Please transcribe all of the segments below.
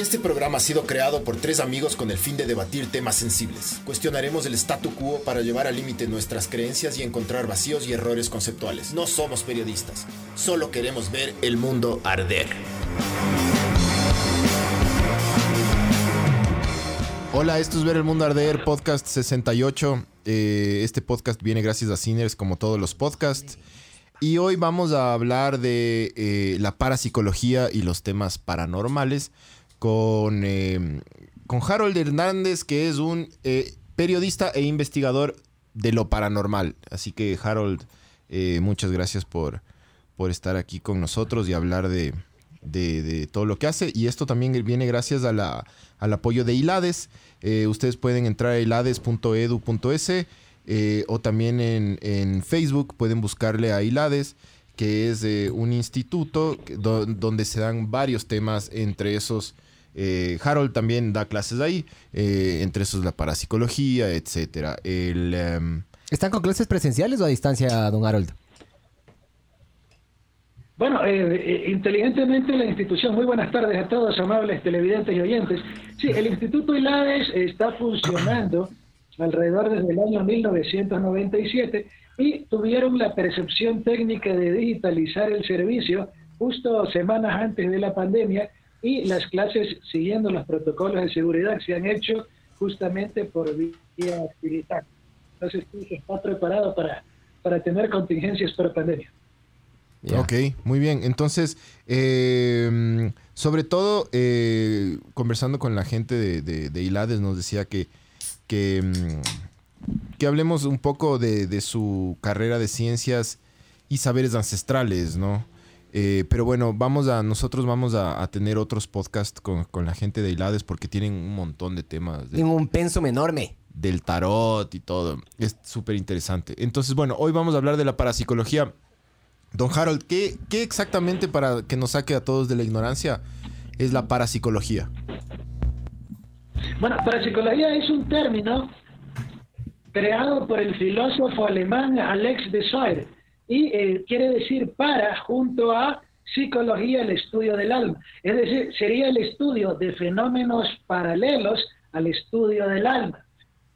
Este programa ha sido creado por tres amigos con el fin de debatir temas sensibles. Cuestionaremos el statu quo para llevar al límite nuestras creencias y encontrar vacíos y errores conceptuales. No somos periodistas, solo queremos ver el mundo arder. Hola, esto es Ver el Mundo Arder, podcast 68. Eh, este podcast viene gracias a Sinners como todos los podcasts. Y hoy vamos a hablar de eh, la parapsicología y los temas paranormales con, eh, con Harold Hernández, que es un eh, periodista e investigador de lo paranormal. Así que Harold, eh, muchas gracias por, por estar aquí con nosotros y hablar de, de, todo lo que hace. Y esto también viene gracias a la, al apoyo de ILADES. ustedes pueden entrar a ilades.edu.es o también en, en, Facebook pueden buscarle a ILADES que es un instituto donde se dan varios temas, entre esos eh, Harold también da clases ahí, eh, entre esos la parapsicología, etcétera. El, um... ¿Están con clases presenciales o a distancia, don Harold? Bueno, eh, inteligentemente la institución, muy buenas tardes a todos, amables televidentes y oyentes. Sí, el Instituto ILADES está funcionando alrededor desde el año 1997 y tuvieron la percepción técnica de digitalizar el servicio justo semanas antes de la pandemia y las clases siguiendo los protocolos de seguridad se han hecho justamente por vía digital. Entonces, está preparado para, para tener contingencias por pandemia. Ok, muy bien. Entonces, eh, sobre todo, eh, conversando con la gente de, de, de, ILADES, nos decía que, que, mm, que hablemos un poco de, de, su carrera de ciencias y saberes ancestrales, ¿no? Eh, pero bueno, vamos a, nosotros vamos a, a tener otros podcasts con, con, la gente de Ilades porque tienen un montón de temas. Tienen un pensum enorme. Del tarot y todo. Es súper interesante. Entonces, bueno, hoy vamos a hablar de la parapsicología. Don Harold, ¿qué, ¿qué exactamente para que nos saque a todos de la ignorancia es la parapsicología? Bueno, parapsicología es un término creado por el filósofo alemán Alex de Soyer y eh, quiere decir para junto a psicología el estudio del alma. Es decir, sería el estudio de fenómenos paralelos al estudio del alma.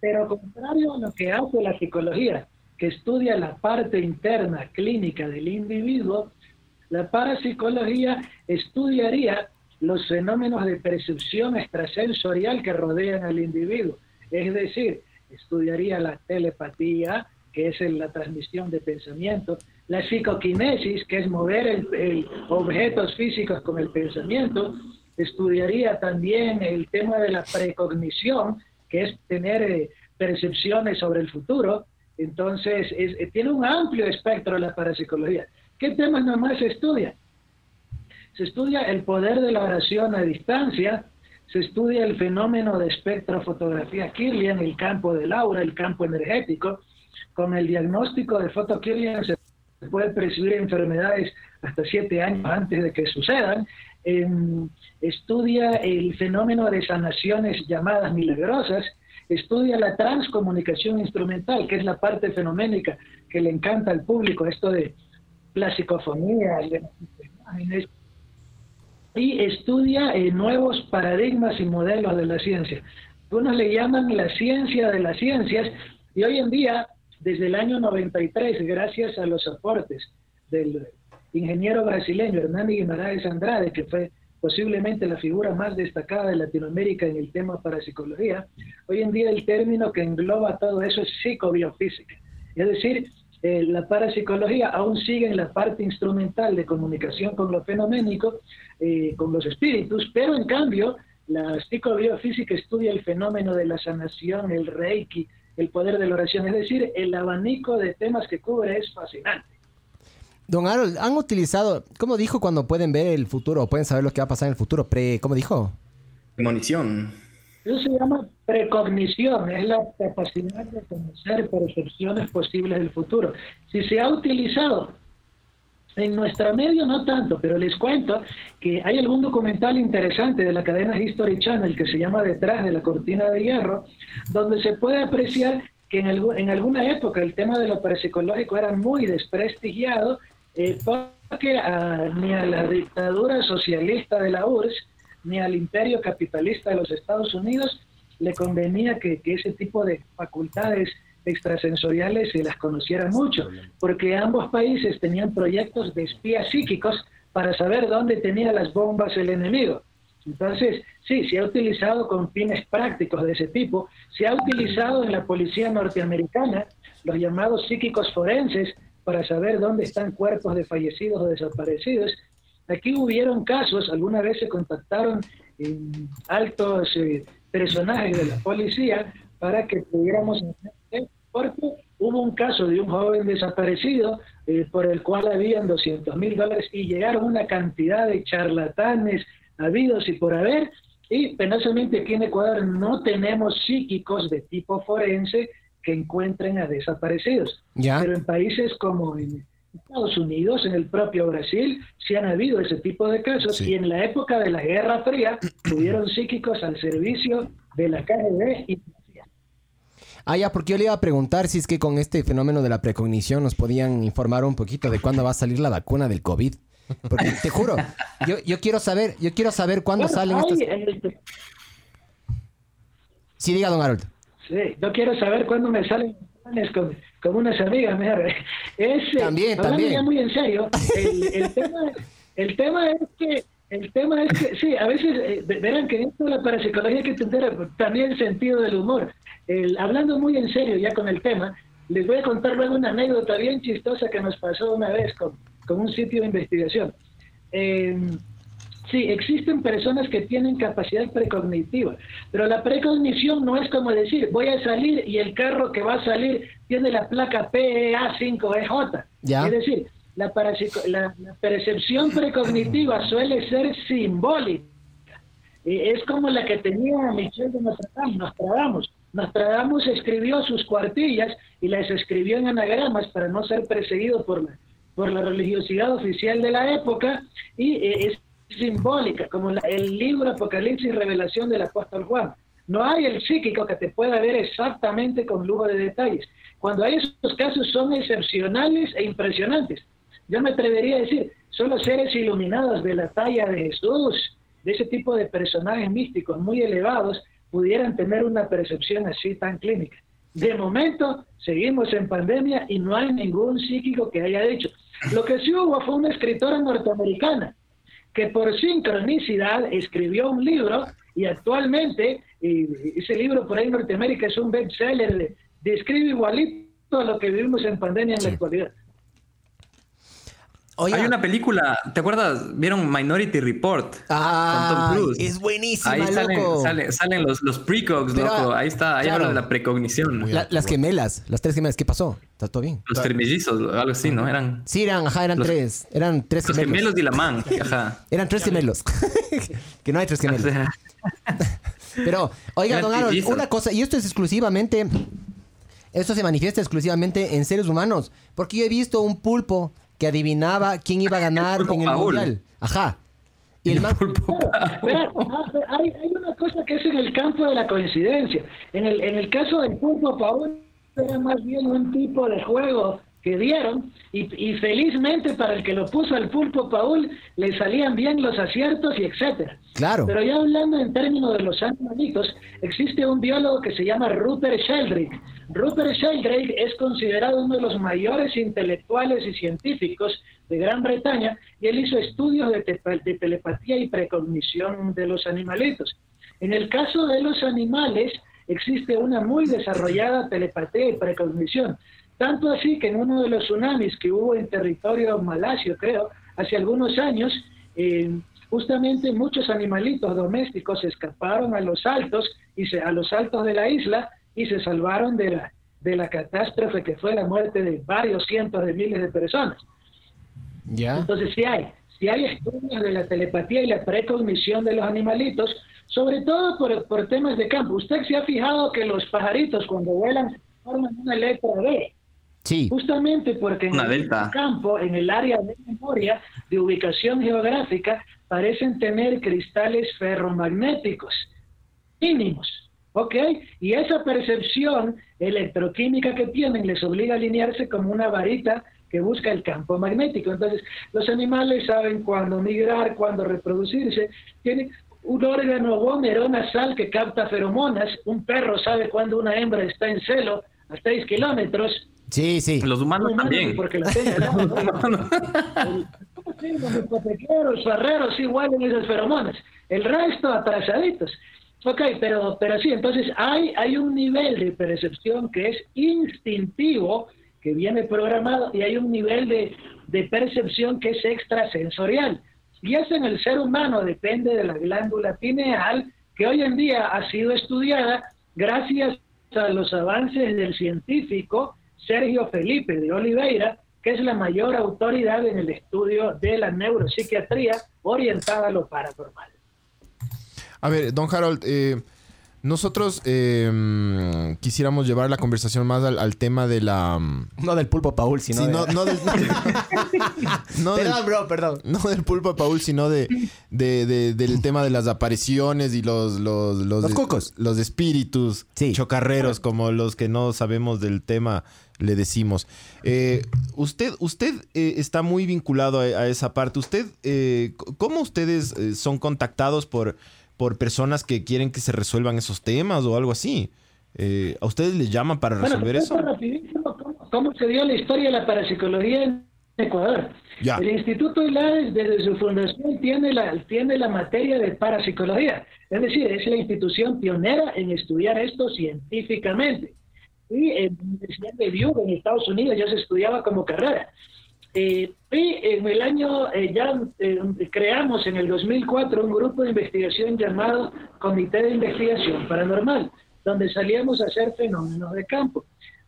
Pero contrario a lo que hace la psicología, que estudia la parte interna clínica del individuo, la parapsicología estudiaría los fenómenos de percepción extrasensorial que rodean al individuo. Es decir, estudiaría la telepatía, que es la transmisión de pensamiento, la psicoquinesis, que es mover el, objetos físicos con el pensamiento, estudiaría también el tema de la precognición, que es tener eh, percepciones sobre el futuro. Entonces, es, eh, tiene un amplio espectro la parapsicología. ¿Qué temas nomás se estudia? Se estudia el poder de la oración a distancia, se estudia el fenómeno de espectrofotografía Kirlian, el campo del aura, el campo energético, con el diagnóstico de Photokirlian se puede percibir enfermedades hasta siete años antes de que sucedan. Eh, estudia el fenómeno de sanaciones llamadas milagrosas. Estudia la transcomunicación instrumental, que es la parte fenoménica que le encanta al público, esto de la psicofonía, y estudia eh, nuevos paradigmas y modelos de la ciencia. Algunos le llaman la ciencia de las ciencias y hoy en día desde el año 93, gracias a los aportes del ingeniero brasileño Hernán Guimaraes Andrade, que fue posiblemente la figura más destacada de Latinoamérica en el tema parapsicología, hoy en día el término que engloba todo eso es psicobiofísica. Es decir, eh, la parapsicología aún sigue en la parte instrumental de comunicación con lo fenoménico, eh, con los espíritus, pero en cambio la psicobiofísica estudia el fenómeno de la sanación, el reiki, el poder de la oración. Es decir, el abanico de temas que cubre es fascinante. Don Harold, han utilizado, ¿cómo dijo cuando pueden ver el futuro pueden saber lo que va a pasar en el futuro? Pre, ¿Cómo dijo? Premonición. Eso se llama precognición, es la capacidad de conocer percepciones posibles del futuro. Si se ha utilizado en nuestro medio no tanto, pero les cuento que hay algún documental interesante de la cadena History Channel que se llama Detrás de la cortina de hierro, donde se puede apreciar que en, en alguna época el tema de lo parapsicológico era muy desprestigiado, eh, porque a, ni a la dictadura socialista de la URSS, ni al imperio capitalista de los Estados Unidos le convenía que, que ese tipo de facultades extrasensoriales se las conocieran mucho, porque ambos países tenían proyectos de espías psíquicos para saber dónde tenía las bombas el enemigo. Entonces, sí, se ha utilizado con fines prácticos de ese tipo, se ha utilizado en la policía norteamericana los llamados psíquicos forenses para saber dónde están cuerpos de fallecidos o desaparecidos. Aquí hubieron casos, alguna vez se contactaron altos eh, personajes de la policía para que pudiéramos porque hubo un caso de un joven desaparecido eh, por el cual habían 200 mil dólares y llegaron una cantidad de charlatanes habidos y por haber. Y penosamente aquí en Ecuador no tenemos psíquicos de tipo forense que encuentren a desaparecidos. Pero en países como en Estados Unidos, en el propio Brasil, sí han habido ese tipo de casos. Y en la época de la Guerra Fría, tuvieron psíquicos al servicio de la KGB y Ah, ya, porque yo le iba a preguntar si es que con este fenómeno de la precognición nos podían informar un poquito de cuándo va a salir la vacuna del COVID. Porque te juro, yo, yo quiero saber, yo quiero saber cuándo salen estos... Sí, diga, don Harold. Sí, yo quiero saber cuándo me salen con, con unas amigas. Es, también, también. Ya muy en serio, el, el, tema, el tema es que el tema es que, sí, a veces, eh, verán que esto de la parapsicología hay que entender también el sentido del humor hablando muy en serio ya con el tema, les voy a contar luego una anécdota bien chistosa que nos pasó una vez con, con un sitio de investigación. Eh, sí, existen personas que tienen capacidad precognitiva, pero la precognición no es como decir, voy a salir y el carro que va a salir tiene la placa PEA5EJ. Es decir, la, la, percepción precognitiva suele ser simbólica. es como la que tenía Michel de Nostradamus. Nostradamus Nostradamus escribió sus cuartillas y las escribió en anagramas para no ser perseguido por la, por la religiosidad oficial de la época y eh, es simbólica, como el libro Apocalipsis y Revelación del apóstol Juan. No hay el psíquico que te pueda ver exactamente con lujo de detalles. Cuando hay esos casos son excepcionales e impresionantes. Yo me atrevería a decir, son los seres iluminados de la talla de Jesús, de ese tipo de personajes místicos muy elevados, pudieran tener una percepción así tan clínica. De momento, seguimos en pandemia y no hay ningún psíquico que haya dicho. Lo que sí hubo fue una escritora norteamericana que por sincronicidad escribió un libro y actualmente ese libro por ahí en Norteamérica es un bestseller, describe igualito a lo que vivimos en pandemia en la actualidad. Hay una película, ¿te acuerdas? ¿Vieron Minority Report? Ah, con Tom Cruise. es buenísima, Ahí salen, salen, los, los precogs, loco. Ahí está, ahí habla de la precognición. las gemelas, las tres gemelas, ¿qué pasó? ¿Está todo bien? Los tremellizos, algo así, ¿no? Eran... Sí, eran, ajá, eran tres. Eran tres gemelos. Los gemelos y la man, ajá. Eran tres gemelos. que no hay tres gemelos. Pero, oiga, don Harold, una cosa, y esto es exclusivamente... Esto se manifiesta exclusivamente en seres humanos. Porque yo he visto un pulpo que adivinaba quién iba a ganar en el mundial. Ajá. Y el más... hay, hay, una cosa que es en el campo de la coincidencia. En el, en el caso del pulpo Paul era más bien un tipo de juego que dieron y, y, felizmente para el que lo puso al pulpo Paul le salían bien los aciertos y etcétera. Claro. Pero ya hablando en términos de los animalitos, existe un biólogo que se llama Rupert Sheldrake. Rupert Sheldrake es considerado uno de los mayores intelectuales y científicos de Gran Bretaña y él hizo estudios de, de telepatía y precognición de los animalitos. En el caso de los animales existe una muy desarrollada telepatía y precognición. Tanto así que en uno de los tsunamis que hubo en territorio malasio, creo, hace algunos años, eh, justamente muchos animalitos domésticos escaparon a los altos y se, a los altos de la isla y se salvaron de la, de la catástrofe que fue la muerte de varios cientos de miles de personas. ¿Ya? Entonces sí hay, sí hay estudios de la telepatía y la precognición de los animalitos, sobre todo por, por temas de campo. Usted se ha fijado que los pajaritos cuando vuelan forman una letra D. Sí. Justamente porque en el campo, en el área de memoria, de ubicación geográfica, parecen tener cristales ferromagnéticos mínimos. ¿Ok? Y esa percepción electroquímica que tienen les obliga a alinearse como una varita que busca el campo magnético. Entonces, los animales saben cuándo migrar, cuándo reproducirse. Tienen, un órgano nasal que capta feromonas. Un perro sabe cuando una hembra está en celo a 6 kilómetros. Sí, sí. Los humanos, también. Porque los humanos. los hipotequeros, barreros, igual en esas feromonas. El resto atrasaditos. Ok, pero, pero sí, entonces hay, hay un nivel de percepción que es instintivo, que viene programado, y hay un nivel de, de percepción que es extrasensorial. Y eso en el ser humano depende de la glándula pineal, que hoy en día ha sido estudiada gracias a los avances del científico Sergio Felipe de Oliveira, que es la mayor autoridad en el estudio de la neuropsiquiatría orientada a lo paranormal. A ver, don Harold, eh, nosotros em, quisiéramos llevar la conversación más al, tema de la... Mm, no del pulpo Paul, sino no, no, del... perdón, bro, perdón. No del pulpo Paul, sino de, del tema de las apariciones y los... Los, los, cucos. Los espíritus chocarreros, como los que no sabemos del tema le decimos. Eh, usted usted eh, está muy vinculado a, esa parte. ¿Usted, eh, cómo ustedes son contactados por por personas que quieren que se resuelvan esos temas o algo así. Eh, ¿A ustedes les llaman para resolver eso? ¿cómo, se dio la historia de la parapsicología en Ecuador? El Instituto ILADES desde su fundación tiene la, tiene la materia de parapsicología. Es decir, es la institución pionera en estudiar esto científicamente. Y en la Universidad de Duke, en Estados Unidos, ya se estudiaba como carrera. Eh, y en el año, eh, ya eh, creamos en el 2004 un grupo de investigación llamado Comité de Investigación Paranormal, donde salíamos a hacer fenómenos de campo.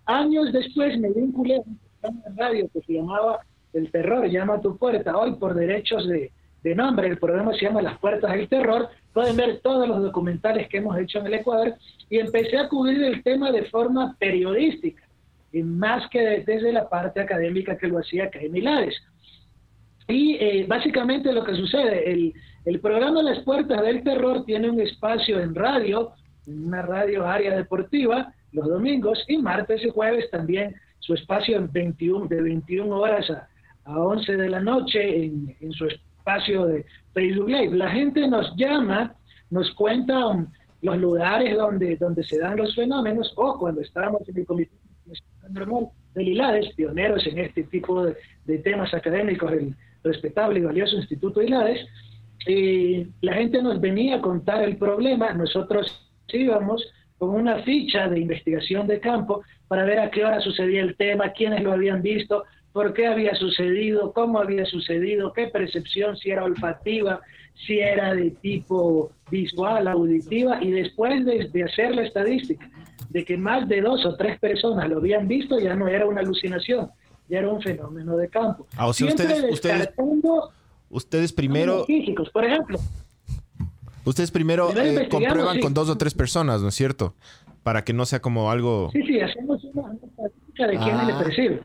Años después me vinculé a una radio que se llamaba El Terror, llama tu puerta, hoy por derechos de, de nombre, el programa se llama Las Puertas del Terror, pueden ver todos los documentales que hemos hecho en el Ecuador, y empecé a cubrir el tema de forma periodística más que desde la parte académica que lo hacía Milares. Y eh, básicamente lo que sucede, el, el programa Las Puertas del Terror tiene un espacio en radio, una radio área deportiva, los domingos, y martes y jueves también su espacio en 21, de 21 horas a, a 11 de la noche en, en, su espacio de Facebook Live. La gente nos llama, nos cuenta los lugares donde, donde se dan los fenómenos o cuando estábamos en el comité normal. De Lilades, pioneros en este tipo de, temas académicos del respetable y valioso Instituto Lilades, y la gente nos venía a contar el problema, nosotros íbamos con una ficha de investigación de campo para ver a qué hora sucedía el tema, quiénes lo habían visto, por qué había sucedido, cómo había sucedido, qué percepción, si era olfativa, si era de tipo visual, auditiva, y después de hacer la estadística de que más de dos o tres personas lo habían visto, ya no era una alucinación, ya era un fenómeno de campo. Ah, o sea, ustedes, ustedes, ustedes primero... Físicos, por ejemplo. Ustedes primero eh, comprueban con dos o tres personas, ¿no es cierto? Para que no sea como algo... Sí, sí, hacemos una estadística de quién le ah. percibe.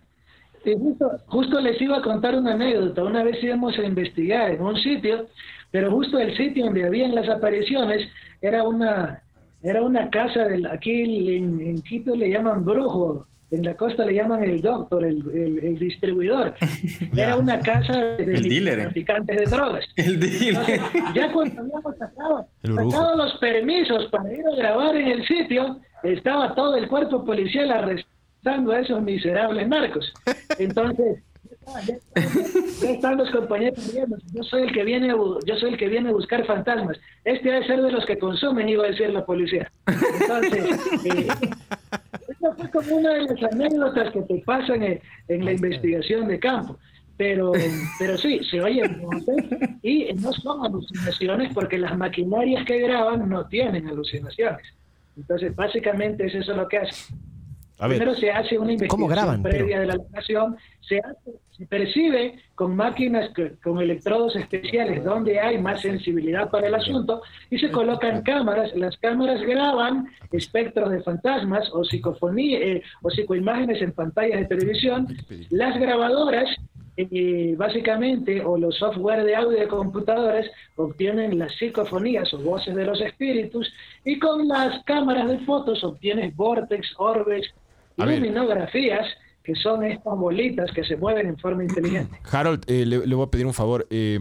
justo, justo les iba a contar una anécdota. Una vez íbamos a investigar en un sitio, pero justo el sitio donde habían las apariciones era una era una casa, del, aquí en, Quito le llaman brujo, en la costa le llaman el doctor, el, el, distribuidor. Era una casa de traficantes de drogas. El dealer. ya cuando habíamos sacado, sacado los permisos para ir a grabar en el sitio, estaba todo el cuerpo policial arrestando a esos miserables narcos. Entonces, ya, están los compañeros Yo soy el que viene, yo soy el que viene a buscar fantasmas. Este debe ser de los que consumen, iba a decir la policía. Entonces, eh, fue como una de las anécdotas que te pasan en, la investigación de campo. Pero, pero sí, se oyen voces y no son alucinaciones porque las maquinarias que graban no tienen alucinaciones. Entonces, básicamente es eso lo que hace. Primero se hace una investigación previa de la locación, se, percibe con máquinas, con electrodos especiales donde hay más sensibilidad para el asunto y se colocan cámaras. Las cámaras graban espectros de fantasmas o psicofonía eh, o psicoimágenes en pantallas de televisión. Las grabadoras eh, básicamente, o los software de audio de computadoras obtienen las psicofonías o voces de los espíritus, y con las cámaras de fotos obtienes vortex, orbes, luminografías que son estas bolitas que se mueven en forma inteligente. Harold, eh, le, voy a pedir un favor. Eh,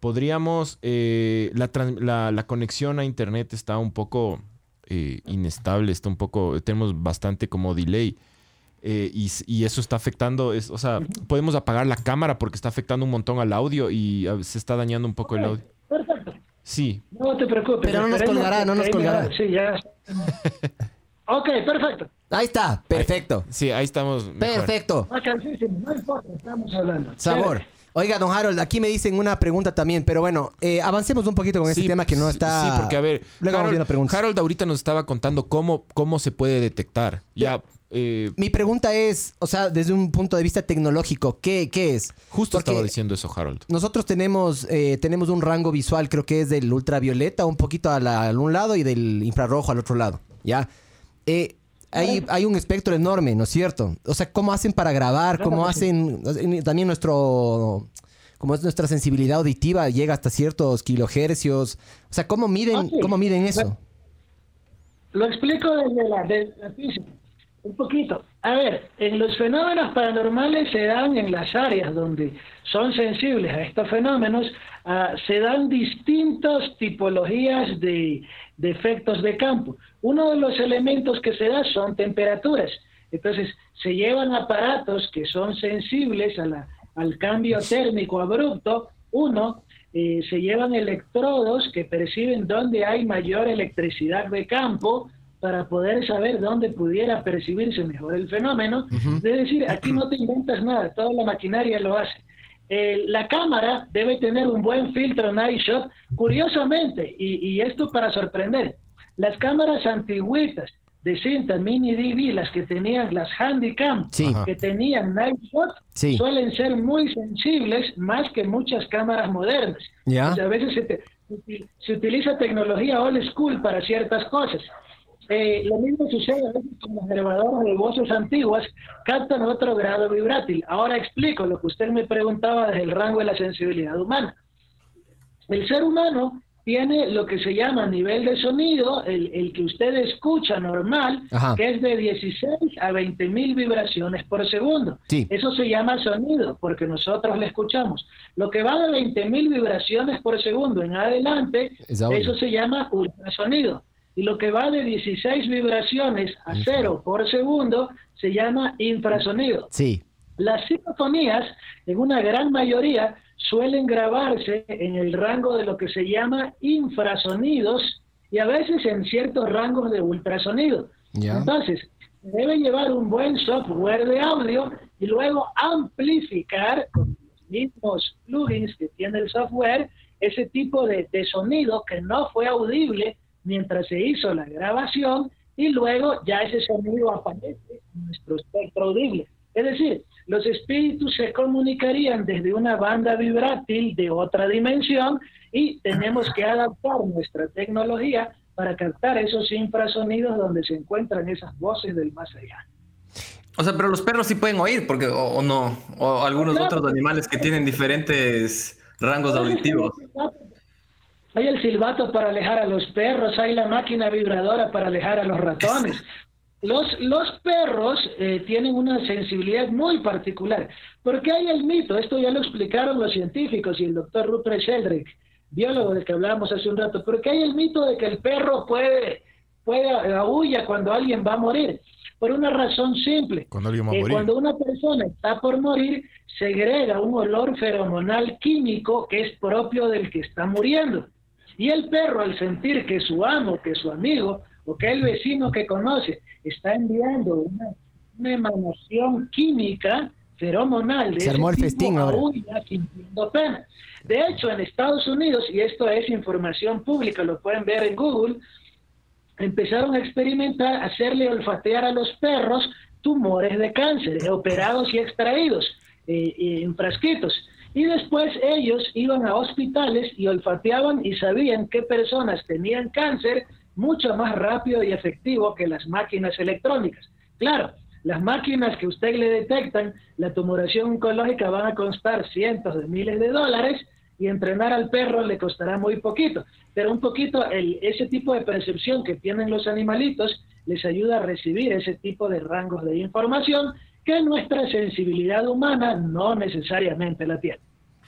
podríamos, eh, la, la, conexión a internet está un poco eh, inestable, está un poco, tenemos bastante como delay. Eh, y, eso está afectando, es, o sea, podemos apagar la cámara porque está afectando un montón al audio y se está dañando un poco el audio. Perfecto. Sí. No te preocupes. Pero no nos colgará, no nos colgará. Sí, ya. ok, perfecto. Ahí está, perfecto. sí, ahí estamos. Perfecto. No importa, estamos hablando. Sabor. Oiga, don Harold, aquí me dicen una pregunta también, pero bueno, eh, avancemos un poquito con este tema que no está. Sí, porque a ver, Harold, Harold, ahorita nos estaba contando cómo, cómo se puede detectar. Ya. Eh, Mi pregunta es, o sea, desde un punto de vista tecnológico, ¿qué, qué es? Justo estaba diciendo eso, Harold. Nosotros tenemos, eh, tenemos un rango visual, creo que es del ultravioleta, un poquito a, un lado y del infrarrojo al otro lado, ¿ya? Eh, hay, hay, un espectro enorme, ¿no es cierto? O sea, ¿cómo hacen para grabar? ¿Cómo hacen? También nuestro. Como es nuestra sensibilidad auditiva, llega hasta ciertos kilohercios. O sea, ¿cómo miden, ¿cómo miden eso? Lo explico desde la, desde la física. Un poquito. A ver, en los fenómenos paranormales se dan en las áreas donde son sensibles a estos fenómenos, ah, se dan distintas tipologías de, de efectos de campo. Uno de los elementos que se da son temperaturas. Entonces, se llevan aparatos que son sensibles a la, al cambio térmico abrupto. Uno, eh, se llevan electrodos que perciben dónde hay mayor electricidad de campo para poder saber dónde pudiera percibirse mejor el fenómeno. Es decir, aquí no te inventas nada, toda la maquinaria lo hace. Eh, la cámara debe tener un buen filtro night shot. Curiosamente, y, esto para sorprender, las cámaras antiguitas de cinta mini DV, las que tenían las Handycam, que tenían night shot, suelen ser muy sensibles más que muchas cámaras modernas. a veces se, se utiliza tecnología old school para ciertas cosas. Eh, lo mismo sucede a veces con las grabadoras de voces antiguas, captan otro grado vibrátil. Ahora explico lo que usted me preguntaba desde el rango de la sensibilidad humana. El ser humano tiene lo que se llama nivel de sonido, el, que usted escucha normal, que es de 16 a 20 mil vibraciones por segundo. Eso se llama sonido, porque nosotros le escuchamos. Lo que va de 20 mil vibraciones por segundo en adelante, eso se llama ultrasonido y lo que va de 16 vibraciones a cero por segundo se llama infrasonido. Sí. Las psicofonías, en una gran mayoría, suelen grabarse en el rango de lo que se llama infrasonidos y a veces en ciertos rangos de ultrasonido. Entonces, debe llevar un buen software de audio y luego amplificar con los mismos plugins que tiene el software ese tipo de, de sonido que no fue audible mientras se hizo la grabación y luego ya ese sonido aparece en nuestro espectro audible. Es decir, los espíritus se comunicarían desde una banda vibrátil de otra dimensión y tenemos que adaptar nuestra tecnología para captar esos infrasonidos donde se encuentran esas voces del más allá. O sea, pero los perros sí pueden oír, porque o, no, o algunos otros animales que tienen diferentes rangos auditivos. Hay el silbato para alejar a los perros, hay la máquina vibradora para alejar a los ratones. Los, los perros eh, tienen una sensibilidad muy particular, porque hay el mito, esto ya lo explicaron los científicos y el doctor Rupert Sheldrake, biólogo del que hablábamos hace un rato, porque hay el mito de que el perro puede, puede aúlla cuando alguien va a morir, por una razón simple. Cuando, alguien va a morir. cuando una persona está por morir, segrega un olor feromonal químico que es propio del que está muriendo. Y el perro, al sentir que su amo, que su amigo o que el vecino que conoce está enviando una, emanación química feromonal de Se armó el festín ahora. pena. De hecho, en Estados Unidos, y esto es información pública, lo pueden ver en Google, empezaron a experimentar, hacerle olfatear a los perros tumores de cáncer, operados y extraídos eh, en frasquitos. Y después ellos iban a hospitales y olfateaban y sabían qué personas tenían cáncer mucho más rápido y efectivo que las máquinas electrónicas. Claro, las máquinas que usted le detectan la tumoración oncológica van a costar cientos de miles de dólares y entrenar al perro le costará muy poquito. Pero un poquito el, ese tipo de percepción que tienen los animalitos les ayuda a recibir ese tipo de rangos de información que nuestra sensibilidad humana no necesariamente la tiene.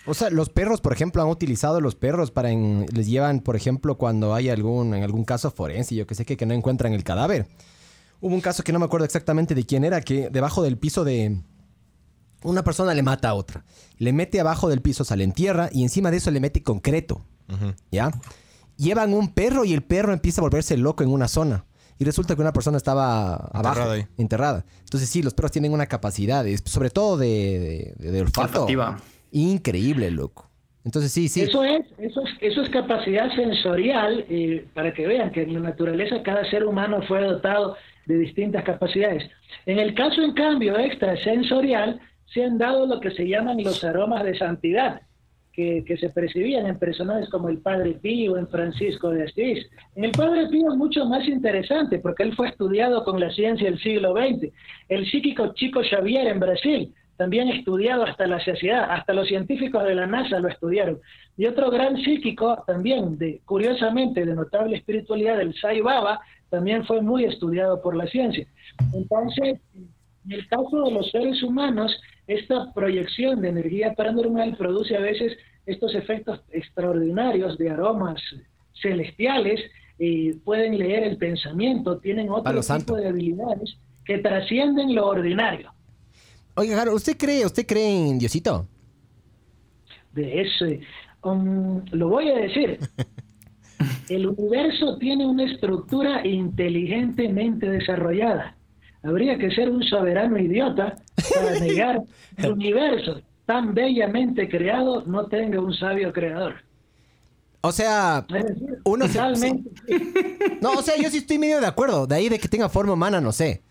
O sea, los perros, por ejemplo, han utilizado los perros para les llevan, por ejemplo, cuando hay algún en algún caso forense, yo que sé que, que no encuentran el cadáver. Hubo un caso que no me acuerdo exactamente de quién era, que debajo del piso de una persona le mata a otra. Le mete abajo del piso, sale en tierra y encima de eso le mete concreto. ¿Ya? Llevan un perro y el perro empieza a volverse loco en una zona. Y resulta que una persona estaba abajo, enterrada. Entonces sí, los perros tienen una capacidad, sobre todo de, de, olfato. Increíble, loco. Entonces sí, sí. Eso es, eso es, eso es capacidad sensorial, eh, para que vean que en la naturaleza cada ser humano fue dotado de distintas capacidades. En el caso, en cambio, extrasensorial, se han dado lo que se llaman los aromas de santidad, que, que, se percibían en personajes como el Padre Pío, en Francisco de Asís. En el Padre Pío es mucho más interesante porque él fue estudiado con la ciencia del siglo XX. El psíquico Chico Xavier en Brasil, también estudiado hasta la saciedad, hasta los científicos de la NASA lo estudiaron. Y otro gran psíquico también, de, curiosamente, de notable espiritualidad, el Sai Baba, también fue muy estudiado por la ciencia. Entonces, en el caso de los seres humanos, esta proyección de energía paranormal produce a veces estos efectos extraordinarios de aromas celestiales, y pueden leer el pensamiento, tienen otro tipo de habilidades que trascienden lo ordinario. Oiga, Jaro, ¿usted cree, usted cree en Diosito? De eso, um, lo voy a decir. El universo tiene una estructura inteligentemente desarrollada. Habría que ser un soberano idiota para negar que el universo tan bellamente creado no tenga un sabio creador. O sea, uno No, o sea, yo sí estoy medio de acuerdo. De ahí de que tenga forma humana, no sé.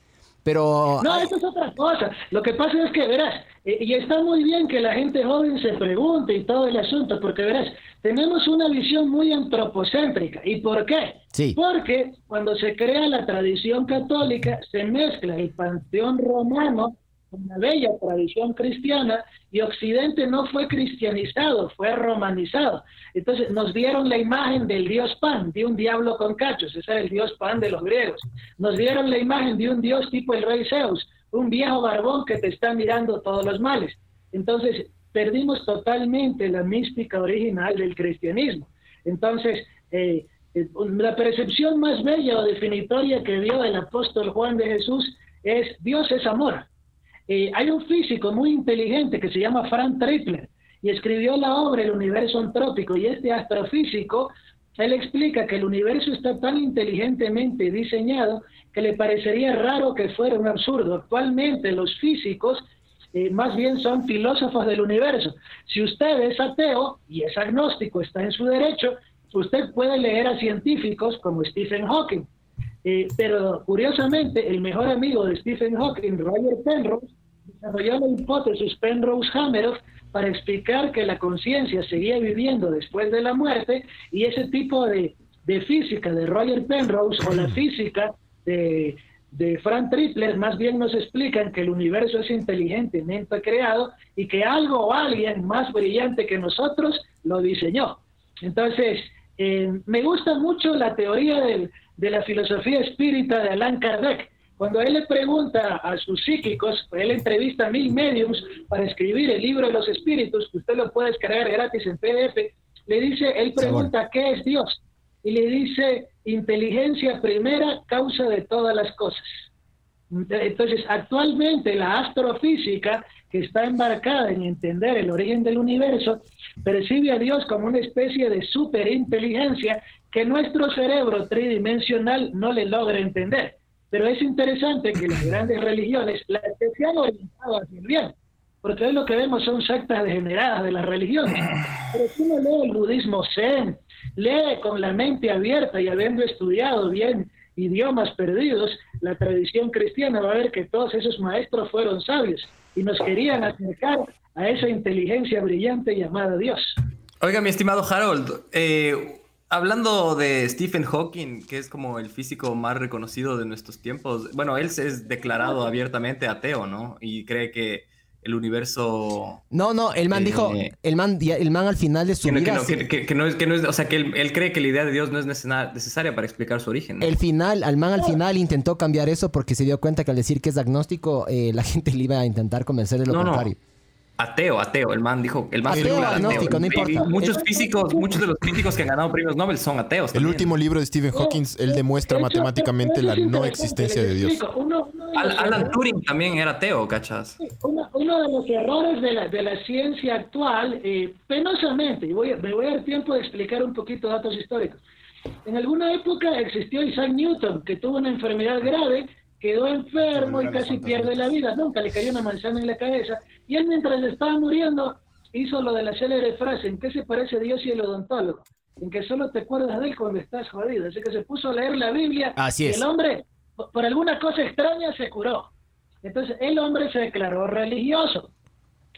Pero... No, eso es otra cosa. Lo que pasa es que, verás, eh, y está muy bien que la gente joven se pregunte y todo el asunto, porque verás, tenemos una visión muy antropocéntrica. ¿Y por qué? Sí. Porque cuando se crea la tradición católica, se mezcla el panteón romano una bella tradición cristiana y Occidente no fue cristianizado, fue romanizado. Entonces nos dieron la imagen del dios Pan, de un diablo con cachos, ese era el dios Pan de los griegos. Nos dieron la imagen de un dios tipo el rey Zeus, un viejo barbón que te está mirando todos los males. Entonces perdimos totalmente la mística original del cristianismo. Entonces, eh, eh, la percepción más bella o definitoria que dio el apóstol Juan de Jesús es Dios es amor. Eh, hay un físico muy inteligente que se llama Frank Tripler y escribió la obra El universo antrópico y este astrofísico, él explica que el universo está tan inteligentemente diseñado que le parecería raro que fuera un absurdo. Actualmente los físicos eh, más bien son filósofos del universo. Si usted es ateo y es agnóstico, está en su derecho, usted puede leer a científicos como Stephen Hawking. Eh, pero curiosamente, el mejor amigo de Stephen Hawking, Roger Penrose, desarrolló la hipótesis Penrose-Hameroff para explicar que la conciencia seguía viviendo después de la muerte y ese tipo de, física de Roger Penrose o la física de, de Frank Tripler más bien nos explican que el universo es inteligentemente creado y que algo o alguien más brillante que nosotros lo diseñó. Entonces, eh, me gusta mucho la teoría de la filosofía espírita de Allan Kardec, cuando él le pregunta a sus psíquicos, él entrevista a mil mediums para escribir el libro de los espíritus, que usted lo puede descargar gratis en PDF, le dice, él pregunta, ¿qué es Dios? Y le dice, inteligencia primera, causa de todas las cosas. Entonces, actualmente la astrofísica, que está embarcada en entender el origen del universo, percibe a Dios como una especie de superinteligencia que nuestro cerebro tridimensional no le logra entender. Pero es interesante que las grandes religiones, las que se han orientado hacia el bien, porque hoy lo que vemos son sectas degeneradas de las religiones. Pero si uno lee el budismo zen, lee con la mente abierta y habiendo estudiado bien idiomas perdidos, la tradición cristiana va a ver que todos esos maestros fueron sabios y nos querían acercar a esa inteligencia brillante llamada Dios. Oiga, mi estimado Harold, eh, Hablando de Stephen Hawking, que es como el físico más reconocido de nuestros tiempos, bueno, él se es declarado abiertamente ateo, ¿no? Y cree que el universo... No, no, el man dijo, eh, el man, el man al final de su que vida... No, que, no, es, que no es, o sea, que él, cree que la idea de Dios no es necesaria para explicar su origen. El final, al man al final intentó cambiar eso porque se dio cuenta que al decir que es agnóstico, eh, la gente le iba a intentar convencer de lo contrario. Ateo, ateo. El man dijo, el man ateo, agnóstico, no importa. muchos físicos, muchos de los físicos que han ganado premios Nobel son ateos. El último libro de Stephen Hawking, él demuestra matemáticamente la no existencia de Dios. Alan Turing también era ateo, ¿cachas? Uno, uno de los errores de la, de la ciencia actual, eh, penosamente, y voy, me voy a dar tiempo de explicar un poquito datos históricos. En alguna época existió Isaac Newton, que tuvo una enfermedad grave quedó enfermo y casi pierde la vida. Nunca le cayó una manzana en la cabeza. Y él, mientras estaba muriendo, hizo lo de la célebre frase: ¿En qué se parece Dios y el odontólogo? En que solo te acuerdas de él cuando estás jodido. Así que se puso a leer la Biblia. Así es. Y el hombre, por alguna cosa extraña, se curó. Entonces, el hombre se declaró religioso.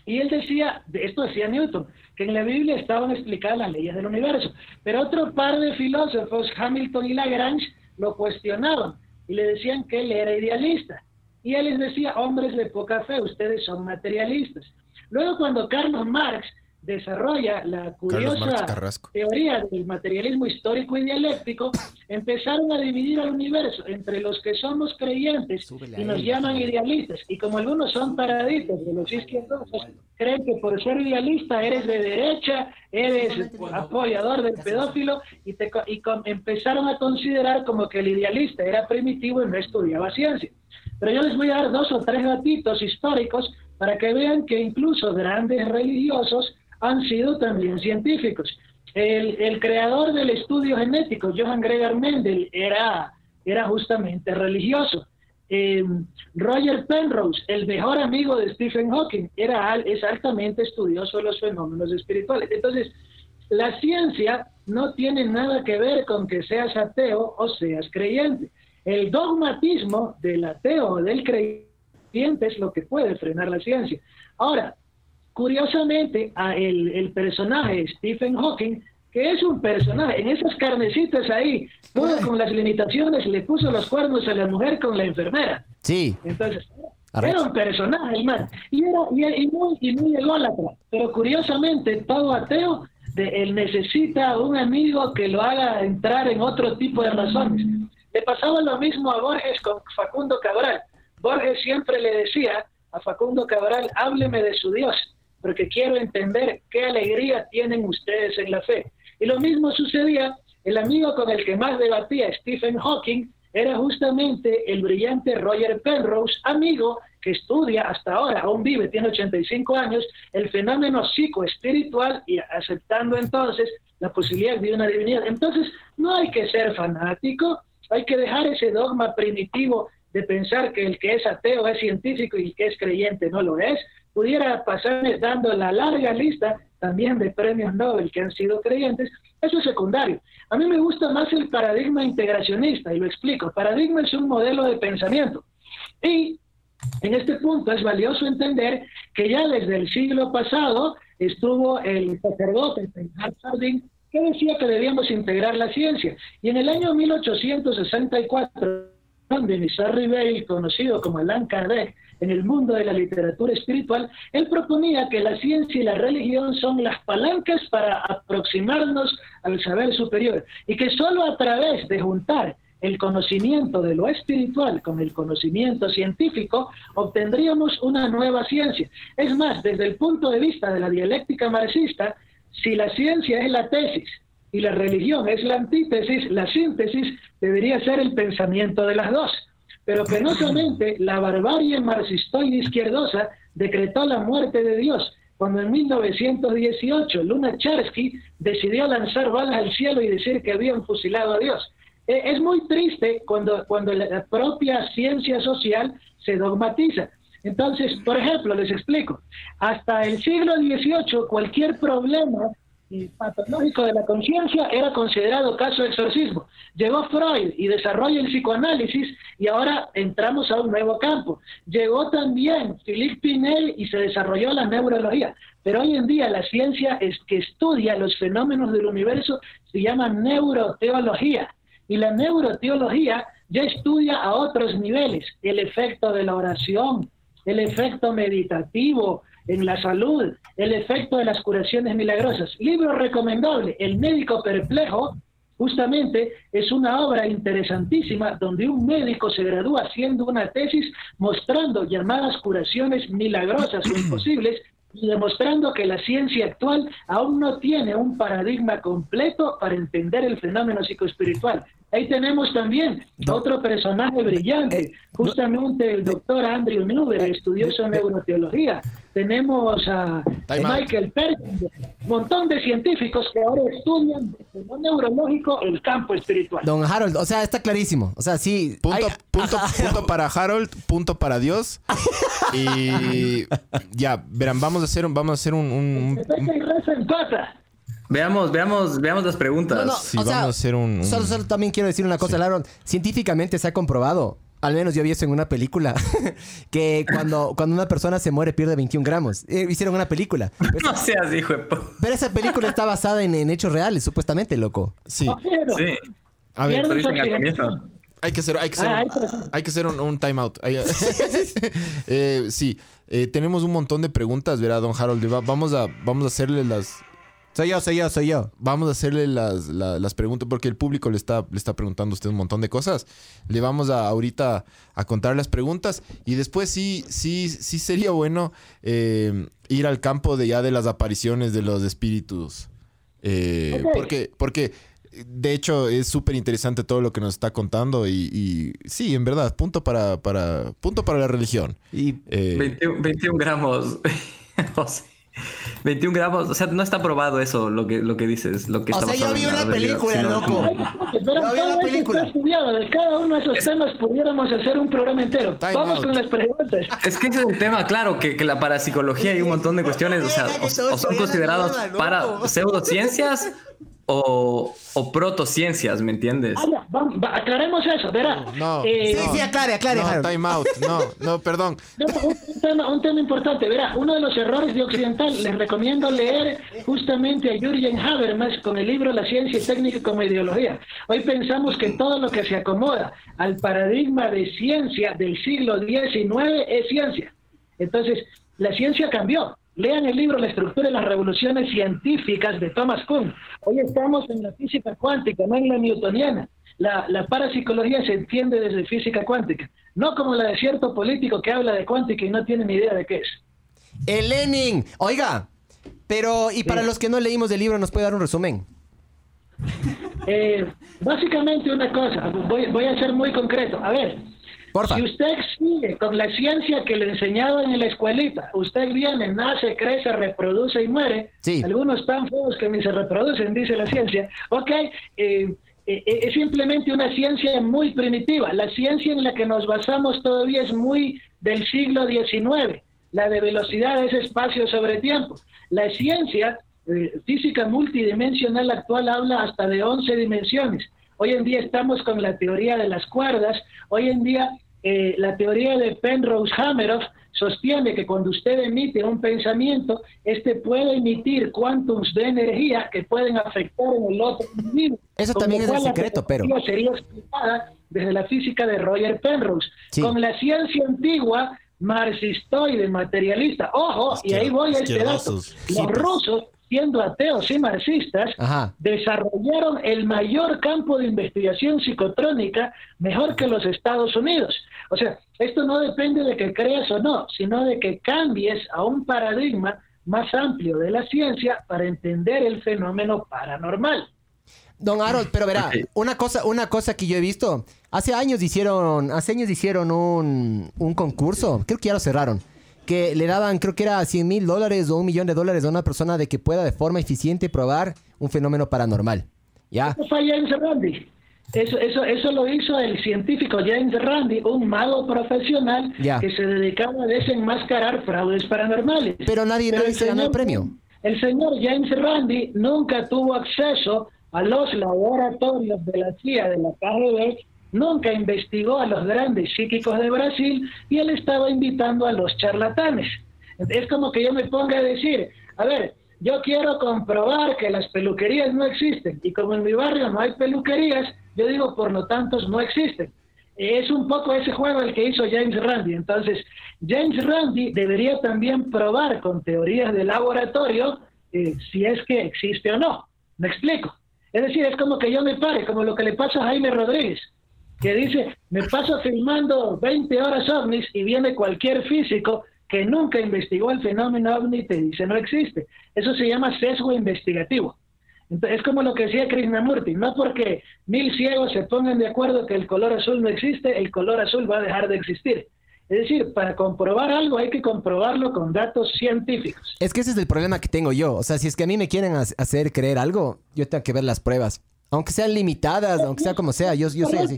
Y él decía, esto decía Newton, que en la Biblia estaban explicadas las leyes del universo. Pero otro par de filósofos, Hamilton y Lagrange, lo cuestionaban y le decían que él era idealista. Y él les decía, hombres de poca fe, ustedes son materialistas. Luego cuando Carlos Marx desarrolla la curiosa teoría del materialismo histórico y dialéctico, empezaron a dividir al universo entre los que somos creyentes y nos llaman idealistas, y como algunos son paraditos de los izquierdosos, creen que por ser idealista eres de derecha, eres apoyador del pedófilo, y, te, y empezaron a considerar como que el idealista era primitivo y no estudiaba ciencia. Pero yo les voy a dar dos o tres gatitos históricos para que vean que incluso grandes religiosos han sido también científicos. El, creador del estudio genético, Johann Gregor Mendel, era, era justamente religioso. Eh, Roger Penrose, el mejor amigo de Stephen Hawking, era, es altamente estudioso de los fenómenos espirituales. Entonces, la ciencia no tiene nada que ver con que seas ateo o seas creyente. El dogmatismo del ateo o del creyente es lo que puede frenar la ciencia. Ahora, Curiosamente, a el, personaje Stephen Hawking, que es un personaje, en esas carnecitas ahí, todo con las limitaciones, le puso los cuernos a la mujer con la enfermera. Sí. Entonces, era un personaje, hermano, y, era, y, muy, y muy ególatra. Pero curiosamente, todo ateo, de, él necesita un amigo que lo haga entrar en otro tipo de razones. Le pasaba lo mismo a Borges con Facundo Cabral. Borges siempre le decía a Facundo Cabral, hábleme de su Dios porque quiero entender qué alegría tienen ustedes en la fe. Y lo mismo sucedía, el amigo con el que más debatía Stephen Hawking era justamente el brillante Roger Penrose, amigo que estudia hasta ahora, aún vive, tiene 85 años, el fenómeno psicoespiritual y aceptando entonces la posibilidad de una divinidad. Entonces, no hay que ser fanático, hay que dejar ese dogma primitivo de pensar que el que es ateo es científico y el que es creyente no lo es pudiera pasarme dando la larga lista también de premios Nobel que han sido creyentes, eso es secundario. A mí me gusta más el paradigma integracionista, y lo explico. El paradigma es un modelo de pensamiento. Y en este punto es valioso entender que ya desde el siglo pasado estuvo el sacerdote Harding que decía que debíamos integrar la ciencia. Y en el año 1864, Denis Ribey, conocido como Allan Kardec, en el mundo de la literatura espiritual, él proponía que la ciencia y la religión son las palancas para aproximarnos al saber superior y que solo a través de juntar el conocimiento de lo espiritual con el conocimiento científico, obtendríamos una nueva ciencia. Es más, desde el punto de vista de la dialéctica marxista, si la ciencia es la tesis y la religión es la antítesis, la síntesis debería ser el pensamiento de las dos. Pero penosamente la barbarie marxistoide izquierdosa decretó la muerte de Dios cuando en 1918 Luna Charsky decidió lanzar balas al cielo y decir que habían fusilado a Dios. E, es muy triste cuando, cuando la propia ciencia social se dogmatiza. Entonces, por ejemplo, les explico, hasta el siglo XVIII cualquier problema patológico de la conciencia era considerado caso de exorcismo. Llegó Freud y desarrolla el psicoanálisis y ahora entramos a un nuevo campo. Llegó también Philippe Pinel y se desarrolló la neurología. Pero hoy en día la ciencia es que estudia los fenómenos del universo se llama neuroteología. Y la neuroteología ya estudia a otros niveles el efecto de la oración, el efecto meditativo, en la salud, el efecto de las curaciones milagrosas. Libro recomendable, El médico perplejo, justamente es una obra interesantísima donde un médico se gradúa haciendo una tesis mostrando llamadas curaciones milagrosas o imposibles y demostrando que la ciencia actual aún no tiene un paradigma completo para entender el fenómeno psicoespiritual. Ahí tenemos también otro personaje brillante, eh, justamente el doctor Andrew Newber, eh, estudió su neuroteología. Tenemos a Michael Perkins, un montón de científicos que ahora estudian desde lo neurológico el campo espiritual. Don Harold, o sea, está clarísimo. O sea, sí. Punto, punto, punto para Harold, punto para Dios. y ya, verán, vamos a hacer un, vamos a hacer un, un, Veamos, veamos, veamos las preguntas. vamos a hacer un, Solo, solo, también quiero decir una cosa, Laron. Científicamente se ha comprobado, al menos yo vi eso en una película, que cuando, cuando una persona se muere pierde 21 gramos. Eh, hicieron una película. no seas hijo de Pero esa película está basada en, hechos reales, supuestamente, loco. Sí. sí. A ver, hay que hacer, hay que hacer, ah, hay que hacer un, un time out. eh, sí, eh, tenemos un montón de preguntas, ¿verdad, don Harold? Vamos a, vamos a hacerle las, soy yo, soy yo, soy yo. Vamos a hacerle las, las, preguntas porque el público le está, le está preguntando a usted un montón de cosas. Le vamos a ahorita a contar las preguntas y después sí, sí, sí sería bueno eh, ir al campo de ya de las apariciones de los espíritus. Eh, porque, porque de hecho es súper interesante todo lo que nos está contando y, sí, en verdad, punto para, para, punto para la religión. Y 21, 21 gramos. 21 gramos, o sea, no está probado eso, lo que, lo que dices. Lo que o sea, yo vi una película, loco. Yo vi una película. Estudiado. De cada uno de esos temas pudiéramos hacer un programa entero. Vamos con las preguntas. Es que ese es un tema, claro, que, que la parapsicología y un montón de cuestiones, o sea, o son considerados para pseudociencias o, o protociencias, ¿me entiendes? Ah, aclaremos eso, verá. No, eh, sí, sí, aclare, aclare. No, time out, no, no, perdón. un, tema, un, tema, importante, verá, uno de los errores de Occidental, les recomiendo leer justamente a Jürgen Habermas con el libro La ciencia y técnica como ideología. Hoy pensamos que todo lo que se acomoda al paradigma de ciencia del siglo XIX es ciencia. Entonces, la ciencia cambió. Lean el libro La estructura de las revoluciones científicas de Thomas Kuhn. Hoy estamos en la física cuántica, no en la newtoniana. La, la, parapsicología se entiende desde física cuántica, no como la de cierto político que habla de cuántica y no tiene ni idea de qué es. El Lenin, oiga, pero y para los que no leímos el libro, ¿nos puede dar un resumen? Eh, básicamente una cosa, voy, voy a ser muy concreto. A ver, si usted sigue con la ciencia que le enseñaban en la escuelita, usted viene, nace, crece, reproduce y muere. Algunos tan feos que ni se reproducen, dice la ciencia. Ok, eh, eh, eh, es simplemente una ciencia muy primitiva. La ciencia en la que nos basamos todavía es muy del siglo XIX. La de velocidad es espacio sobre tiempo. La ciencia física multidimensional actual habla hasta de 11 dimensiones. Hoy en día estamos con la teoría de las cuerdas. Hoy en día eh, la teoría de Penrose Hameroff sostiene que cuando usted emite un pensamiento, este puede emitir cuantums de energía que pueden afectar en el otro individuo. Eso también es el secreto, pero sería explicada desde la física de Roger Penrose. Con la ciencia antigua marxistoide, materialista. Ojo, y ahí voy a este dato. Los pues. rusos siendo ateos y marxistas, desarrollaron el mayor campo de investigación psicotrónica mejor que los Estados Unidos. O sea, esto no depende de que creas o no, sino de que cambies a un paradigma más amplio de la ciencia para entender el fenómeno paranormal. Don Harold, pero verá, una cosa, una cosa que yo he visto, hace años hicieron, hace años hicieron un, un concurso, creo que ya lo cerraron, que le daban, creo que era 100 mil dólares o un millón de dólares a una persona de que pueda de forma eficiente probar un fenómeno paranormal. ¿Ya? Eso fue James Randi. Eso, eso, eso lo hizo el científico James Randi, un mago profesional que se dedicaba a desenmascarar fraudes paranormales. Pero nadie, nadie se ganó el premio. El señor James Randi nunca tuvo acceso a los laboratorios de la CIA de la KGB nunca investigó a los grandes psíquicos de Brasil y él estaba invitando a los charlatanes. Es como que yo me ponga a decir, a ver, yo quiero comprobar que las peluquerías no existen y como en mi barrio no hay peluquerías, yo digo, por lo tanto, no existen. Es un poco ese juego el que hizo James Randi. Entonces, James Randi debería también probar con teorías de laboratorio eh, si es que existe o no. ¿Me explico? Es decir, es como que yo me pare, como lo que le pasa a Jaime Rodríguez que dice, me paso filmando 20 horas ovnis y viene cualquier físico que nunca investigó el fenómeno ovni te dice no existe. Eso se llama sesgo investigativo. Entonces, es como lo que decía Krishnamurti, no porque mil ciegos se pongan de acuerdo que el color azul no existe, el color azul va a dejar de existir. Es decir, para comprobar algo hay que comprobarlo con datos científicos. Es que ese es el problema que tengo yo. O sea, si es que a mí me quieren hacer creer algo, yo tengo que ver las pruebas. Aunque sean limitadas, aunque sea como sea, yo, yo así.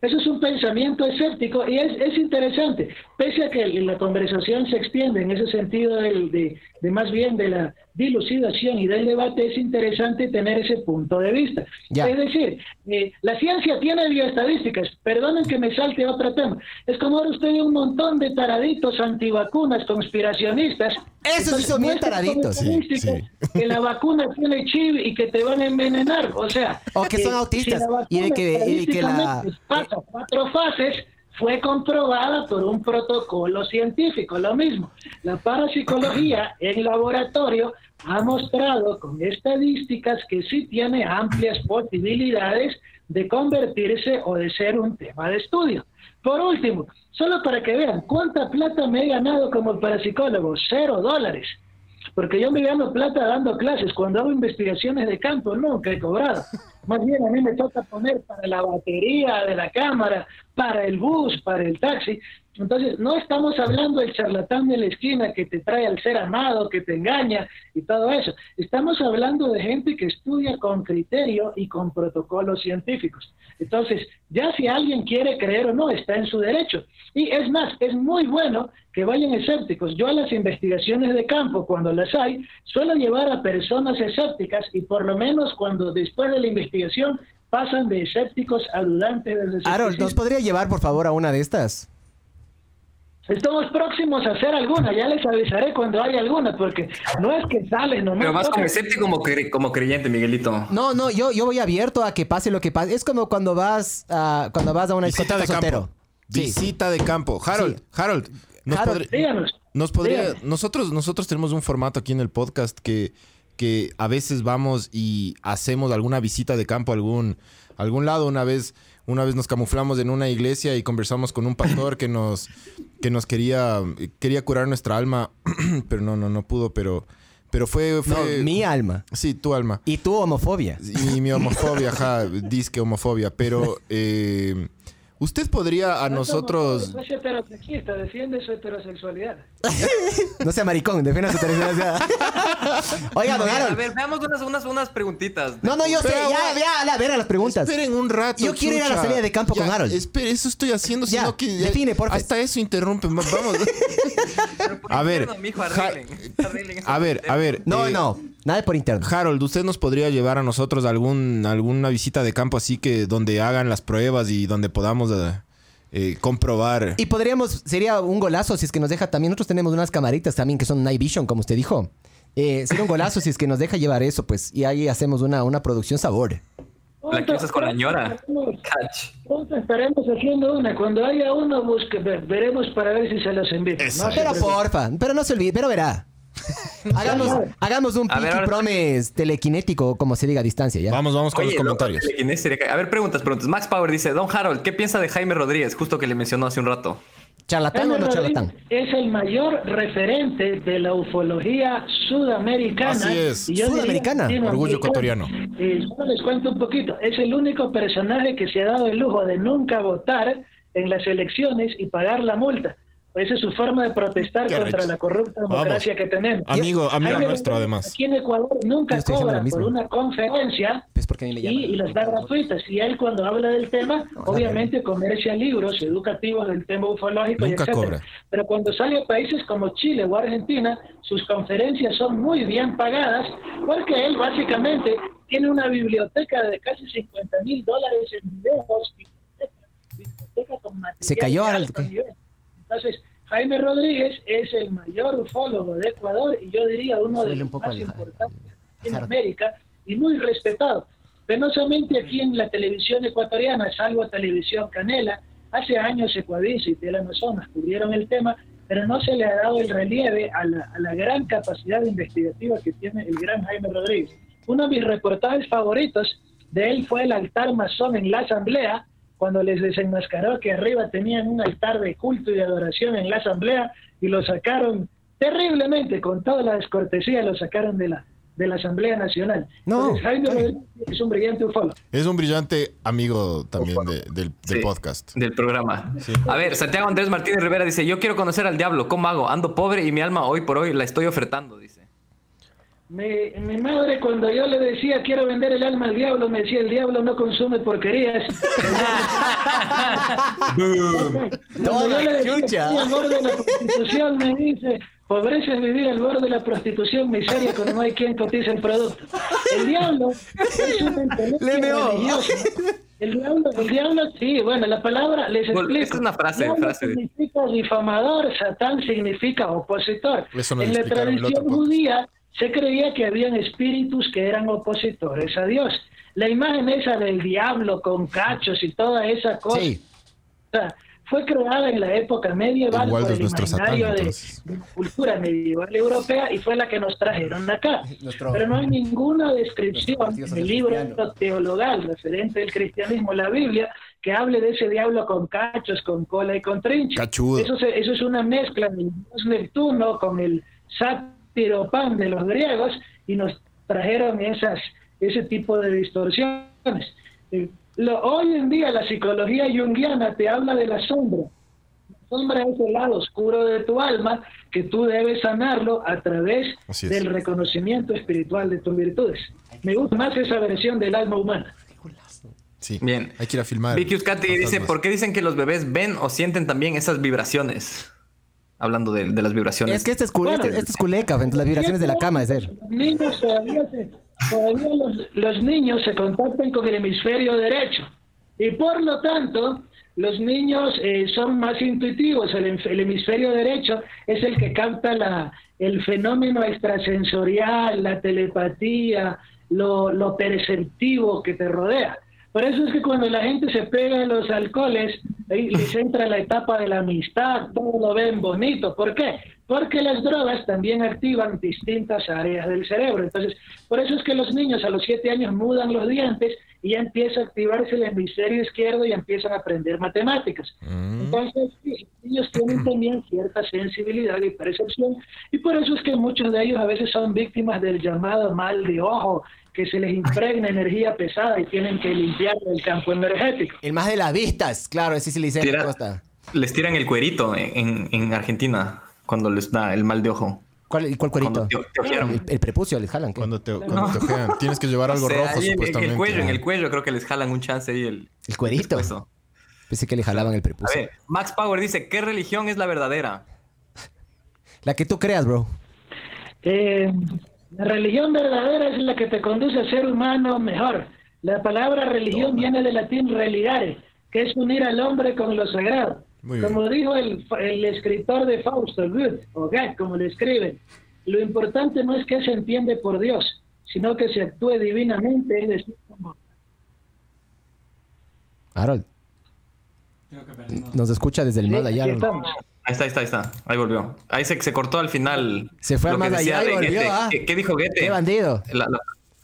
Eso es un pensamiento escéptico y es, es interesante. Pese a que la conversación se extiende en ese sentido de, de, más bien de la dilucidación y del debate, es interesante tener ese punto de vista. Es decir, eh, la ciencia tiene bioestadísticas. Perdonen que me salte otro tema. Es como ahora usted ve un montón de taraditos antivacunas, conspiracionistas. Eso sí son bien taraditos. Que la vacuna tiene chip y que te van a envenenar. O sea, o que son autistas y de que, y que la cuatro fases fue comprobada por un protocolo científico. Lo mismo, la parapsicología en laboratorio ha mostrado con estadísticas que sí tiene amplias posibilidades de convertirse o de ser un tema de estudio. Por último, solo para que vean cuánta plata me he ganado como parapsicólogo, cero dólares. Porque yo me gano plata dando clases. Cuando hago investigaciones de campo, nunca he cobrado. Más bien a mí me toca poner para la batería de la cámara, para el bus, para el taxi. Entonces, no estamos hablando del charlatán de la esquina que te trae al ser amado, que te engaña y todo eso. Estamos hablando de gente que estudia con criterio y con protocolos científicos. Entonces, ya si alguien quiere creer o no, está en su derecho. Y es más, es muy bueno que vayan escépticos. Yo a las investigaciones de campo, cuando las hay, suelo llevar a personas escépticas y por lo menos cuando después de la investigación pasan de escépticos a dudantes. Aaron, ¿nos podría llevar por favor a una de estas? Estamos próximos a hacer alguna, ya les avisaré cuando haya alguna, porque no es que sale no Pero más como escéptico como, como creyente, Miguelito. No, no, yo, yo voy abierto a que pase lo que pase. Es como cuando vas a, cuando vas a una visita de campo. Visita de campo. Harold, Harold, nos, podría, nosotros, nosotros tenemos un formato aquí en el podcast que, que a veces vamos y hacemos alguna visita de campo a algún, algún lado. Una vez una vez nos camuflamos en una iglesia y conversamos con un pastor que nos, que nos quería, quería curar nuestra alma, pero no, no, no pudo, pero... Pero fue, fue... No, mi alma. Sí, tu alma. Y tu homofobia. Y mi homofobia, ajá, disque homofobia. Pero eh, Usted podría a nosotros. No, es heterosexista, defiende su heterosexualidad. no sea maricón, defiende su heterosexualidad. Oiga, don A ver, veamos unas, unas, unas preguntitas. No, no, yo sé, ya, ya, a ver a las preguntas. Esperen un rato. Yo quiero ir a la salida de campo con Harold. Espere, eso estoy haciendo, sino que. define, por favor. Hasta eso interrumpen. Vamos. a ver. a ver, a ver. No, eh, no. Nada por interno. Harold, ¿usted nos podría llevar a nosotros algún, alguna visita de campo así que donde hagan las pruebas y donde podamos eh, eh, comprobar? Y podríamos, sería un golazo si es que nos deja también, nosotros tenemos unas camaritas también que son Night Vision, como usted dijo. Eh, sería un golazo si es que nos deja llevar eso, pues, y ahí hacemos una, una producción sabor. La que usas con la ñora. Estaremos haciendo una. Cuando haya una, busque, veremos para ver si se las envía. pero porfa, pero no se olvide, pero verá. hagamos, hagamos un Pinky Promise telequinético, como se diga a distancia, ¿ya? Vamos, vamos con los comentarios. a ver, preguntas, preguntas. Max Power dice, Don Harold, ¿qué piensa de Jaime Rodríguez? Justo que le mencionó hace un rato. ¿Charlatán o no charlatán? Es el mayor referente de la ufología sudamericana. Así es. sudamericana. Orgullo ecuatoriano. Y les cuento un poquito. Es el único personaje que se ha dado el lujo de nunca votar en las elecciones y pagar la multa. Esa es su forma de protestar contra la corrupta democracia que tenemos. Amigo, amigo nuestro, además. Aquí en Ecuador nunca cobra por una conferencia y, las da gratuitas. Y él, cuando habla del tema, obviamente comercia libros educativos del tema ufológico nunca y Cobra. Pero cuando sale a países como Chile o Argentina, sus conferencias son muy bien pagadas porque él básicamente tiene una biblioteca de casi 50 mil dólares en videos, biblioteca, con Se cayó al... Entonces, Jaime Rodríguez es el mayor ufólogo de Ecuador y yo diría uno de los más importantes en América y muy respetado. Penosamente aquí en la televisión ecuatoriana, salvo televisión Canela, hace años Ecuadís y Amazonas cubrieron el tema, pero no se le ha dado el relieve a la, a la gran capacidad investigativa que tiene el gran Jaime Rodríguez. Uno de mis reportajes favoritos de él fue el altar masón en la asamblea, cuando les desenmascaró que arriba tenían un altar de culto y de adoración en la asamblea y lo sacaron terriblemente, con toda la descortesía, lo sacaron de la, de la Asamblea Nacional. No. Jaime es un brillante ufólogo. Es un brillante amigo también del, podcast. Del programa. A ver, Santiago Andrés Martínez Rivera dice, yo quiero conocer al diablo, ¿cómo hago? Ando pobre y mi alma hoy por hoy la estoy ofertando, dice. Mi, mi, madre cuando yo le decía quiero vender el alma al diablo, me decía el diablo no consume porquerías. Toda la chucha. Al borde de la prostitución me dice, pobreza es vivir al borde de la prostitución, miseria cuando no hay quien cotice el producto. El diablo es un intelecto religioso. El diablo, el diablo, sí, bueno, la palabra les explico. Es una frase, frase. significa difamador, Satán significa opositor. en la tradición judía se creía que habían espíritus que eran opositores a Dios. La imagen esa del diablo con cachos y toda esa cosa fue creada en la época medieval por el imaginario de, la cultura medieval europea y fue la que nos trajeron acá. Pero no hay ninguna descripción en el libro teologal referente al cristianismo, la Biblia, que hable de ese diablo con cachos, con cola y con trincha. Eso, eso es una mezcla del dios Neptuno con el sat pan de los griegos y nos trajeron esas, ese tipo de distorsiones. Eh, hoy en día la psicología junguiana te habla de la sombra. La sombra es el lado oscuro de tu alma que tú debes sanarlo a través del reconocimiento espiritual de tus virtudes. Me gusta más esa versión del alma humana. Sí, Bien. Hay que ir a filmar. Vicky Uscati dice, ¿por qué dicen que los bebés ven o sienten también esas vibraciones? Hablando de, las vibraciones. Es que este es, este, este es culeca, las vibraciones de la cama, es él. Los niños todavía, los, niños se contactan con el hemisferio derecho y por lo tanto los niños eh, son más intuitivos. El, hemisferio derecho es el que capta la, el fenómeno extrasensorial, la telepatía, lo, lo perceptivo que te rodea. Por eso es que cuando la gente se pega a los alcoholes, ahí les entra la etapa de la amistad, todo lo ven bonito. ¿Por qué? Porque las drogas también activan distintas áreas del cerebro. Entonces, por eso es que los niños a los siete años mudan los dientes y ya empieza a activarse el hemisferio izquierdo y empiezan a aprender matemáticas. Mm. Entonces, sí, ellos tienen también cierta sensibilidad y percepción y por eso es que muchos de ellos a veces son víctimas del llamado mal de ojo, que se les impregna energía pesada y tienen que limpiar el campo energético. El más de las vistas, claro, ese sí le dicen Les tiran el cuerito en, en, Argentina cuando les da el mal de ojo. ¿Cuál, cuál cuerito? el, prepucio les jalan. Cuando te, cuando te Tienes que llevar algo rojo, supuestamente. En el cuello, en el cuello creo que les jalan un chance ahí el... ¿El cuerito? Eso. Pensé que le jalaban el prepucio. A ver, Max Power dice, ¿qué religión es la verdadera? La que tú creas, bro. Eh, la religión verdadera es la que te conduce a ser humano mejor. La palabra religión viene del latín religare, que es unir al hombre con lo sagrado. Como dijo el, escritor de Fausto, Goethe, o Goethe, como le escriben, lo importante no es que se entiende por Dios, sino que se actúe divinamente, es decir, como... Harold. Nos escucha desde el mal allá. Ahí está, ahí está, ahí está. Ahí volvió. Ahí se, se cortó al final. Se fue al más allá y volvió. Ah. ¿Qué, dijo Goethe? ¡Qué bandido!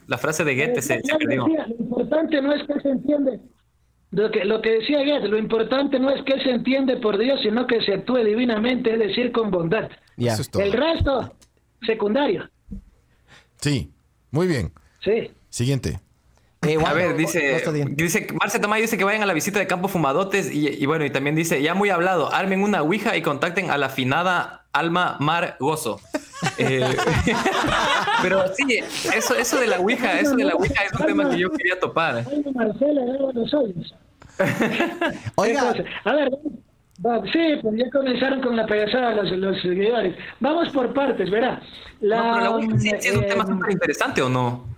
La, frase de Goethe se, se perdió. Lo importante no es que se entiende. Lo que, lo que decía Goethe, lo importante no es que se entiende por Dios, sino que se actúe divinamente, es decir, con bondad. Eso es todo. El resto, secundario. Sí, muy bien. Sí. Siguiente. Eh, a ver, dice, dice Marce Tomás dice que vayan a la visita de Campo Fumadotes y, bueno, y también dice, ya muy hablado, armen una ouija y contacten a la afinada Alma Mar Gozo. Eh, pero sí, eso, eso de la ouija, eso de la ouija es un tema que yo quería topar. Oiga. A ver, sí, pues ya comenzaron con la payasada los, los seguidores. Vamos por partes, verá. La, no, pero la ouija sí, es un tema eh, súper interesante o no?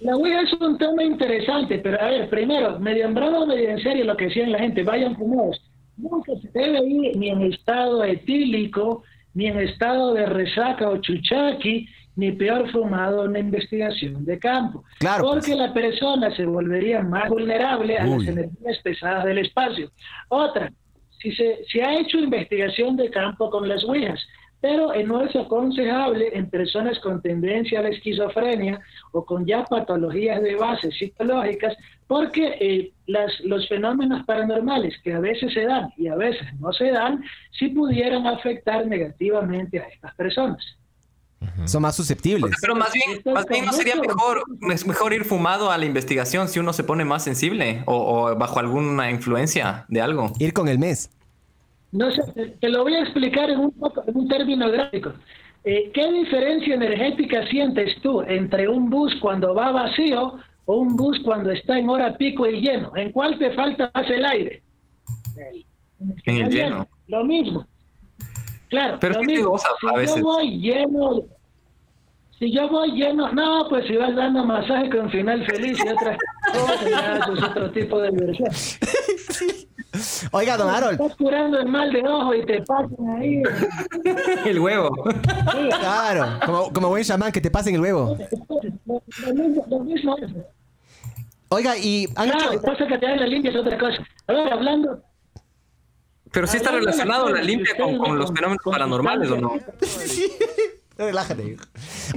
La Ouija es un tema interesante, pero a ver, primero, medio en broma, medio en serio lo que decían la gente, vayan fumados. Nunca se debe ir ni en estado etílico, ni en estado de resaca o chuchaqui, ni peor fumado en investigación de campo. Claro, porque pues. la persona se volvería más vulnerable a las energías pesadas del espacio. Otra, si se, se ha hecho investigación de campo con las Ouijas, pero no es aconsejable en personas con tendencia a la esquizofrenia o con ya patologías de base psicológicas, porque eh, las, los fenómenos paranormales que a veces se dan y a veces no se dan, sí pudieran afectar negativamente a estas personas. Son más susceptibles. Pero más bien, más bien no sería mejor, mejor ir fumado a la investigación si uno se pone más sensible o, bajo alguna influencia de algo. Ir con el mes. No sé, te lo voy a explicar en un, en un término gráfico. Eh, ¿Qué diferencia energética sientes tú entre un bus cuando va vacío o un bus cuando está en hora pico y lleno? ¿En cuál te falta más el aire? En el lleno. Lo mismo. Claro, pero si yo voy lleno, si yo voy lleno, no, pues si vas dando masaje con final feliz y otras cosas, es otro tipo de diversión. Oiga, don Harold. Estás curando el mal de ojo y te pasan ahí. el huevo. Claro, como, como buen chamán, que te pasen el huevo. Lo mismo. Oiga, y han claro, hecho... pasa que te hagan la limpia es otra cosa. Ahora, hablando pero sí está relacionado la limpia con, los fenómenos paranormales, ¿o no? Relájate.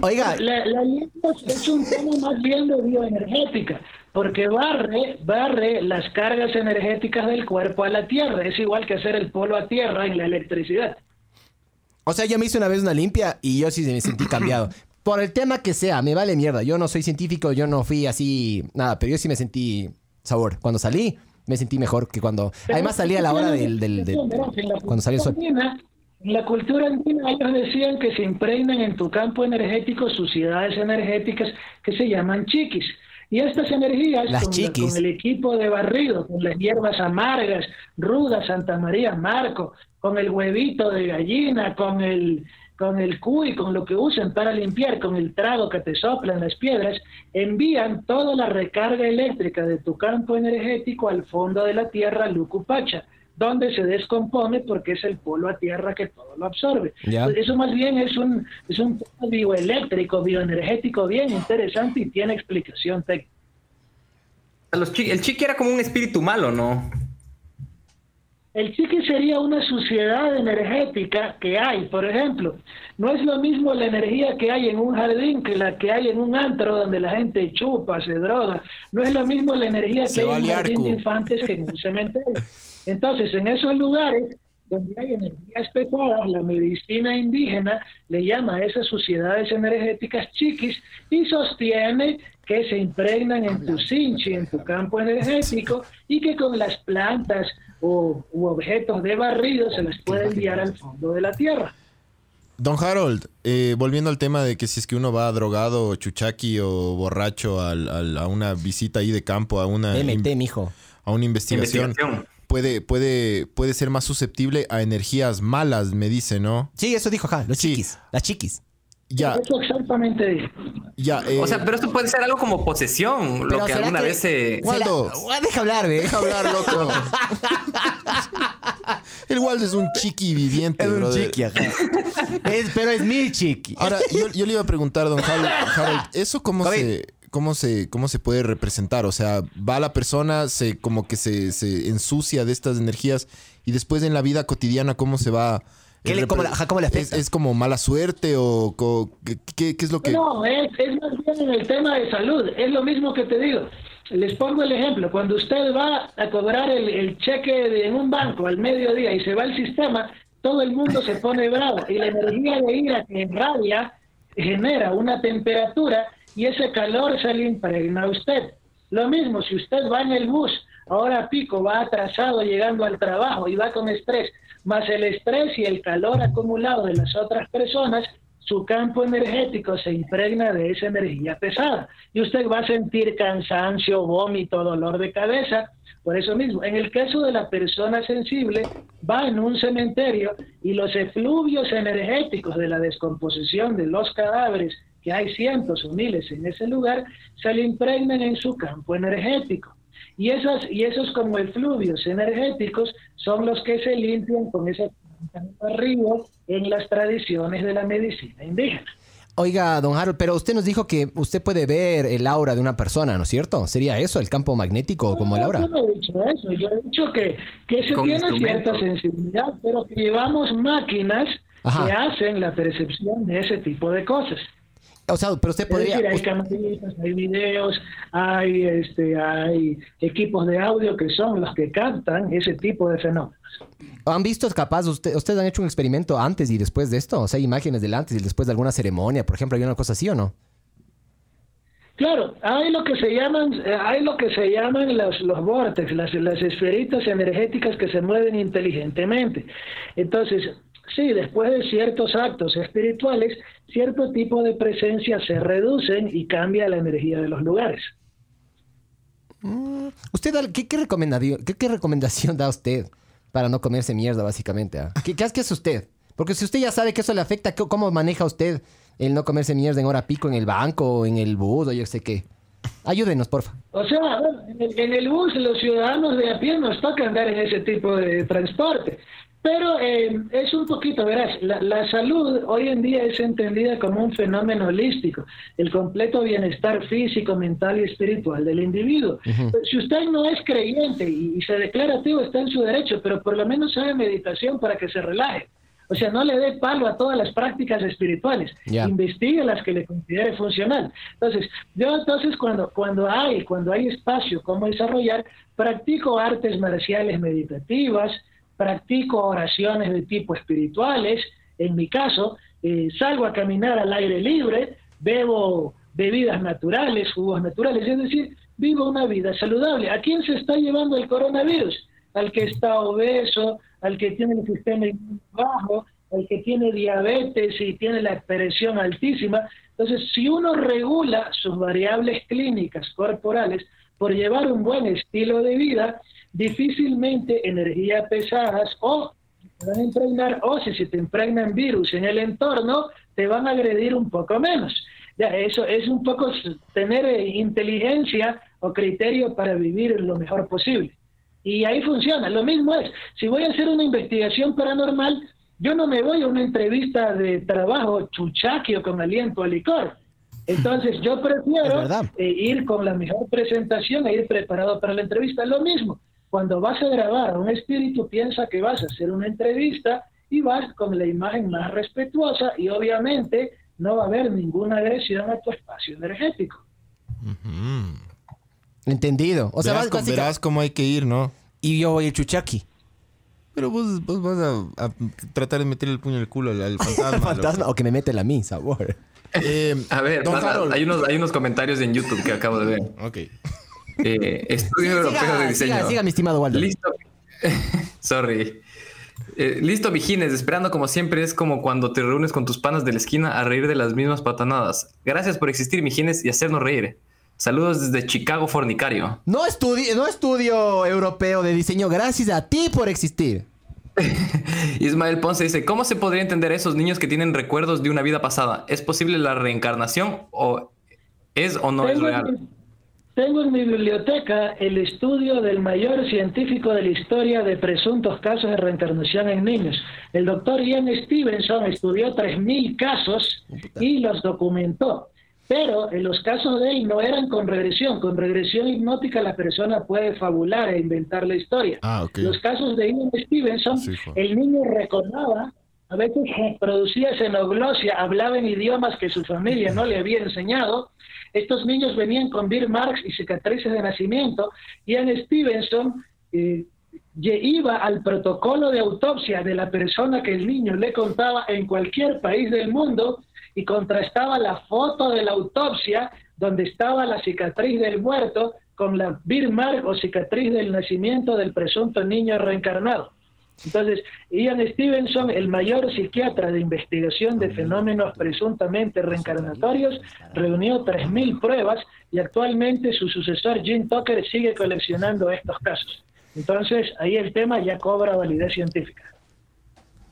Oiga. La, limpia es un tema más bien de bioenergética, porque barre, barre las cargas energéticas del cuerpo a la tierra. Es igual que hacer el polo a tierra en la electricidad. O sea, yo me hice una vez una limpia y yo sí me sentí cambiado. Por el tema que sea, me vale mierda. Yo no soy científico, yo no fui así, nada, pero yo sí me sentí sabor. Cuando salí, me sentí mejor que cuando... Además salía a la hora del... del, cuando salió el sol. En la cultura andina ellos decían que se impregnan en tu campo energético suciedades energéticas que se llaman chiquis. Y estas energías, con, con, el equipo de barrido, con las hierbas amargas, rudas, Santa María, Marco, con el huevito de gallina, con el con el cuy, con lo que usan para limpiar, con el trago que te soplan las piedras, envían toda la recarga eléctrica de tu campo energético al fondo de la tierra, Lucupacha, donde se descompone porque es el polo a tierra que todo lo absorbe. Eso más bien es un, es un bioeléctrico, bioenergético bien interesante y tiene explicación técnica. el chiqui era como un espíritu malo, ¿no? El chiqui sería una suciedad energética que hay, por ejemplo. No es lo mismo la energía que hay en un jardín que la que hay en un antro donde la gente chupa, se droga. No es lo mismo la energía que hay en un jardín de infantes que en un cementerio. Entonces, en esos lugares donde hay energías pesadas, la medicina indígena le llama a esas suciedades energéticas chiquis y sostiene que se impregnan en tu cinchi, en tu campo energético, y que con las plantas o u objetos de barrido se les puede enviar al fondo de la tierra. Don Harold, eh, volviendo al tema de que si es que uno va drogado, chuchaqui o borracho a una visita ahí de campo, a una, mijo. a una investigación, Puede, puede, puede ser más susceptible a energías malas, me dice, ¿no? Sí, eso dijo acá, los chiquis, las chiquis. Ya. Eso exactamente. Ya, eh, o sea, pero esto puede ser algo como posesión, lo que alguna vez se. Waldo. Deja hablar, ve. Deja hablar, loco. El Waldo es un chiqui viviente, Es un chiqui, ajá. pero es mi chiqui. Ahora, yo, le iba a preguntar, don Harold, ¿eso cómo se, cómo se, cómo se puede representar? O sea, va la persona, se como que se, se ensucia de estas energías y después en la vida cotidiana, ¿cómo se va cómo, le afecta? ¿Es, como mala suerte o, qué, es lo que...? No, es, más bien en el tema de salud. Es lo mismo que te digo. Les pongo el ejemplo. Cuando usted va a cobrar el, cheque en un banco al mediodía y se va al sistema, todo el mundo se pone bravo. Y la energía de ira que rabia genera una temperatura y ese calor se le impregna a usted. Lo mismo, si usted va en el bus, ahora pico, va atrasado llegando al trabajo y va con estrés, más el estrés y el calor acumulado de las otras personas, su campo energético se impregna de esa energía pesada y usted va a sentir cansancio, vómito, dolor de cabeza. Por eso mismo, en el caso de la persona sensible, va en un cementerio y los efluvios energéticos de la descomposición de los cadáveres, que hay cientos o miles en ese lugar, se le impregnan en su campo energético. Y, esas, y esos como efluvios energéticos son los que se limpian con ese río en las tradiciones de la medicina indígena. Oiga, don Harold, pero usted nos dijo que usted puede ver el aura de una persona, ¿no es cierto? ¿Sería eso, el campo magnético como el aura? Yo no he dicho eso, yo he dicho que, que se tiene cierta sensibilidad, pero que llevamos máquinas que hacen la percepción de ese tipo de cosas. O sea, pero usted podría... hay camaritas, hay videos, hay, este, hay equipos de audio que son los que captan ese tipo de fenómenos. ¿Han visto capaz, usted, ustedes han hecho un experimento antes y después de esto? O sea, imágenes del antes y después de alguna ceremonia, por ejemplo, ¿hay una cosa así o no? Claro, hay lo que se llaman, hay lo que se llaman los, los vórtices, las, las esferitas energéticas que se mueven inteligentemente. Entonces, sí, después de ciertos actos espirituales, cierto tipo de presencia se reducen y cambia la energía de los lugares. Mm, ¿Usted qué, qué, recomendación, qué, recomendación da usted para no comerse mierda, básicamente? Ah? ¿Qué, ¿Qué, hace usted? Porque si usted ya sabe que eso le afecta, ¿cómo maneja usted el no comerse mierda en hora pico en el banco o en el bus o yo sé qué? Ayúdenos, porfa. O sea, en el, bus los ciudadanos de a pie nos toca andar en ese tipo de transporte. Pero eh, es un poquito, verás, la, la, salud hoy en día es entendida como un fenómeno holístico, el completo bienestar físico, mental y espiritual del individuo. Si usted no es creyente y, se declara ateo, está en su derecho, pero por lo menos haga meditación para que se relaje. O sea, no le dé palo a todas las prácticas espirituales. Investigue las que le considere funcional. Entonces, yo entonces cuando, cuando hay, cuando hay espacio cómo desarrollar, practico artes marciales meditativas, practico oraciones de tipo espirituales, en mi caso, eh, salgo a caminar al aire libre, bebo bebidas naturales, jugos naturales, es decir, vivo una vida saludable. ¿A quién se está llevando el coronavirus? Al que está obeso, al que tiene el sistema bajo, al que tiene diabetes y tiene la presión altísima. Entonces, si uno regula sus variables clínicas corporales por llevar un buen estilo de vida, difícilmente energías pesadas o te van a impregnar o si se te impregnan virus en el entorno, te van a agredir un poco menos. Ya, eso es un poco tener eh, inteligencia o criterio para vivir lo mejor posible. Y ahí funciona. Lo mismo es, si voy a hacer una investigación paranormal, yo no me voy a una entrevista de trabajo chuchaquio con aliento a licor. Entonces yo prefiero eh, ir con la mejor presentación e ir preparado para la entrevista. Lo mismo, cuando vas a grabar a un espíritu, piensa que vas a hacer una entrevista y vas con la imagen más respetuosa y obviamente no va a haber ninguna agresión a tu espacio energético. Entendido. O sea, verás, verás cómo hay que ir, ¿no? Y yo voy a chuchaqui. Pero vos, vos vas a, tratar de meter el puño en el culo al, fantasma. fantasma o que me mete la mí, sabor. Eh, a ver, hay, unos, hay unos comentarios en YouTube que acabo de ver. Ok. Eh, estudio europeo de diseño. Siga, siga, mi estimado Waldo. Listo. Sorry. Eh, listo, Vigines, esperando como siempre es como cuando te reúnes con tus panas de la esquina a reír de las mismas patanadas. Gracias por existir, Vigines, y hacernos reír. Saludos desde Chicago, Fornicario. No estudio, no estudio europeo de diseño, gracias a ti por existir. Ismael Ponce dice, ¿cómo se podría entender esos niños que tienen recuerdos de una vida pasada? ¿Es posible la reencarnación o es o no es real? Tengo en mi biblioteca el estudio del mayor científico de la historia de presuntos casos de reencarnación en niños. El doctor Ian Stevenson estudió 3.000 casos y los documentó. Pero en los casos de él no eran con regresión. Con regresión hipnótica la persona puede fabular e inventar la historia. Ah, Los casos de Ian Stevenson, el niño recordaba, a veces producía xenoglosia, hablaba en idiomas que su familia no le había enseñado. Estos niños venían con Bill Marx y cicatrices de nacimiento. Ian Stevenson eh, iba al protocolo de autopsia de la persona que el niño le contaba en cualquier país del mundo y contrastaba la foto de la autopsia donde estaba la cicatriz del muerto con la birmar o cicatriz del nacimiento del presunto niño reencarnado. Entonces, Ian Stevenson, el mayor psiquiatra de investigación de fenómenos presuntamente reencarnatorios, reunió 3.000 pruebas y actualmente su sucesor Jim Tucker sigue coleccionando estos casos. Entonces, ahí el tema ya cobra validez científica.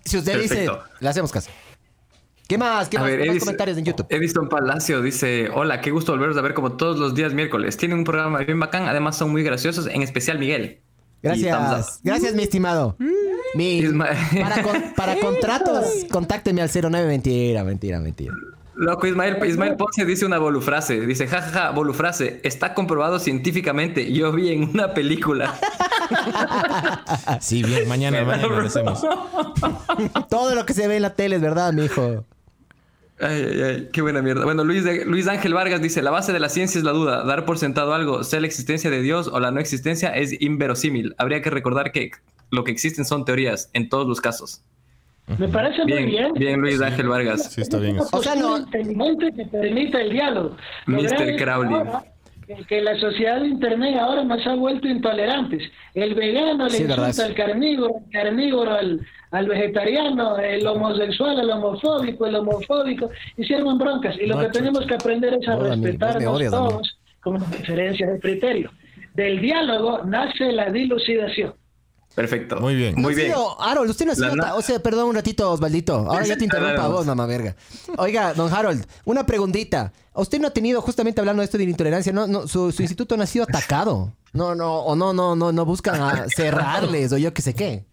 Si usted dice, le hacemos caso. ¿Qué más? ¿Qué más? comentarios en YouTube? Edison Palacio dice: Hola, qué gusto volveros a ver como todos los días miércoles. Tienen un programa bien bacán, además son muy graciosos, en especial Miguel. Gracias. Gracias, mi estimado. para, contratos, contácteme al 09. Mentira, mentira, mentira. Loco, Ismael, Ismael Ponce dice una bolufrase. Dice, jajaja, ja, ja, bolufrase. Está comprobado científicamente. Yo vi en una película. sí, bien. Mañana, mañana lo hacemos. Todo lo que se ve en la tele es verdad, mijo. Ay, ay, ay, qué buena mierda. Bueno, Luis, Luis Ángel Vargas dice, la base de la ciencia es la duda. Dar por sentado algo, sea la existencia de Dios o la no existencia, es inverosímil. Habría que recordar que lo que existen son teorías en todos los casos. Me parece bien, muy bien. Bien, Luis Ángel Vargas. Sí, está bien. O sea, no. que permita el diálogo. Mr. Crowley. Que la sociedad de Internet ahora nos ha vuelto intolerantes. El vegano le insulta al carnívoro, el carnívoro al, al vegetariano, el homosexual al homofóbico, el homofóbico, hicieron broncas. Y lo que tenemos que aprender es a respetarnos todos como diferencias de criterio. Del diálogo nace la dilucidación. Perfecto. Muy bien. Muy bien. Harold, usted no ha sido... O sea, perdón un ratito, Osvaldito. Ahora ya te interrumpo a vos, mamá verga. Oiga, don Harold, una preguntita. Usted no ha tenido, justamente hablando de esto de la intolerancia, no, no, su, su instituto no ha sido atacado. No, no, o no, no, no, no buscan cerrarles o yo qué sé qué.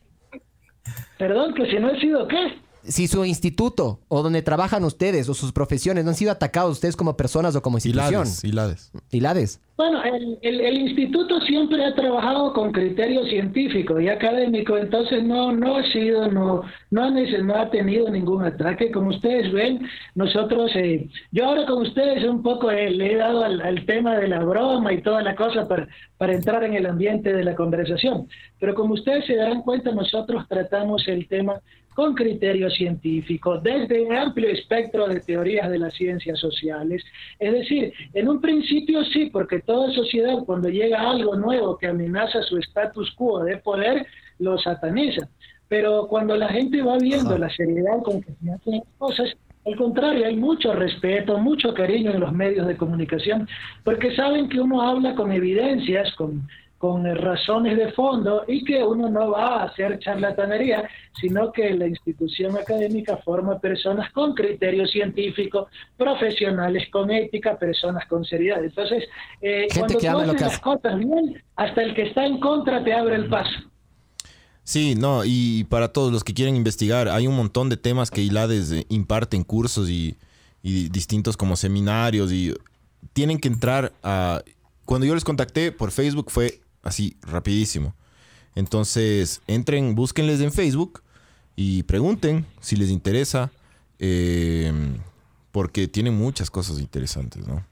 Perdón, que si no he sido qué si su instituto o donde trabajan ustedes o sus profesiones no han sido atacados ustedes como personas o como institución. Hilades. Hilades. Bueno, el, el, instituto siempre ha trabajado con criterio científico y académico, entonces no no ha sido, no no ha, no ha tenido ningún ataque. Como ustedes ven, nosotros, eh, yo ahora con ustedes un poco eh, le he dado al, al, tema de la broma y toda la cosa para, para entrar en el ambiente de la conversación, pero como ustedes se darán cuenta, nosotros tratamos el tema con criterio científico, desde un amplio espectro de teorías de las ciencias sociales. Es decir, en un principio sí, porque toda sociedad cuando llega algo nuevo que amenaza su status quo de poder, lo sataniza. Pero cuando la gente va viendo la seriedad con que se hacen cosas, al contrario, hay mucho respeto, mucho cariño en los medios de comunicación, porque saben que uno habla con evidencias, con con razones de fondo y que uno no va a hacer charlatanería, sino que la institución académica forma personas con criterio científico, profesionales con ética, personas con seriedad. Entonces, eh, cuando tú haces las cosas bien, hasta el que está en contra te abre el paso. Sí, no, y para todos los que quieren investigar, hay un montón de temas que ILADES eh, imparten cursos y, y distintos como seminarios y tienen que entrar a... Cuando yo les contacté por Facebook fue así rapidísimo. Entonces, entren, búsquenles en Facebook y pregunten si les interesa, eh, porque tienen muchas cosas interesantes, ¿no?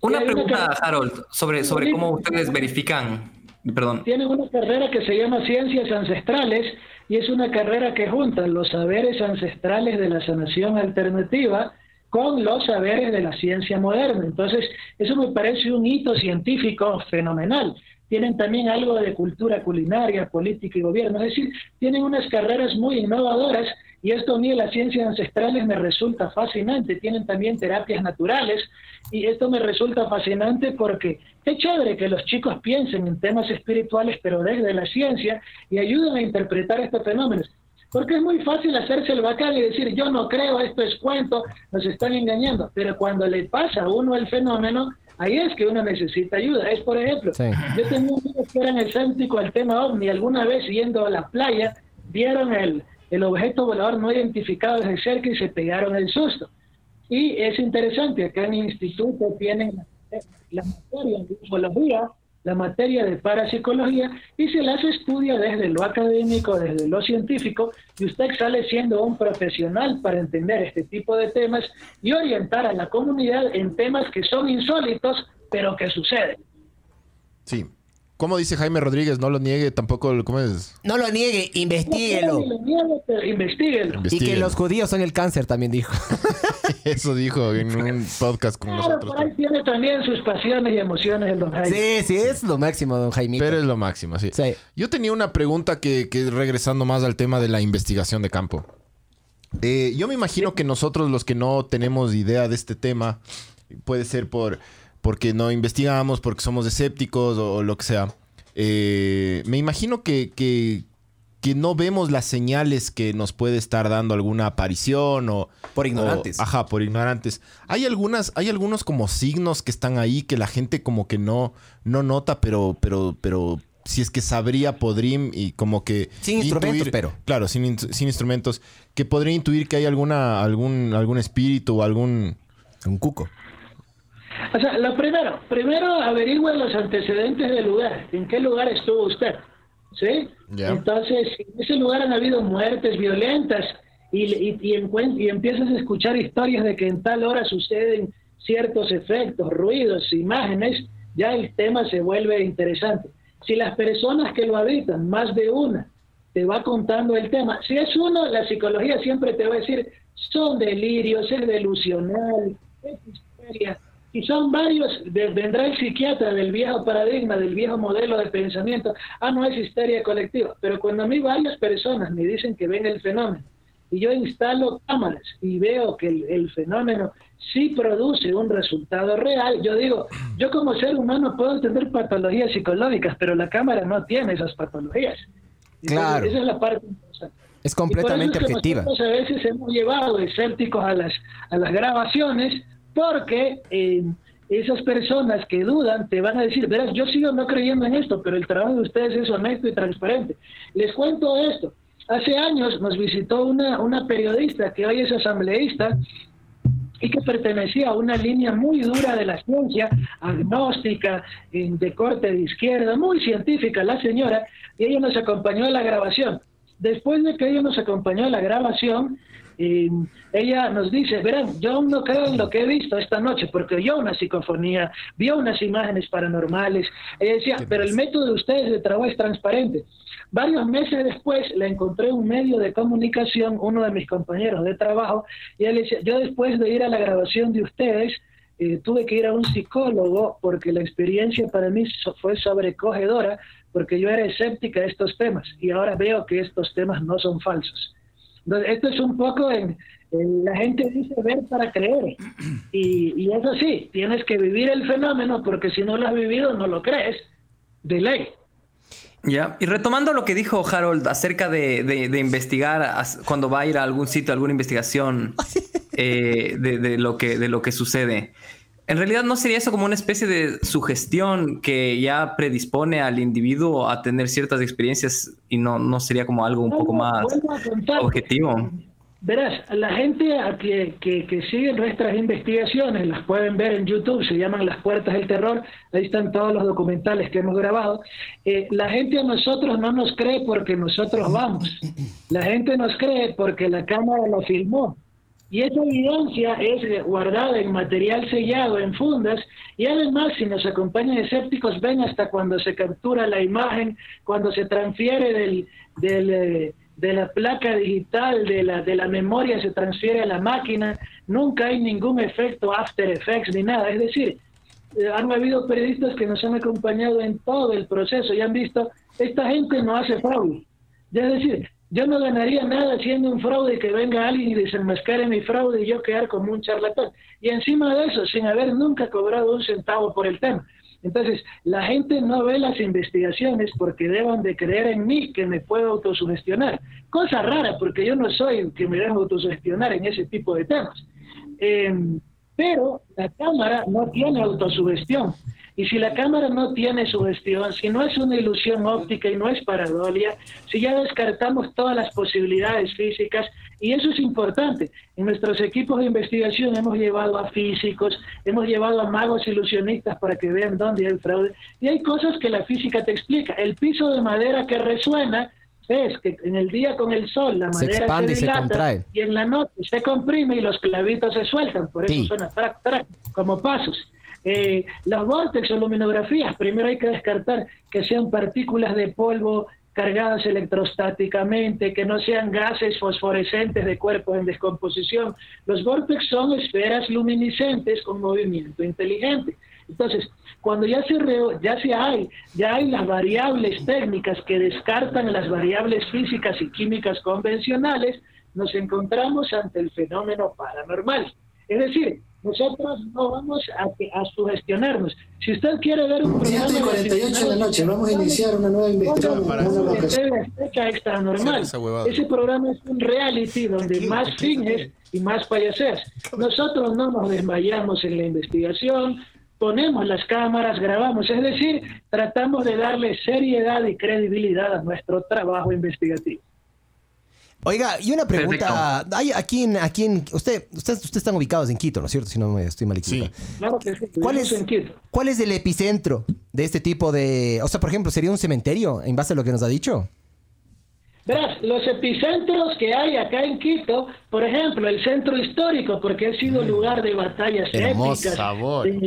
Una pregunta, Harold, sobre, sobre cómo ustedes verifican, perdón. Tienen una carrera que se llama Ciencias Ancestrales y es una carrera que junta los saberes ancestrales de la sanación alternativa con los saberes de la ciencia moderna. Entonces, eso me parece un hito científico fenomenal tienen también algo de cultura culinaria, política y gobierno, es decir, tienen unas carreras muy innovadoras y esto a mí de las ciencias ancestrales me resulta fascinante, tienen también terapias naturales y esto me resulta fascinante porque es chévere que los chicos piensen en temas espirituales pero desde la ciencia y ayuden a interpretar estos fenómenos. Porque es muy fácil hacerse el bacán y decir, yo no creo, esto es cuento, nos están engañando. Pero cuando le pasa a uno el fenómeno, Ahí es que uno necesita ayuda. Es, por ejemplo, yo tenía amigos que eran escépticos al tema ovni. Alguna vez yendo a la playa, vieron el, el objeto volador no identificado desde cerca y se pegaron el susto. Y es interesante, acá en el instituto tienen la materia de ufología, la materia de parapsicología y se las estudia desde lo académico, desde lo científico y usted sale siendo un profesional para entender este tipo de temas y orientar a la comunidad en temas que son insólitos pero que suceden. Sí, ¿Cómo dice Jaime Rodríguez? No lo niegue, tampoco, ¿cómo es? No lo niegue, investiguelo. No, lo investiguelo. Y que los judíos son el cáncer, también dijo. Eso dijo en un podcast con claro, nosotros. Por ahí tiene también sus pasiones y emociones el don Jaime. Sí, sí, es lo máximo, don Jaime. Pero es lo máximo, sí. sí. Yo tenía una pregunta que, que, regresando más al tema de la investigación de campo. Eh, yo me imagino que nosotros los que no tenemos idea de este tema, puede ser por porque no investigamos, porque somos escépticos o, lo que sea. Eh, me imagino que, que, no vemos las señales que nos puede estar dando alguna aparición o... Por ignorantes. ajá, por ignorantes. Hay algunas, hay algunos como signos que están ahí que la gente como que no, no nota, pero, pero, pero si es que sabría, podría y como que... Sin instrumentos, pero. Claro, sin, sin, instrumentos. Que podría intuir que hay alguna, algún, algún espíritu o algún... Un cuco. O sea, lo primero, primero averigüe los antecedentes del lugar. ¿En qué lugar estuvo usted? ¿Sí? Entonces, en ese lugar han habido muertes violentas y, y, y, empiezas a escuchar historias de que en tal hora suceden ciertos efectos, ruidos, imágenes, ya el tema se vuelve interesante. Si las personas que lo habitan, más de una, te va contando el tema, si es uno, la psicología siempre te va a decir, son delirios, es delusional, es histeria. Si son varios, vendrá el psiquiatra del viejo paradigma, del viejo modelo de pensamiento, ah, no es histeria colectiva. Pero cuando a mí varias personas me dicen que ven el fenómeno, y yo instalo cámaras y veo que el, fenómeno sí produce un resultado real, yo digo, yo como ser humano puedo entender patologías psicológicas, pero la cámara no tiene esas patologías. Claro. esa es la parte Es completamente objetiva. a veces hemos llevado escépticos a las, a las grabaciones porque eh, esas personas que dudan te van a decir, verás, yo sigo no creyendo en esto, pero el trabajo de ustedes es honesto y transparente. Les cuento esto. Hace años nos visitó una, una periodista que hoy es asambleísta y que pertenecía a una línea muy dura de la ciencia, agnóstica, de corte de izquierda, muy científica la señora, y ella nos acompañó a la grabación. Después de que ella nos acompañó a la grabación, y ella nos dice, verán, yo no creo en lo que he visto esta noche, porque oyó una psicofonía, vio unas imágenes paranormales. Ella decía, pero el método de ustedes de trabajo es transparente. Varios meses después le encontré un medio de comunicación, uno de mis compañeros de trabajo, y él decía, yo después de ir a la grabación de ustedes, eh, tuve que ir a un psicólogo porque la experiencia para mí fue sobrecogedora, porque yo era escéptica de estos temas, y ahora veo que estos temas no son falsos esto es un poco en, la gente dice ver para creer. Y, y eso sí, tienes que vivir el fenómeno porque si no lo has vivido no lo crees. De ley. Ya, y retomando lo que dijo Harold acerca de, de, investigar cuando va a ir a algún sitio, alguna investigación eh, de, de, lo que, de lo que sucede. En realidad no sería eso como una especie de sugestión que ya predispone al individuo a tener ciertas experiencias y no, no sería como algo un poco más objetivo. Verás, la gente que, que, que, sigue nuestras investigaciones, las pueden ver en YouTube, se llaman Las Puertas del Terror, ahí están todos los documentales que hemos grabado. Eh, la gente a nosotros no nos cree porque nosotros vamos, la gente nos cree porque la cámara lo filmó. Y esa evidencia es guardada en material sellado, en fundas, y además si nos acompañan escépticos ven hasta cuando se captura la imagen, cuando se transfiere del, eh, de la placa digital, de la, de la memoria, se transfiere a la máquina, nunca hay ningún efecto After Effects ni nada. Es decir, eh, han habido periodistas que nos han acompañado en todo el proceso y han visto, esta gente no hace fraude. Es decir, yo no ganaría nada haciendo un fraude que venga alguien y desenmascare mi fraude y yo quedar como un charlatán. Y encima de eso, sin haber nunca cobrado un centavo por el tema. Entonces, la gente no ve las investigaciones porque deban de creer en mí que me puedo autosugestionar. Cosa rara, porque yo no soy el que me dejo autosugestionar en ese tipo de temas. Eh, pero la cámara no tiene autosugestión. Y si la cámara no tiene sugestión, si no es una ilusión óptica y no es paradolia, si ya descartamos todas las posibilidades físicas, y eso es importante, en nuestros equipos de investigación hemos llevado a físicos, hemos llevado a magos ilusionistas para que vean dónde hay el fraude, y hay cosas que la física te explica. El piso de madera que resuena es que en el día con el sol la madera se, dilata y, en la noche se comprime y los clavitos se sueltan, por eso suena track, track, como pasos. Eh, las vortex o luminografías, primero hay que descartar que sean partículas de polvo cargadas electrostáticamente, que no sean gases fosforescentes de cuerpos en descomposición. Los vortex son esferas luminiscentes con movimiento inteligente. Entonces, cuando ya se, ya se hay, ya hay las variables técnicas que descartan las variables físicas y químicas convencionales, nos encontramos ante el fenómeno paranormal. Es decir, nosotros no vamos a, a sugestionarnos. Si usted quiere ver un programa... 48 de la noche, vamos a iniciar una nueva investigación. extra normal. Ese programa es un reality donde más finges y más payaseas. Nosotros no nos desmayamos en la investigación, ponemos las cámaras, grabamos, es decir, tratamos de darle seriedad y credibilidad a nuestro trabajo investigativo. Oiga, y una pregunta. Hay aquí en, aquí en usted, ustedes, ustedes están ubicados en Quito, ¿no es cierto? Si no me estoy mal equivocado. Sí. Claro que sí. ¿Cuál es, en Quito. ¿Cuál es el epicentro de este tipo de, o sea, por ejemplo, sería un cementerio en base a lo que nos ha dicho? Verás, los epicentros que hay acá en Quito, por ejemplo, el centro histórico, porque ha sido mm. lugar de batallas épicas,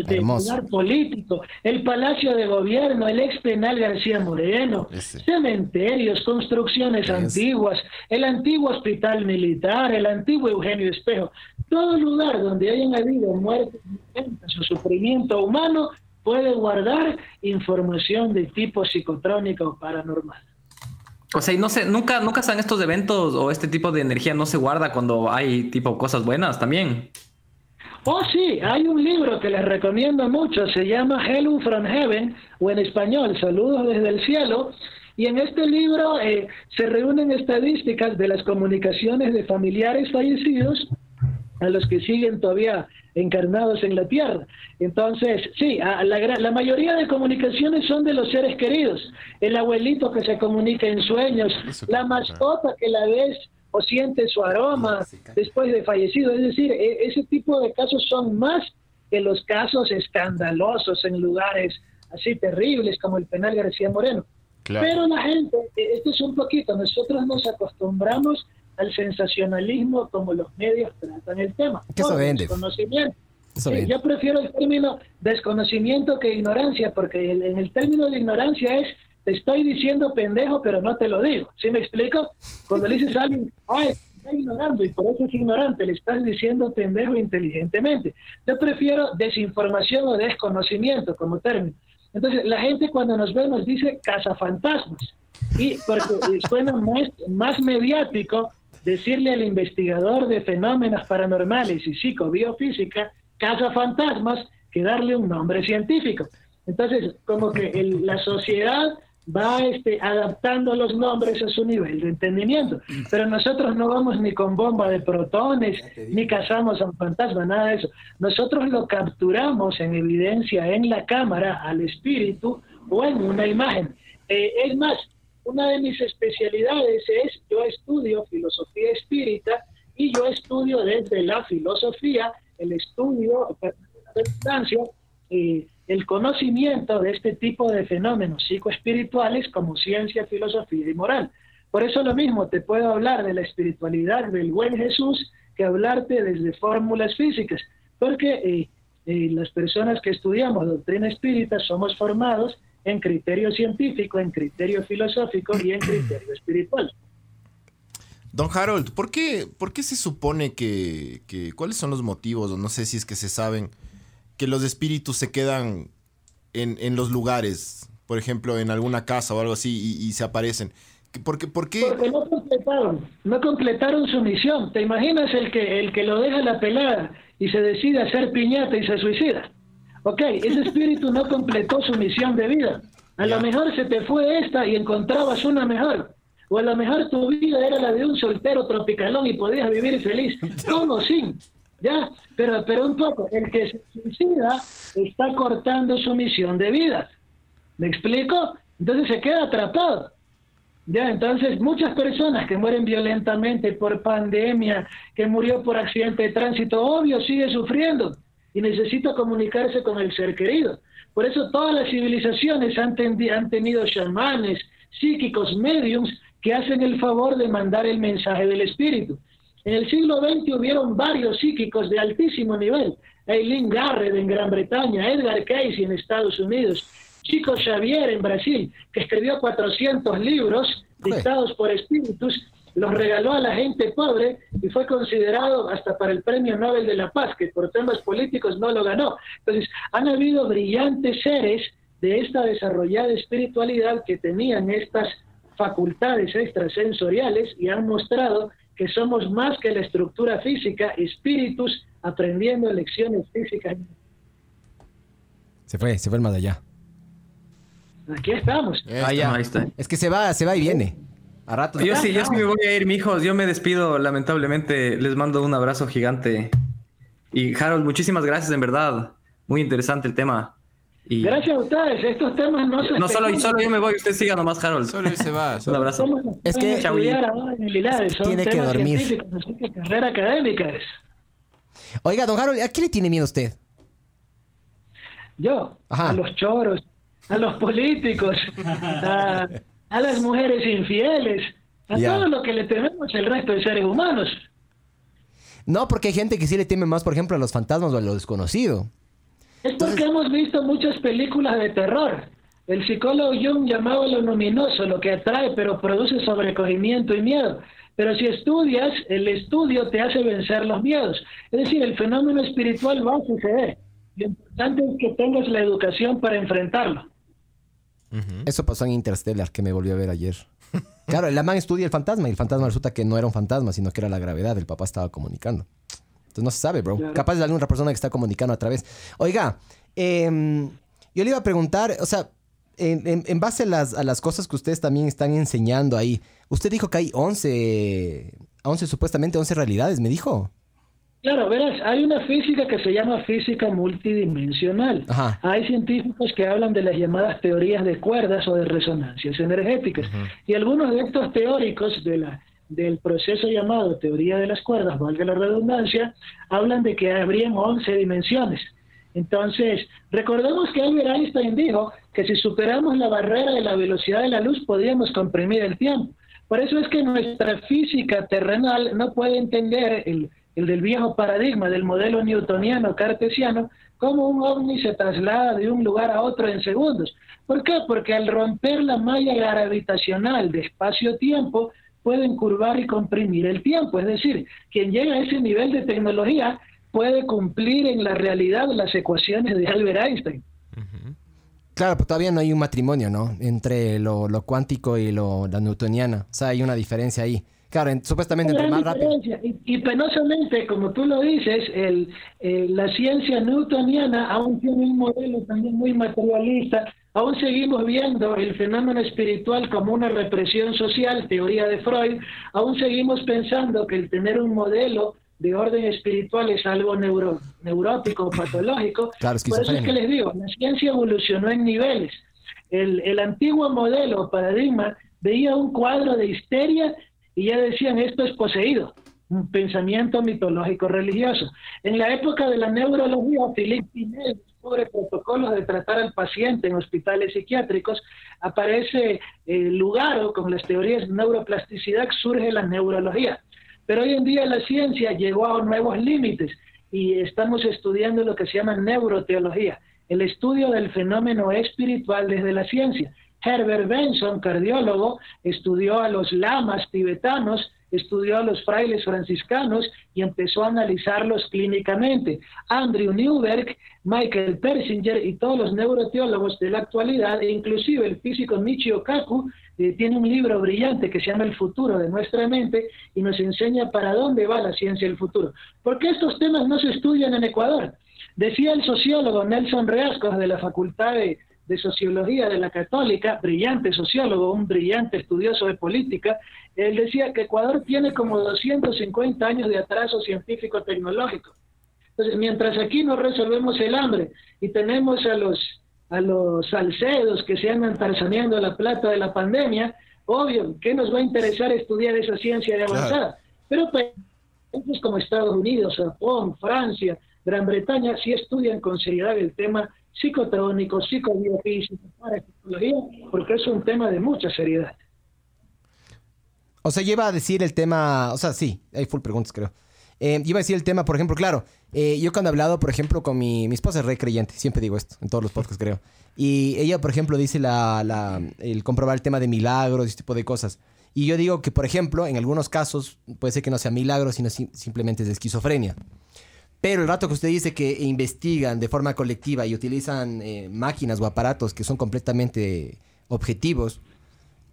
de, lugar político, el Palacio de Gobierno, el ex penal García Moreno, cementerios, construcciones antiguas, el antiguo hospital militar, el antiguo Eugenio Espejo, todo lugar donde hayan habido muertes o sufrimiento humano puede guardar información de tipo psicotrónico o paranormal. O sea, y no sé, nunca, nunca están estos eventos o este tipo de energía no se guarda cuando hay tipo cosas buenas también. Oh, sí, hay un libro que les recomiendo mucho, se llama Hello from Heaven, o en español, Saludos desde el cielo. Y en este libro eh, se reúnen estadísticas de las comunicaciones de familiares fallecidos a los que siguen todavía encarnados en la tierra. Entonces, sí, la, la, mayoría de comunicaciones son de los seres queridos. El abuelito que se comunica en sueños, la mascota que la ves o siente su aroma después de fallecido. Es decir, e, ese tipo de casos son más que los casos escandalosos en lugares así terribles como el penal García Moreno. Pero la gente, e, esto es un poquito, nosotros nos acostumbramos al sensacionalismo como los medios tratan el tema. ¿Qué se vende? Desconocimiento. yo prefiero el término desconocimiento que ignorancia, porque en el término de ignorancia es te estoy diciendo pendejo, pero no te lo digo. ¿Sí me explico? Cuando le dices a alguien, ay, está ignorando y por eso es ignorante, le estás diciendo pendejo inteligentemente. Yo prefiero desinformación o desconocimiento como término. Entonces, la gente cuando nos ve nos dice cazafantasmas. Y porque suena más, más mediático decirle al investigador de fenómenos paranormales y psicobiofísica, casa fantasmas, que darle un nombre científico. Entonces, como que la sociedad va este, adaptando los nombres a su nivel de entendimiento. Pero nosotros no vamos ni con bomba de protones, ni cazamos a un fantasma, nada de eso. Nosotros lo capturamos en evidencia en la cámara al espíritu o en una imagen. Eh, es más, una de mis especialidades es, yo estudio filosofía espírita y yo estudio desde la filosofía, el estudio, eh, el conocimiento de este tipo de fenómenos psicoespirituales como ciencia, filosofía y moral. Por eso lo mismo, te puedo hablar de la espiritualidad del buen Jesús que hablarte desde fórmulas físicas, porque eh, eh, las personas que estudiamos doctrina espírita somos formados en criterio científico, en criterio filosófico y en criterio espiritual. Don Harold, ¿por qué, por qué se supone que, cuáles son los motivos, o no sé si es que se saben, que los espíritus se quedan en, los lugares, por ejemplo, en alguna casa o algo así, y, se aparecen? ¿Por qué, por qué? Porque no completaron, no completaron su misión. ¿Te imaginas el que, el que lo deja la pelada y se decide hacer piñata y se suicida? Ok, ese espíritu no completó su misión de vida. A lo mejor se te fue esta y encontrabas una mejor. O a lo mejor tu vida era la de un soltero tropicalón y podías vivir feliz. Todo sin. ¿Ya? Pero, pero un poco, el que se suicida está cortando su misión de vida. ¿Me explico? Entonces se queda atrapado. Ya, entonces muchas personas que mueren violentamente por pandemia, que murió por accidente de tránsito, obvio, sigue sufriendo y necesita comunicarse con el ser querido. Por eso todas las civilizaciones han, han tenido chamanes, psíquicos, mediums, que hacen el favor de mandar el mensaje del espíritu. En el siglo XX hubieron varios psíquicos de altísimo nivel. Eileen Garrett en Gran Bretaña, Edgar Cayce en Estados Unidos, Chico Xavier en Brasil, que escribió 400 libros dictados por espíritus los regaló a la gente pobre y fue considerado hasta para el Premio Nobel de la Paz, que por temas políticos no lo ganó. Entonces, han habido brillantes seres de esta desarrollada espiritualidad que tenían estas facultades extrasensoriales y han mostrado que somos más que la estructura física, espíritus aprendiendo lecciones físicas. Se fue, se fue el más allá. Aquí estamos. Ahí está. Es que se va, se va y viene rato. Yo sí, yo sí me voy a ir, mijos. Yo me despido, lamentablemente. Les mando un abrazo gigante. Y Harold, muchísimas gracias, en verdad. Muy interesante el tema. Gracias a ustedes, estos temas no se... No, solo, solo yo me voy, usted siga nomás, Harold. Solo él se va. Un abrazo. Es que tiene que dormir. carrera académica es. Oiga, don Harold, ¿a qué le tiene miedo usted? Yo, a los choros, a los políticos, a, las mujeres infieles, a todo lo que le tememos el resto de seres humanos. No, porque hay gente que sí le teme más, por ejemplo, a los fantasmas o a lo desconocido. Es porque hemos visto muchas películas de terror. El psicólogo Jung llamaba lo luminoso, lo que atrae, pero produce sobrecogimiento y miedo. Pero si estudias, el estudio te hace vencer los miedos. Es decir, el fenómeno espiritual va a suceder. Lo importante es que tengas la educación para enfrentarlo. Eso pasó en Interstellar, que me volvió a ver ayer. Claro, el man estudia el fantasma y el fantasma resulta que no era un fantasma, sino que era la gravedad. El papá estaba comunicando. Entonces no se sabe, bro. Capaz de alguna persona que está comunicando a través. Oiga, em, yo le iba a preguntar, o sea, en, base a las, a las, cosas que ustedes también están enseñando ahí, usted dijo que hay 11, 11 supuestamente 11 realidades, me dijo. Claro, verás, hay una física que se llama física multidimensional. Hay científicos que hablan de las llamadas teorías de cuerdas o de resonancias energéticas. Y algunos de estos teóricos de la, del proceso llamado teoría de las cuerdas, valga la redundancia, hablan de que habrían 11 dimensiones. Entonces, recordemos que Albert Einstein dijo que si superamos la barrera de la velocidad de la luz podríamos comprimir el tiempo. Por eso es que nuestra física terrenal no puede entender el el del viejo paradigma del modelo newtoniano cartesiano, como un ovni se traslada de un lugar a otro en segundos. ¿Por qué? Porque al romper la malla gravitacional de espacio-tiempo, pueden curvar y comprimir el tiempo. Es decir, quien llega a ese nivel de tecnología puede cumplir en la realidad las ecuaciones de Albert Einstein. Claro, pero todavía no hay un matrimonio, ¿no? Entre lo, cuántico y lo, la newtoniana. O sea, hay una diferencia ahí. Claro, supuestamente entre más rápido. Y, penosamente, como tú lo dices, el, eh, la ciencia newtoniana aún tiene un modelo también muy materialista. Aún seguimos viendo el fenómeno espiritual como una represión social, teoría de Freud. Aún seguimos pensando que el tener un modelo de orden espiritual es algo neuro, neurótico patológico. Por eso es que les digo, la ciencia evolucionó en niveles. El, el antiguo modelo, paradigma, veía un cuadro de histeria y ya decían esto es poseído, un pensamiento mitológico religioso. En la época de la neurología, Philippe Pinel sobre protocolos de tratar al paciente en hospitales psiquiátricos, aparece el lugar o con las teorías de neuroplasticidad surge la neurología. Pero hoy en día la ciencia llegó a nuevos límites y estamos estudiando lo que se llama neuroteología, el estudio del fenómeno espiritual desde la ciencia. Herbert Benson, cardiólogo, estudió a los lamas tibetanos, estudió a los frailes franciscanos y empezó a analizarlos clínicamente. Andrew Newberg, Michael Persinger y todos los neuroteólogos de la actualidad, e inclusive el físico Michio Kaku, eh, tiene un libro brillante que se llama El futuro de nuestra mente y nos enseña para dónde va la ciencia del futuro. ¿Por qué estos temas no se estudian en Ecuador? Decía el sociólogo Nelson Reascos de la Facultad de de Sociología de la Católica, brillante sociólogo, un brillante estudioso de política, él decía que Ecuador tiene como 250 años de atraso científico-tecnológico. Entonces, mientras aquí no resolvemos el hambre y tenemos a los, a los salcedos que se andan tarzaneando la plata de la pandemia, obvio, ¿qué nos va a interesar estudiar esa ciencia de avanzada? Pero países pues, como Estados Unidos, Japón, Francia, Gran Bretaña, sí estudian con seriedad el tema psicotrónico, psicobiofísico, psicología, porque es un tema de mucha seriedad. O sea, lleva a decir el tema, o sea, sí, hay full preguntas creo. Eh, lleva a decir el tema, por ejemplo, claro, eh, yo cuando he hablado, por ejemplo, con mi, mi esposa es re creyente, siempre digo esto, en todos los podcasts creo. Y ella, por ejemplo, dice la, la, el comprobar el tema de milagros y ese tipo de cosas. Y yo digo que, por ejemplo, en algunos casos puede ser que no sea milagros, sino simplemente es de esquizofrenia. Pero el rato que usted dice que investigan de forma colectiva y utilizan eh, máquinas o aparatos que son completamente objetivos,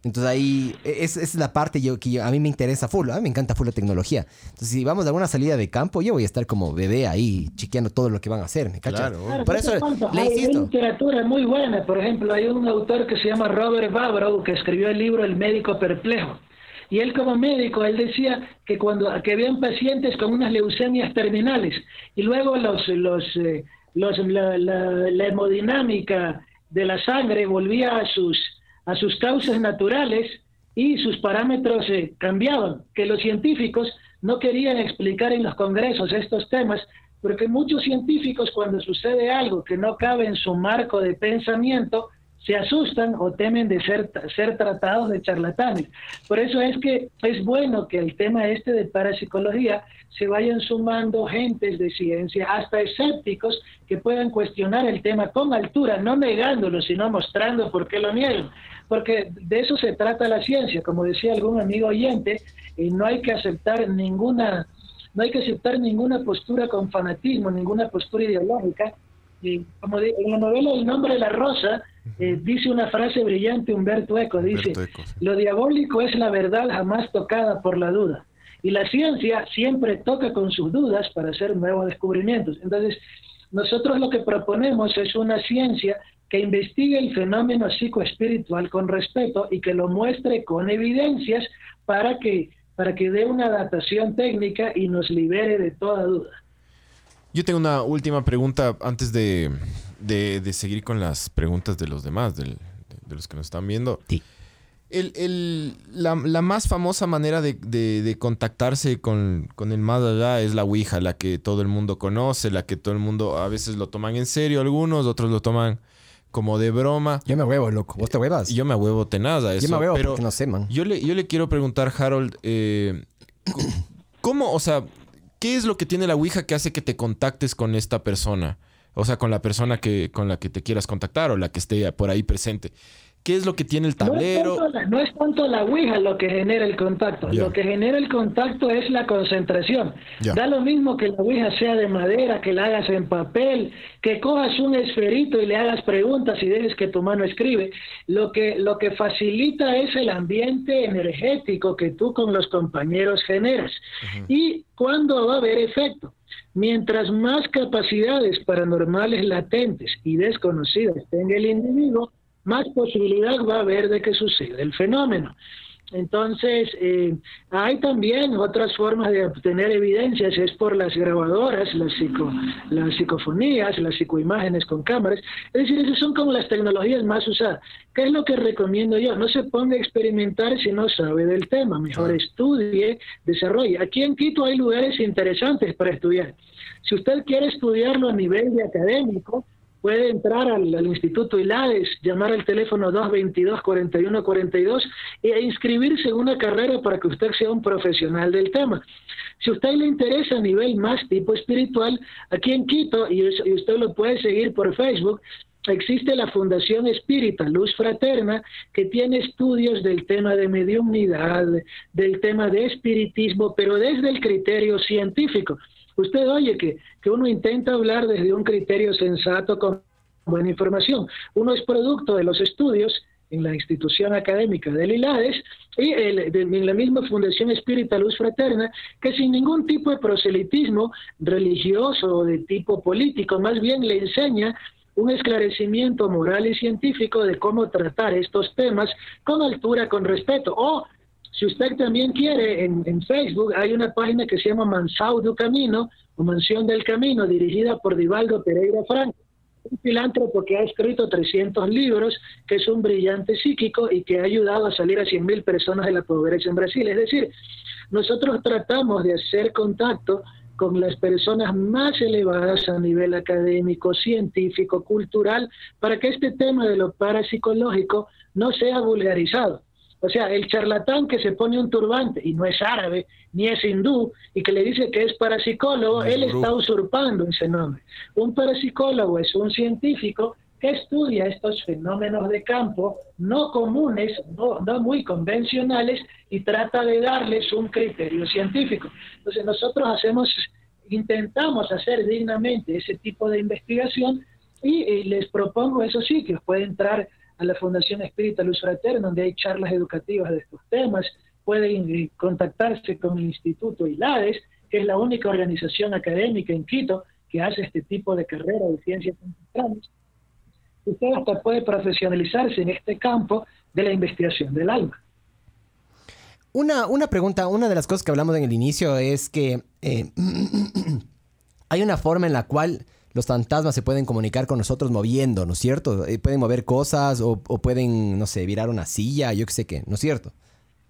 entonces ahí e, es, es la parte yo, que a mí me interesa full, a mí me encanta full la tecnología. Entonces si vamos a alguna salida de campo, yo voy a estar como bebé ahí chequeando todo lo que van a hacer, ¿me Claro. Por eso le insisto. Hay literatura muy buena, por ejemplo, hay un autor que se llama Robert Babrow que escribió el libro El médico perplejo. Y él como médico, él decía que cuando que habían pacientes con unas leucemias terminales y luego los, los, eh, la, hemodinámica de la sangre volvía a sus, a sus causas naturales y sus parámetros cambiaban, que los científicos no querían explicar en los congresos estos temas, porque muchos científicos cuando sucede algo que no cabe en su marco de pensamiento, se asustan o temen de ser, ser tratados de charlatanes. Por eso es que es bueno que el tema este de parapsicología se vayan sumando gentes de ciencia, hasta escépticos que puedan cuestionar el tema con altura, no negándolo, sino mostrando por qué lo niegan. Porque de eso se trata la ciencia, como decía algún amigo oyente, y no hay que aceptar ninguna no hay que aceptar ninguna postura con fanatismo, ninguna postura ideológica. Y como en la novela El nombre de la rosa, eh, dice una frase brillante Humberto Eco, dice, lo diabólico es la verdad jamás tocada por la duda. Y la ciencia siempre toca con sus dudas para hacer nuevos descubrimientos. Entonces, nosotros lo que proponemos es una ciencia que investigue el fenómeno psicoespiritual con respeto y que lo muestre con evidencias para que, para que dé una adaptación técnica y nos libere de toda duda. Yo tengo una última pregunta antes de, de, seguir con las preguntas de los demás, de, los que nos están viendo. Sí. El, la, más famosa manera de, contactarse con, el más allá es la Ouija, la que todo el mundo conoce, la que todo el mundo a veces lo toman en serio, algunos, otros lo toman como de broma. Yo me huevo, loco. ¿Vos te huevas? Yo me huevo tenaz a eso. Yo me huevo pero no sé, man. Yo le, yo le quiero preguntar, Harold, eh, ¿cómo, o sea, qué es lo que tiene la Ouija que hace que te contactes con esta persona? O sea, con la persona que, con la que te quieras contactar o la que esté por ahí presente. ¿Qué es lo que tiene el tablero? No es tanto la, Ouija lo que genera el contacto. Lo que genera el contacto es la concentración. Da lo mismo que la Ouija sea de madera, que la hagas en papel, que cojas un esferito y le hagas preguntas y dejes que tu mano escribe. Lo que, lo que facilita es el ambiente energético que tú con los compañeros generas. ¿Y cuándo va a haber efecto? Mientras más capacidades paranormales latentes y desconocidas tenga el individuo, más posibilidad va a haber de que suceda el fenómeno. Entonces, eh, hay también otras formas de obtener evidencias, es por las grabadoras, las, psico, las psicofonías, las psicoimágenes con cámaras. Es decir, esas son como las tecnologías más usadas. ¿Qué es lo que recomiendo yo? No se ponga a experimentar si no sabe del tema, mejor estudie, desarrolle. Aquí en Quito hay lugares interesantes para estudiar. Si usted quiere estudiarlo a nivel de académico, puede entrar al, Instituto ILADES, llamar al teléfono 222-4142 e inscribirse en una carrera para que usted sea un profesional del tema. Si a usted le interesa a nivel más tipo espiritual, aquí en Quito, y, usted lo puede seguir por Facebook, existe la Fundación Espírita Luz Fraterna que tiene estudios del tema de mediunidad, del tema de espiritismo, pero desde el criterio científico. Usted oye que, que uno intenta hablar desde un criterio sensato con buena información. Uno es producto de los estudios en la institución académica del ILADES y en la misma Fundación Espírita Luz Fraterna, que sin ningún tipo de proselitismo religioso o de tipo político, más bien le enseña un esclarecimiento moral y científico de cómo tratar estos temas con altura, con respeto, o si usted también quiere, en, Facebook hay una página que se llama Mansau du Camino, o Mansión del Camino, dirigida por Divaldo Pereira Franco, un filántropo que ha escrito 300 libros, que es un brillante psíquico y que ha ayudado a salir a 100.000 personas de la pobreza en Brasil. Es decir, nosotros tratamos de hacer contacto con las personas más elevadas a nivel académico, científico, cultural, para que este tema de lo parapsicológico no sea vulgarizado. O sea, el charlatán que se pone un turbante y no es árabe ni es hindú y que le dice que es parapsicólogo, él está usurpando ese nombre. Un parapsicólogo es un científico que estudia estos fenómenos de campo no comunes, no, no muy convencionales y trata de darles un criterio científico. Entonces nosotros hacemos, intentamos hacer dignamente ese tipo de investigación y, y les propongo esos sitios. Puede entrar a la Fundación Espírita Luz Fraterna, donde hay charlas educativas de estos temas. Pueden eh, contactarse con el Instituto ILADES, que es la única organización académica en Quito que hace este tipo de carrera de ciencias ancestrales. Usted hasta puede profesionalizarse en este campo de la investigación del alma. Una, una pregunta, una de las cosas que hablamos en el inicio es que eh, hay una forma en la cual los fantasmas se pueden comunicar con nosotros moviendo, ¿no es cierto? Eh, pueden mover cosas o, o pueden, no sé, virar una silla, yo qué sé qué, ¿no es cierto?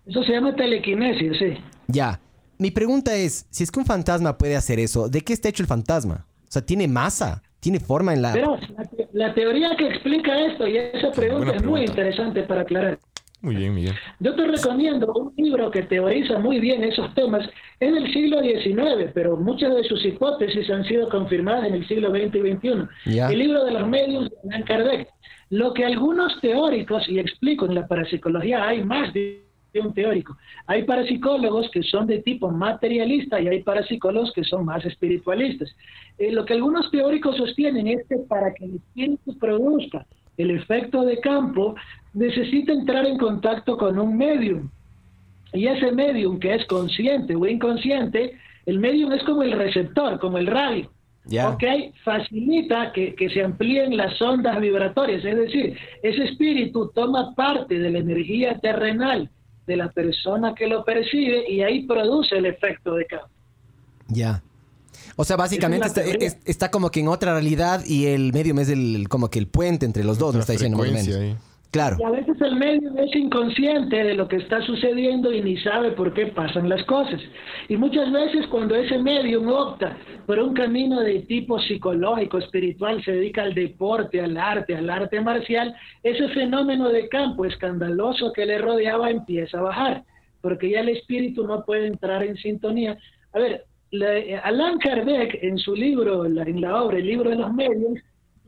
Eso se llama telequinesis, sí. Ya. Mi pregunta es, si es que un fantasma puede hacer eso, ¿de qué está hecho el fantasma? O sea, ¿tiene masa? ¿Tiene forma en la...? Pero la, teoría que explica esto, y esa pregunta es muy interesante para aclarar. Muy bien, Miguel. Yo te recomiendo un libro que teoriza muy bien esos temas. en el siglo XIX, pero muchas de sus hipótesis han sido confirmadas en el siglo XX y XXI. El libro de los medios de Allan Kardec. Lo que algunos teóricos, y explico en la parapsicología, hay más de un teórico. Hay parapsicólogos que son de tipo materialista y hay parapsicólogos que son más espiritualistas. Eh, lo que algunos teóricos sostienen es que para que el espíritu produzca el efecto de campo, necesita entrar en contacto con un medium. Y ese medium que es consciente o inconsciente, el medium es como el receptor, como el radio. ¿Ok? Facilita que, que, se amplíen las ondas vibratorias, es decir, ese espíritu toma parte de la energía terrenal de la persona que lo percibe y ahí produce el efecto de campo. Ya. O sea, básicamente está, como que en otra realidad y el medium es el, como que el puente entre los dos, me está diciendo más o menos. Claro. Y a veces el medio es inconsciente de lo que está sucediendo y ni sabe por qué pasan las cosas. Y muchas veces cuando ese medio opta por un camino de tipo psicológico, espiritual, se dedica al deporte, al arte, al arte marcial, ese fenómeno de campo escandaloso que le rodeaba empieza a bajar, porque ya el espíritu no puede entrar en sintonía. A ver, Alan Kardec en su libro, en la obra El libro de los medios,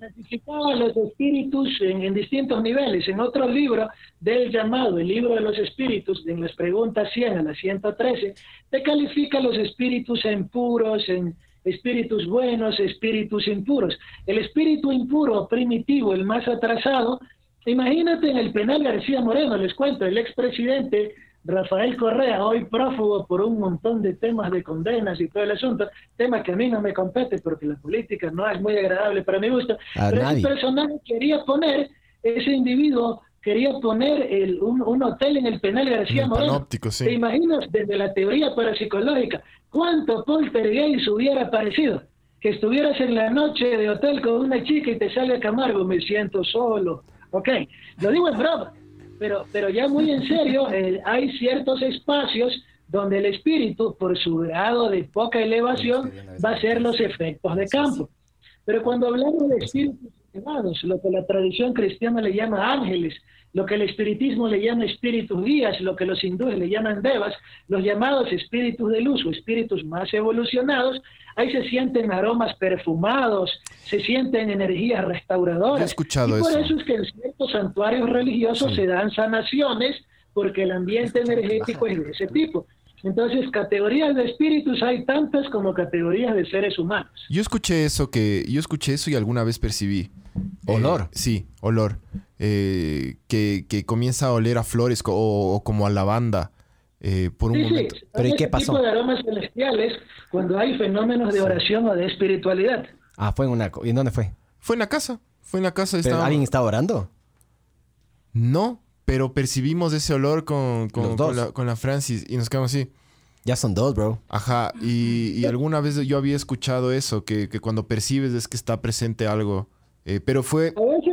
clasificaba los espíritus en, distintos niveles. En otro libro del llamado, el libro de los espíritus, en las preguntas 100 a las 113, te califica los espíritus en puros, en espíritus buenos, espíritus impuros. El espíritu impuro, primitivo, el más atrasado, imagínate en el penal García Moreno, les cuento, el expresidente Rafael Correa, hoy prófugo por un montón de temas de condenas y todo el asunto, tema que a mí no me compete porque la política no es muy agradable para mi gusto, pero ese personaje quería poner, ese individuo quería poner el, un, hotel en el penal García Moreno. ¿Te imaginas desde la teoría parapsicológica cuánto poltergeist hubiera aparecido? Que estuvieras en la noche de hotel con una chica y te salga Camargo, me siento solo. Ok, lo digo en broma pero, pero ya muy en serio, eh, hay ciertos espacios donde el espíritu, por su grado de poca elevación, va a hacer los efectos de campo. Pero cuando hablamos de espíritus elevados, lo que la tradición cristiana le llama ángeles, lo que el espiritismo le llama espíritus guías, lo que los hindúes le llaman devas, los llamados espíritus de luz o espíritus más evolucionados, ahí se sienten aromas perfumados, se sienten energías restauradoras. He escuchado y por eso. es que en ciertos santuarios religiosos se dan sanaciones porque el ambiente energético es de ese tipo. Entonces, categorías de espíritus hay tantas como categorías de seres humanos. Yo escuché eso que yo escuché eso y alguna vez percibí olor. Eh, sí, olor. Eh, que, comienza a oler a flores o, como a lavanda eh, por un momento. Pero ¿y qué pasó? tipo de aromas celestiales cuando hay fenómenos de oración o de espiritualidad. Ah, fue en una... ¿Y en dónde fue? Fue en la casa. Fue en la casa. ¿Alguien estaba orando? No, pero percibimos ese olor con, con, la, Francis y nos quedamos así. Ya son dos, bro. Ajá, y, alguna vez yo había escuchado eso, que, cuando percibes es que está presente algo. Eh, pero fue... A veces,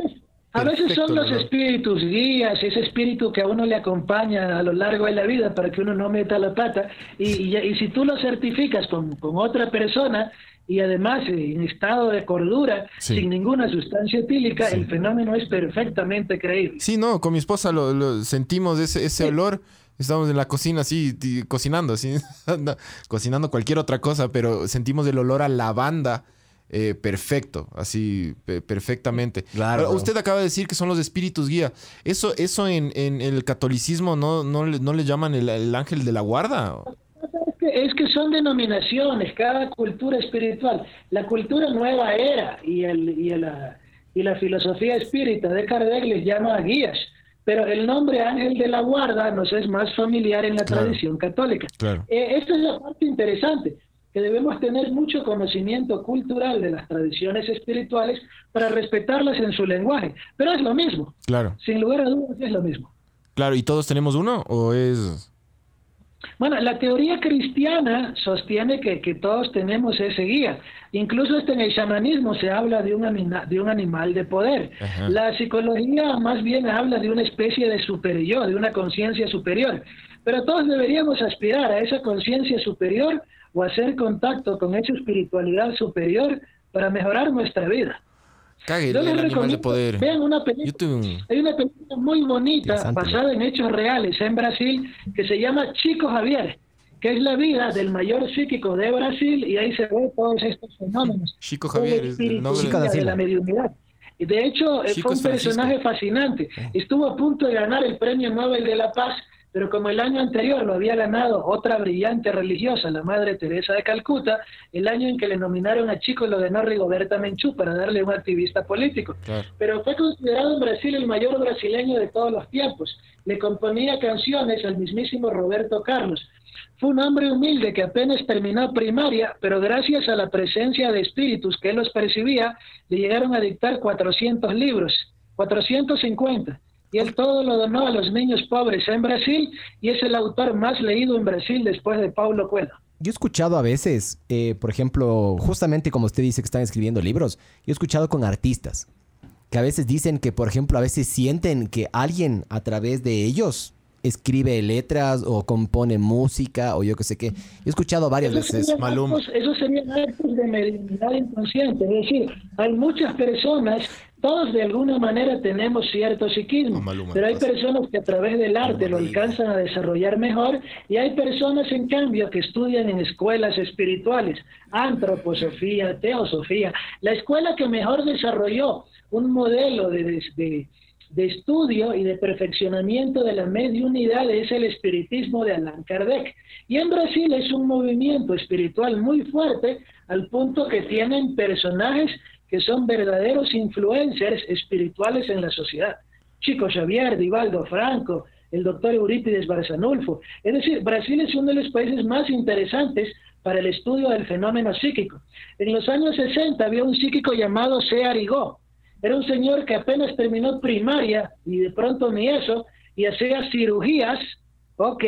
son los espíritus guías, ese espíritu que a uno le acompaña a lo largo de la vida para que uno no meta la pata. Y, y, si tú lo certificas con, con otra persona, y además en estado de cordura, sin ninguna sustancia etílica, el fenómeno es perfectamente creíble. Sí, no, con mi esposa lo, sentimos ese, ese olor. Estamos en la cocina así, cocinando, así, cocinando cualquier otra cosa, pero sentimos el olor a lavanda. Eh, perfecto, así perfectamente. Claro. Usted acaba de decir que son los espíritus guía. Eso, eso en, en el catolicismo no, no, no le llaman el, el ángel de la guarda es que son denominaciones, cada cultura espiritual. La cultura nueva era y, el, y, la, y la filosofía espírita de Kardec les llama guías, pero el nombre ángel de la guarda nos es más familiar en la tradición católica. Claro. Eh, esta es la parte interesante, que debemos tener mucho conocimiento cultural de las tradiciones espirituales para respetarlas en su lenguaje, pero es lo mismo. Claro. Sin lugar a dudas es lo mismo. Claro, ¿y todos tenemos uno o es...? Bueno, la teoría cristiana sostiene que, que, todos tenemos ese guía. Incluso hasta en el chamanismo se habla de un, de un animal de poder. La psicología más bien habla de una especie de superior, de una conciencia superior. Pero todos deberíamos aspirar a esa conciencia superior o hacer contacto con esa espiritualidad superior para mejorar nuestra vida. Cague, Yo les recomiendo de poder. Vean una película. Hay una película muy bonita basada en hechos reales en Brasil que se llama Chico Javier, que es la vida del mayor psíquico de Brasil y ahí se ve todos estos fenómenos. Chico Javier es el nombre de la mediunidad. Y de hecho eh, fue un personaje fascinante. Estuvo a punto de ganar el Premio Nobel de la Paz pero como el año anterior lo había ganado otra brillante religiosa, la Madre Teresa de Calcuta, el año en que le nominaron a Chico lo ganó Rigoberta Menchú para darle un activista político. Pero fue considerado en Brasil el mayor brasileño de todos los tiempos. Le componía canciones al mismísimo Roberto Carlos. Fue un hombre humilde que apenas terminó primaria, pero gracias a la presencia de espíritus que él los percibía, le llegaron a dictar 400 libros, 450 y él todo lo donó a los niños pobres en Brasil y es el autor más leído en Brasil después de Paulo Coelho. Yo he escuchado a veces, eh, por ejemplo, justamente como usted dice que están escribiendo libros, yo he escuchado con artistas que a veces dicen que, por ejemplo, a veces sienten que alguien a través de ellos escribe letras o compone música o yo qué sé qué. He escuchado varias veces. Maluma. eso serían actos de mediunidad inconsciente. Es decir, hay muchas personas todos de alguna manera tenemos cierto psiquismo, pero hay personas que a través del arte lo alcanzan a desarrollar mejor y hay personas en cambio que estudian en escuelas espirituales, antroposofía, teosofía, la escuela que mejor desarrolló un modelo de, de estudio y de perfeccionamiento de la mediunidad es el espiritismo de Allan Kardec. Y en Brasil es un movimiento espiritual muy fuerte al punto que tienen personajes que son verdaderos influencers espirituales en la sociedad. Chico Xavier, Divaldo Franco, el doctor Eurípides Barzanulfo. Es decir, Brasil es uno de los países más interesantes para el estudio del fenómeno psíquico. En los años 60 había un psíquico llamado C. Arigó. Era un señor que apenas terminó primaria y de pronto ni eso, y hacía cirugías, ok,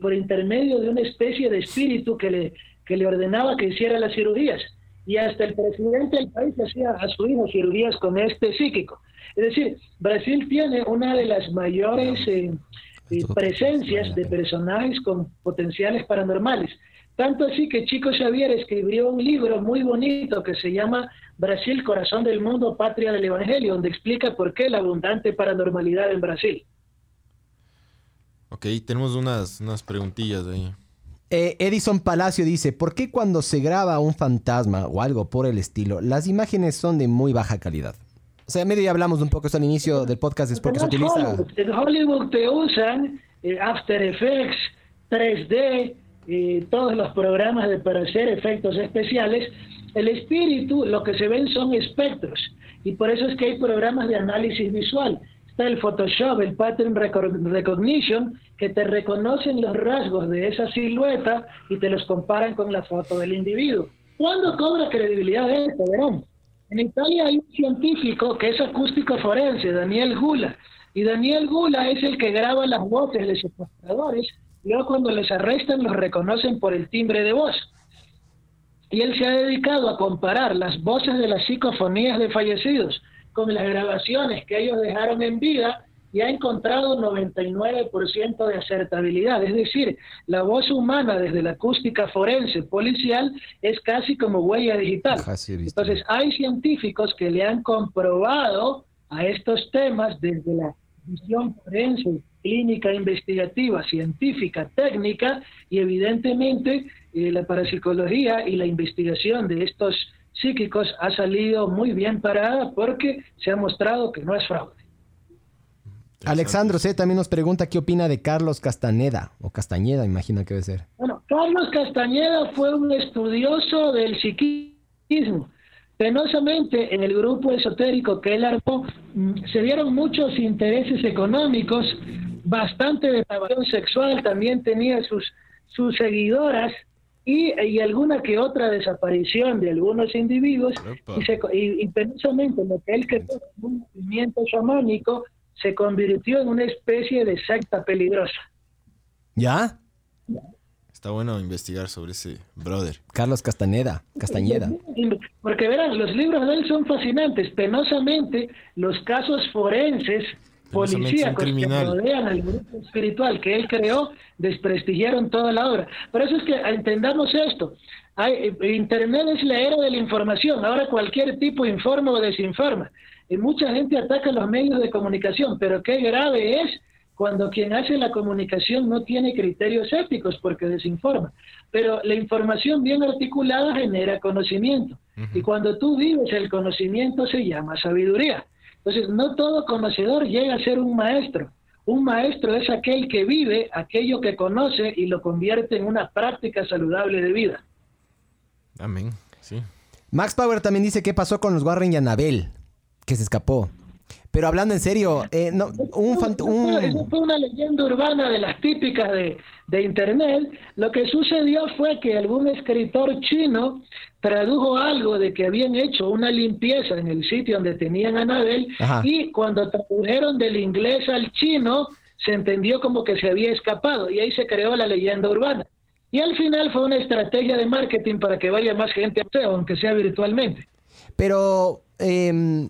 por intermedio de una especie de espíritu que le, que le ordenaba que hiciera las cirugías y hasta el presidente del país hacía a su hijo cirugías con este psíquico. Es decir, Brasil tiene una de las mayores eh, eh, presencias de personajes con potenciales paranormales. Tanto así que Chico Xavier escribió un libro muy bonito que se llama Brasil, Corazón del Mundo, Patria del Evangelio, donde explica por qué la abundante paranormalidad en Brasil. Ok, tenemos unas, unas preguntillas ahí. Eh, Edison Palacio dice, ¿por qué cuando se graba un fantasma o algo por el estilo, las imágenes son de muy baja calidad? O sea, medio ya hablamos un poco esto al inicio del podcast, es porque se utiliza... En Hollywood te usan eh, After Effects, 3D, eh, todos los programas de, para hacer efectos especiales. El espíritu, lo que se ven son espectros. Y por eso es que hay programas de análisis visual el Photoshop, el Pattern Recognition, que te reconocen los rasgos de esa silueta y te los comparan con la foto del individuo. ¿Cuándo cobra credibilidad esto? Verán. En Italia hay un científico que es acústico forense, Daniel Gula, y Daniel Gula es el que graba las voces de secuestradores, y luego cuando les arrestan los reconocen por el timbre de voz. Y él se ha dedicado a comparar las voces de las psicofonías de fallecidos con las grabaciones que ellos dejaron en vida y ha encontrado 99% de acertabilidad. Es decir, la voz humana desde la acústica forense policial es casi como huella digital. Entonces, hay científicos que le han comprobado a estos temas desde la visión forense, clínica, investigativa, científica, técnica, y evidentemente eh, la parapsicología y la investigación de estos psíquicos ha salido muy bien parada porque se ha mostrado que no es fraude. Alexandro C. también nos pregunta qué opina de Carlos Castaneda, o Castañeda, imagino que debe ser. Bueno, Carlos Castañeda fue un estudioso del psiquismo. Penosamente, en el grupo esotérico que él armó, mm, se dieron muchos intereses económicos, bastante depravación sexual, también tenía sus, sus seguidoras, y, alguna que otra desaparición de algunos individuos y, precisamente lo que él creó un movimiento chamánico se convirtió en una especie de secta peligrosa. ¿Ya? Está bueno investigar sobre ese brother. Carlos Castañeda, Castañeda. Porque verán, los libros de él son fascinantes. Penosamente, los casos forenses policíacos que rodean al grupo espiritual que él creó desprestigiaron toda la obra. Por eso es que entendamos esto. Hay, Internet es la era de la información. Ahora cualquier tipo informa o desinforma. Y mucha gente ataca los medios de comunicación, pero qué grave es cuando quien hace la comunicación no tiene criterios éticos porque desinforma. Pero la información bien articulada genera conocimiento. Y cuando tú vives el conocimiento se llama sabiduría. Entonces, no todo conocedor llega a ser un maestro. Un maestro es aquel que vive aquello que conoce y lo convierte en una práctica saludable de vida. Amén. Sí. Max Power también dice qué pasó con los Warren y Anabel, que se escapó. Pero hablando en serio, eh, no, un, Eso fue una leyenda urbana de las típicas de, de, Internet. Lo que sucedió fue que algún escritor chino tradujo algo de que habían hecho una limpieza en el sitio donde tenían a Anabel y cuando tradujeron del inglés al chino se entendió como que se había escapado y ahí se creó la leyenda urbana. Y al final fue una estrategia de marketing para que vaya más gente a aunque sea virtualmente. Pero... Eh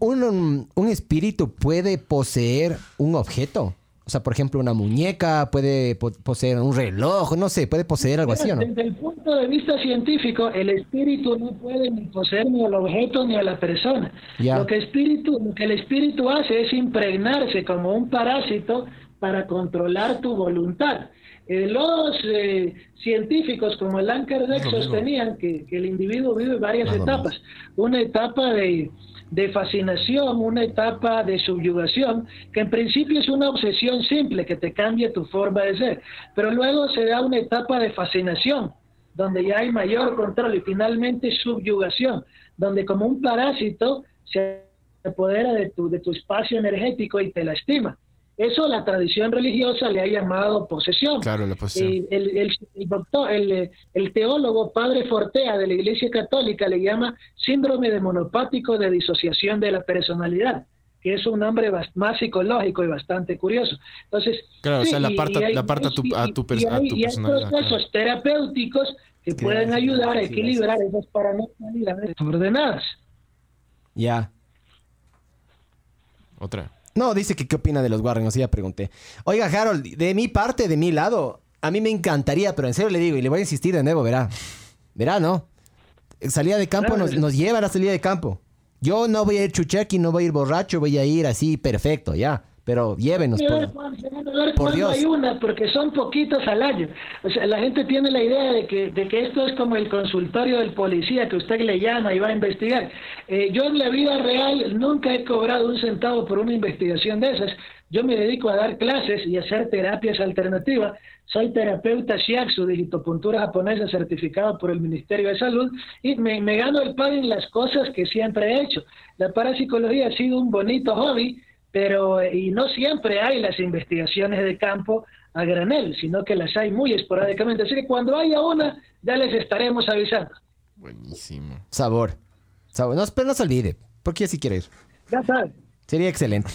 un, un, espíritu puede poseer un objeto. O sea, por ejemplo, una muñeca, puede poseer un reloj, no sé, puede poseer algo así, ¿o no? Desde el punto de vista científico, el espíritu no puede ni poseer ni al objeto ni a la persona. Lo, que espíritu, lo que el espíritu hace es impregnarse como un parásito para controlar tu voluntad. Eh, los eh, científicos como el Anker sostenían que, que, el individuo vive varias etapas. Una etapa de de fascinación, una etapa de subyugación, que en principio es una obsesión simple que te cambia tu forma de ser, pero luego se da una etapa de fascinación, donde ya hay mayor control y finalmente subyugación, donde como un parásito se apodera de tu, de tu espacio energético y te lastima. Eso la tradición religiosa le ha llamado posesión. Claro, la posesión. El, el, doctor, el, el, teólogo Padre Fortea de la Iglesia Católica le llama síndrome de monopático de disociación de la personalidad que es un nombre más psicológico y bastante curioso. Entonces, claro, o sea, la aparta, la aparta a tu, a tu, a tu personalidad. Hay procesos terapéuticos que pueden ayudar a equilibrar esas paranormalidades ordenadas. Ya. Otra. No, dice que qué opina de los Warren, ya pregunté. Oiga, Harold, de mi parte, de mi lado, a mí me encantaría, pero en serio le digo, y le voy a insistir de nuevo, verá. Verá, ¿no? Salida de campo nos, nos lleva a la salida de campo. Yo no voy a ir chuchequi, no voy a ir borracho, voy a ir así perfecto, ya pero llévenos. Por, por Dios. hay una, porque son poquitos al año. O sea, la gente tiene la idea de que, de que esto es como el consultorio del policía que usted le llama y va a investigar. Eh, yo en la vida real nunca he cobrado un centavo por una investigación de esas. Yo me dedico a dar clases y a hacer terapias alternativas. Soy terapeuta Shiatsu, digitopuntura japonesa certificada por el Ministerio de Salud y me, me gano el pan en las cosas que siempre he hecho. La parapsicología ha sido un bonito hobby pero y no siempre hay las investigaciones de campo a granel, sino que las hay muy esporádicamente. Así que cuando haya una, ya les estaremos avisando. Buenísimo. Sabor. Sabor. No, pero no se olvide, porque si quiere ir. Ya sabes. Sería excelente.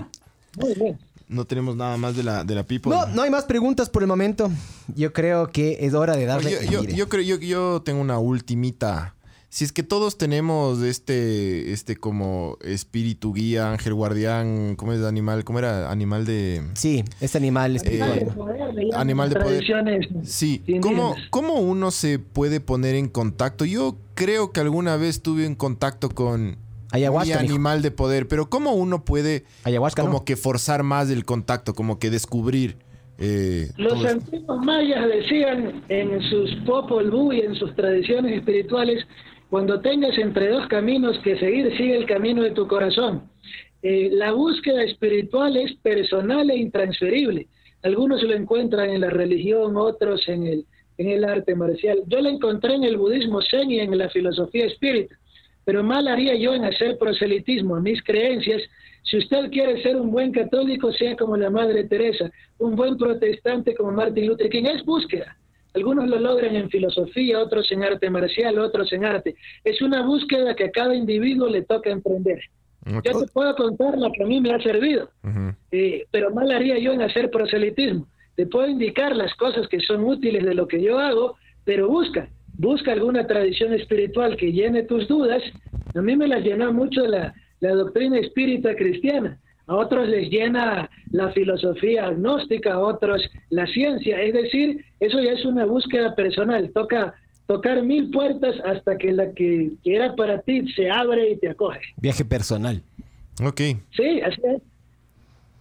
muy bien. No tenemos nada más de la, de la people. No, no hay más preguntas por el momento. Yo creo que es hora de darle. Yo, yo, yo creo, yo, yo tengo una ultimita si es que todos tenemos este, este como espíritu guía, ángel guardián, ¿cómo es animal? ¿Cómo era? Animal de... Sí, este animal espiritual. animal de poder. Sí, ¿Cómo, ¿cómo uno se puede poner en contacto? Yo creo que alguna vez tuve en contacto con Ayahuasca, mi animal de poder, pero ¿cómo uno puede Ayahuasca, como que forzar más el contacto, como que descubrir... Eh, Los antiguos mayas decían en sus Popol Vuh y en sus tradiciones espirituales cuando tengas entre dos caminos que seguir, sigue el camino de tu corazón. Eh, la búsqueda espiritual es personal e intransferible. Algunos lo encuentran en la religión, otros en el, en el arte marcial. Yo la encontré en el budismo zen y en la filosofía espírita. Pero mal haría yo en hacer proselitismo. Mis creencias, si usted quiere ser un buen católico, sea como la Madre Teresa, un buen protestante como Martin Luther King, es búsqueda. Algunos lo logran en filosofía, otros en arte marcial, otros en arte. Es una búsqueda que a cada individuo le toca emprender. Yo te puedo contar lo que a mí me ha servido, eh, pero mal haría yo en hacer proselitismo. te puedo indicar las cosas que son útiles de lo que yo hago, pero busca, busca alguna tradición espiritual que llene tus dudas. A mí me la llenó mucho la, la doctrina espírita cristiana. A otros les llena la filosofía agnóstica, a otros la ciencia. Es decir, eso ya es una búsqueda personal. Toca tocar mil puertas hasta que la que, era para ti se abre y te acoge. Viaje personal. Ok. Sí, así es.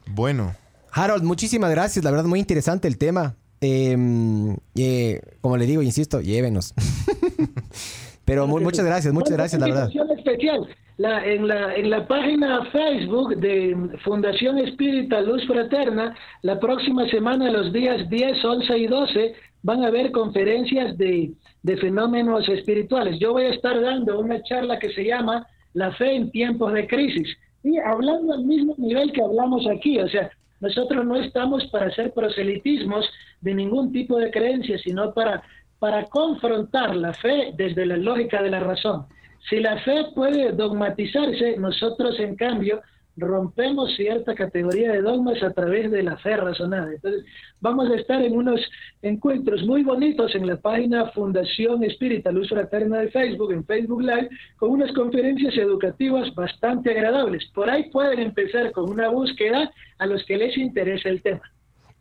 Bueno. Harold, muchísimas gracias. La verdad, muy interesante el tema. Em, eh, como le digo, insisto, llévenos. Pero muchas gracias, muchas gracias, la verdad. especial. La, en, la, en la página Facebook de Fundación Espírita Luz Fraterna, la próxima semana, los días 10, 11 y 12, van a haber conferencias de, de fenómenos espirituales. Yo voy a estar dando una charla que se llama La fe en tiempos de crisis. Y hablando al mismo nivel que hablamos aquí, o sea, nosotros no estamos para hacer proselitismos de ningún tipo de creencia, sino para, para confrontar la fe desde la lógica de la razón. Si la fe puede dogmatizarse, nosotros en cambio rompemos cierta categoría de dogmas a través de la fe razonada. Entonces, vamos a estar en unos encuentros muy bonitos en la página Fundación Espírita Luz Fraterna de Facebook, en Facebook Live, con unas conferencias educativas bastante agradables. Por ahí pueden empezar con una búsqueda a los que les interesa el tema.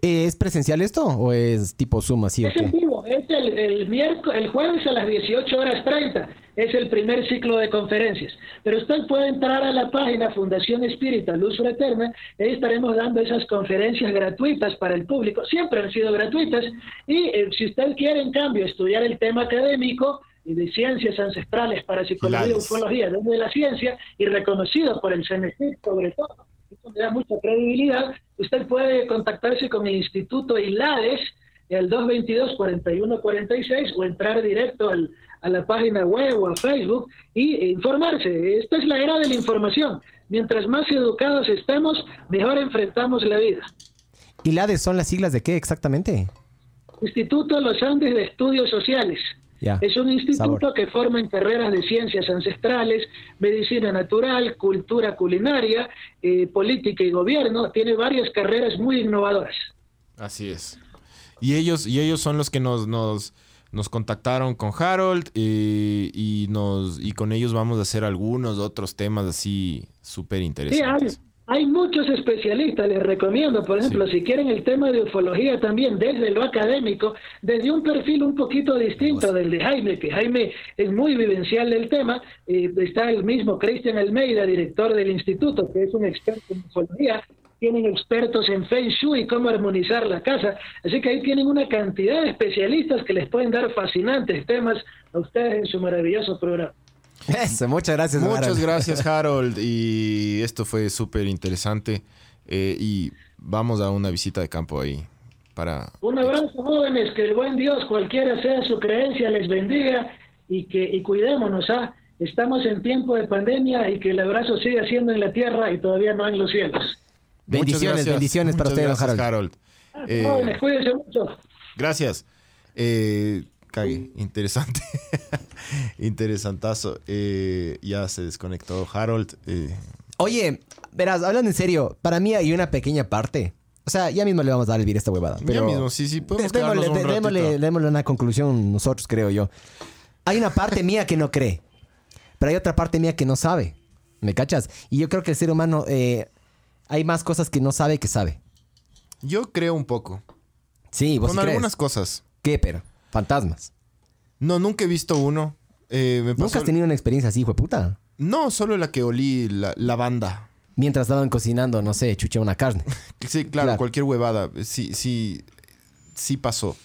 ¿Es presencial esto o es tipo Zoom así? Es en vivo, es el, miércoles, el jueves a las 18 horas 30 es el primer ciclo de conferencias. Pero usted puede entrar a la página Fundación Espírita Luz Fraterna, ahí estaremos dando esas conferencias gratuitas para el público, siempre han sido gratuitas, y eh, si usted quiere en cambio estudiar el tema académico, y de ciencias ancestrales para psicología y ufología desde la ciencia y reconocido por el CNC sobre todo. Esto me da mucha credibilidad. Usted puede contactarse con el Instituto ILADES al 222-4146 o entrar directo al, a la página web o a Facebook y informarse. Esta es la era de la información. Mientras más educados estemos, mejor enfrentamos la vida. ¿Y LADES son las siglas de qué exactamente? Instituto Los Andes de Estudios Sociales. Es un instituto que forma en carreras de ciencias ancestrales, medicina natural, cultura culinaria, eh, política y gobierno. Tiene varias carreras muy innovadoras. Así es. Y ellos, y ellos son los que nos, nos nos contactaron con Harold eh, y, nos, y con ellos vamos a hacer algunos otros temas así súper interesantes. Sí, hay, muchos especialistas, les recomiendo, por ejemplo, si quieren el tema de ufología también desde lo académico, desde un perfil un poquito distinto del de Jaime, que Jaime es muy vivencial del tema, eh, está el mismo Cristian Almeida, director del instituto, que es un experto en ufología, tienen expertos en Feng Shui, cómo armonizar la casa. Así que ahí tienen una cantidad de especialistas que les pueden dar fascinantes temas a ustedes en su maravilloso programa. Eso, muchas gracias. Muchas gracias, Harold. Y esto fue súper interesante. Eh, y vamos a una visita de campo ahí. Para... Un abrazo, jóvenes. Que el buen Dios, cualquiera sea su creencia, les bendiga y que y cuidémonos. ¿ah? Estamos en tiempo de pandemia y que el abrazo siga siendo en la tierra y todavía no en los cielos. Bendiciones, bendiciones para ustedes, Harold. Harold. Eh, cuídense mucho. Gracias. Eh, cague, interesante. Interesantazo. Eh, ya se desconectó Harold. Eh. Oye, verás, hablando en serio, para mí hay una pequeña parte. O sea, ya mismo le vamos a dar el vir a esta huevada. Pero ya mismo, sí, sí, podemos démosle, un démosle, démosle una conclusión nosotros, creo yo. Hay una parte mía que no cree, pero hay otra parte mía que no sabe. ¿Me cachas? Y yo creo que el ser humano eh, hay más cosas que no sabe que sabe. Yo creo un poco. Sí, vos Con algunas cosas. ¿Qué, pero? Fantasmas. No, nunca he visto uno. Eh, ¿Nunca has tenido una experiencia así, hijo de puta? No, solo la que olí la, banda. Mientras estaban cocinando, no sé, chuché una carne. sí, claro, cualquier huevada. Sí, sí, sí pasó.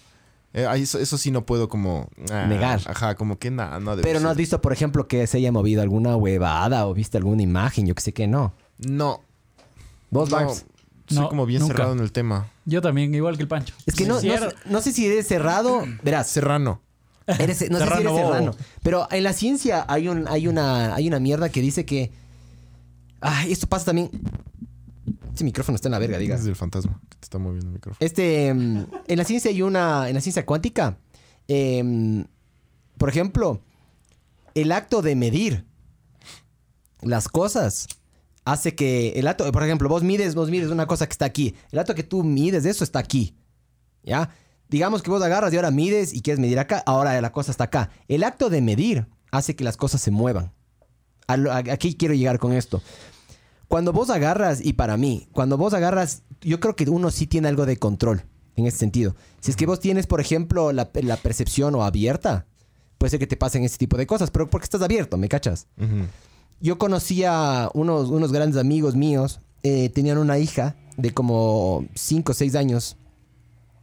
Eh, eso, sí no puedo como... Ah, Negar. Ajá, como que nada, no Pero no has visto, por ejemplo, que se haya movido alguna huevada o viste alguna imagen, yo que sé que no. No, ¿Vos, no, Soy como bien cerrado en el tema. Yo también, igual que el Pancho. Es que no, no, sé si eres cerrado. Verás. Serrano. no sé si eres serrano. Pero en la ciencia hay, un, hay, una, hay una mierda que dice que. Ay, esto pasa también. Este micrófono está en la verga, diga. Es el fantasma que te está moviendo el micrófono. Este. Em, en la ciencia hay una. En la ciencia cuántica. Em, por ejemplo, el acto de medir las cosas hace que el acto, por ejemplo, vos mides, vos mides una cosa que está aquí. El acto que tú mides de eso está aquí. ¿Ya? Digamos que vos agarras y ahora mides y quieres medir acá, ahora la cosa está acá. El acto de medir hace que las cosas se muevan. Aquí quiero llegar con esto. Cuando vos agarras, y para mí, cuando vos agarras, yo creo que uno sí tiene algo de control en ese sentido. Si es que vos tienes, por ejemplo, la, percepción o abierta, puede ser que te pasen ese tipo de cosas, pero porque estás abierto, ¿me cachas? Ujú. Yo conocía unos, unos grandes amigos míos, eh, tenían una hija de como 5 o 6 años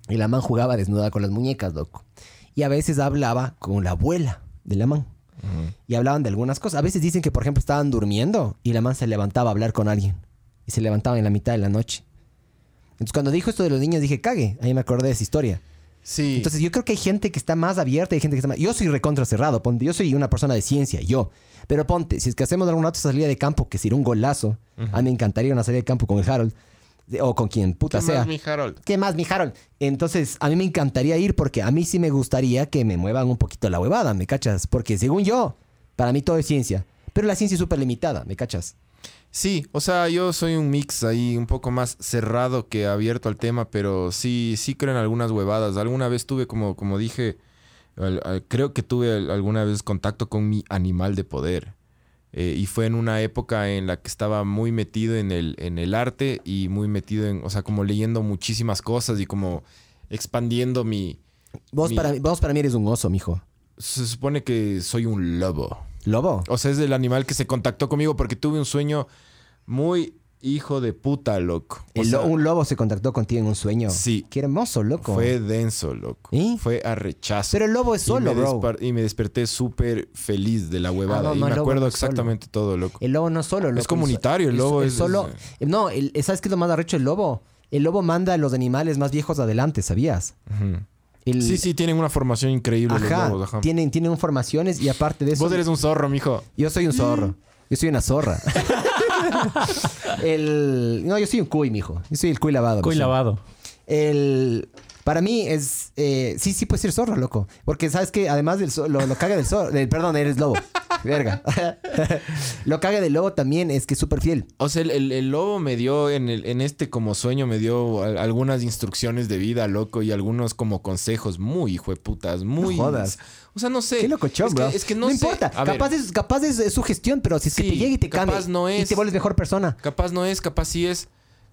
y la man jugaba desnuda con las muñecas, loco. Y a veces hablaba con la abuela de la man. Y hablaban de algunas cosas. A veces dicen que, por ejemplo, estaban durmiendo y la man se levantaba a hablar con alguien. Y se levantaba en la mitad de la noche. Entonces, cuando dijo esto de los niños, dije, cague. Ahí me acordé de esa historia. Sí. Entonces yo creo que hay gente que está más abierta y hay gente que está más... Yo soy recontra cerrado, ponte. Yo soy una persona de ciencia, yo. Pero ponte, si es que hacemos alguna otra salida de campo que sería un golazo, a mí me encantaría una salida de campo con el Harold. O con quien puta ¿Qué sea. más, mi Harold? ¿Qué más, mi Harold? Entonces, a mí me encantaría ir porque a mí sí me gustaría que me muevan un poquito la huevada, ¿me cachas? Porque según yo, para mí todo es ciencia. Pero la ciencia es súper limitada, ¿me cachas? Sí, o sea, yo soy un mix ahí un poco más cerrado que abierto al tema, pero sí, sí creo en algunas huevadas. Alguna vez tuve, como, como dije, al- al- creo que tuve al- alguna vez contacto con mi animal de poder. Eh, y fue en una época en la que estaba muy metido en el, en el arte y muy metido en, o sea, como leyendo muchísimas cosas y como expandiendo mi... Vos, Mi- para, mí- vos para mí eres un oso, mijo. Se supone que soy un lobo. ¿Lobo? O sea, es el animal que se contactó conmigo porque tuve un sueño muy hijo de puta, loco. O El lo- sea, un lobo se contactó contigo en un sueño. Sí. Qué hermoso, loco. Fue denso, loco. ¿Y? Fue a rechazo. Pero el lobo es Y solo, me bro. Y me desperté súper feliz de la huevada. Ah, no, y me el acuerdo no es solo. exactamente todo, loco. El lobo no solo, loco. comunitario, el lobo es- solo. es- No, el- ¿sabes qué es lo más arrecho del lobo? El lobo manda a los animales más viejos adelante, ¿sabías? Ujú. El- Sí, sí, tienen una formación increíble Ajá, los lobos. Ajá. Tienen, tienen formaciones y aparte de eso. Vos eres un zorro, mijo. Yo soy un zorro. Yo soy una zorra. el... No, yo soy un cuy, mijo. Yo soy el cuy lavado. Cuy lavado. El... Para mí es... eh, sí, sí puede ser zorro, loco. Porque, ¿sabes qué? Además del lo, lo caga del zorro... del- perdón, eres lobo. Verga. lo caga del lobo también es que es súper fiel. O sea, el, el- el lobo me dio en, el, en este como sueño, me dio al- algunas instrucciones de vida, loco, y algunos como consejos muy hijueputas, muy... No jodas. O sea, no sé. Qué locochón, es que, bro. Es que no, sé. importa. A ver, capaz, es, capaz es, es su gestión, pero si es que Sí, te llega y te capaz cambia no y es. te vuelves mejor persona. Capaz no es, capaz sí es,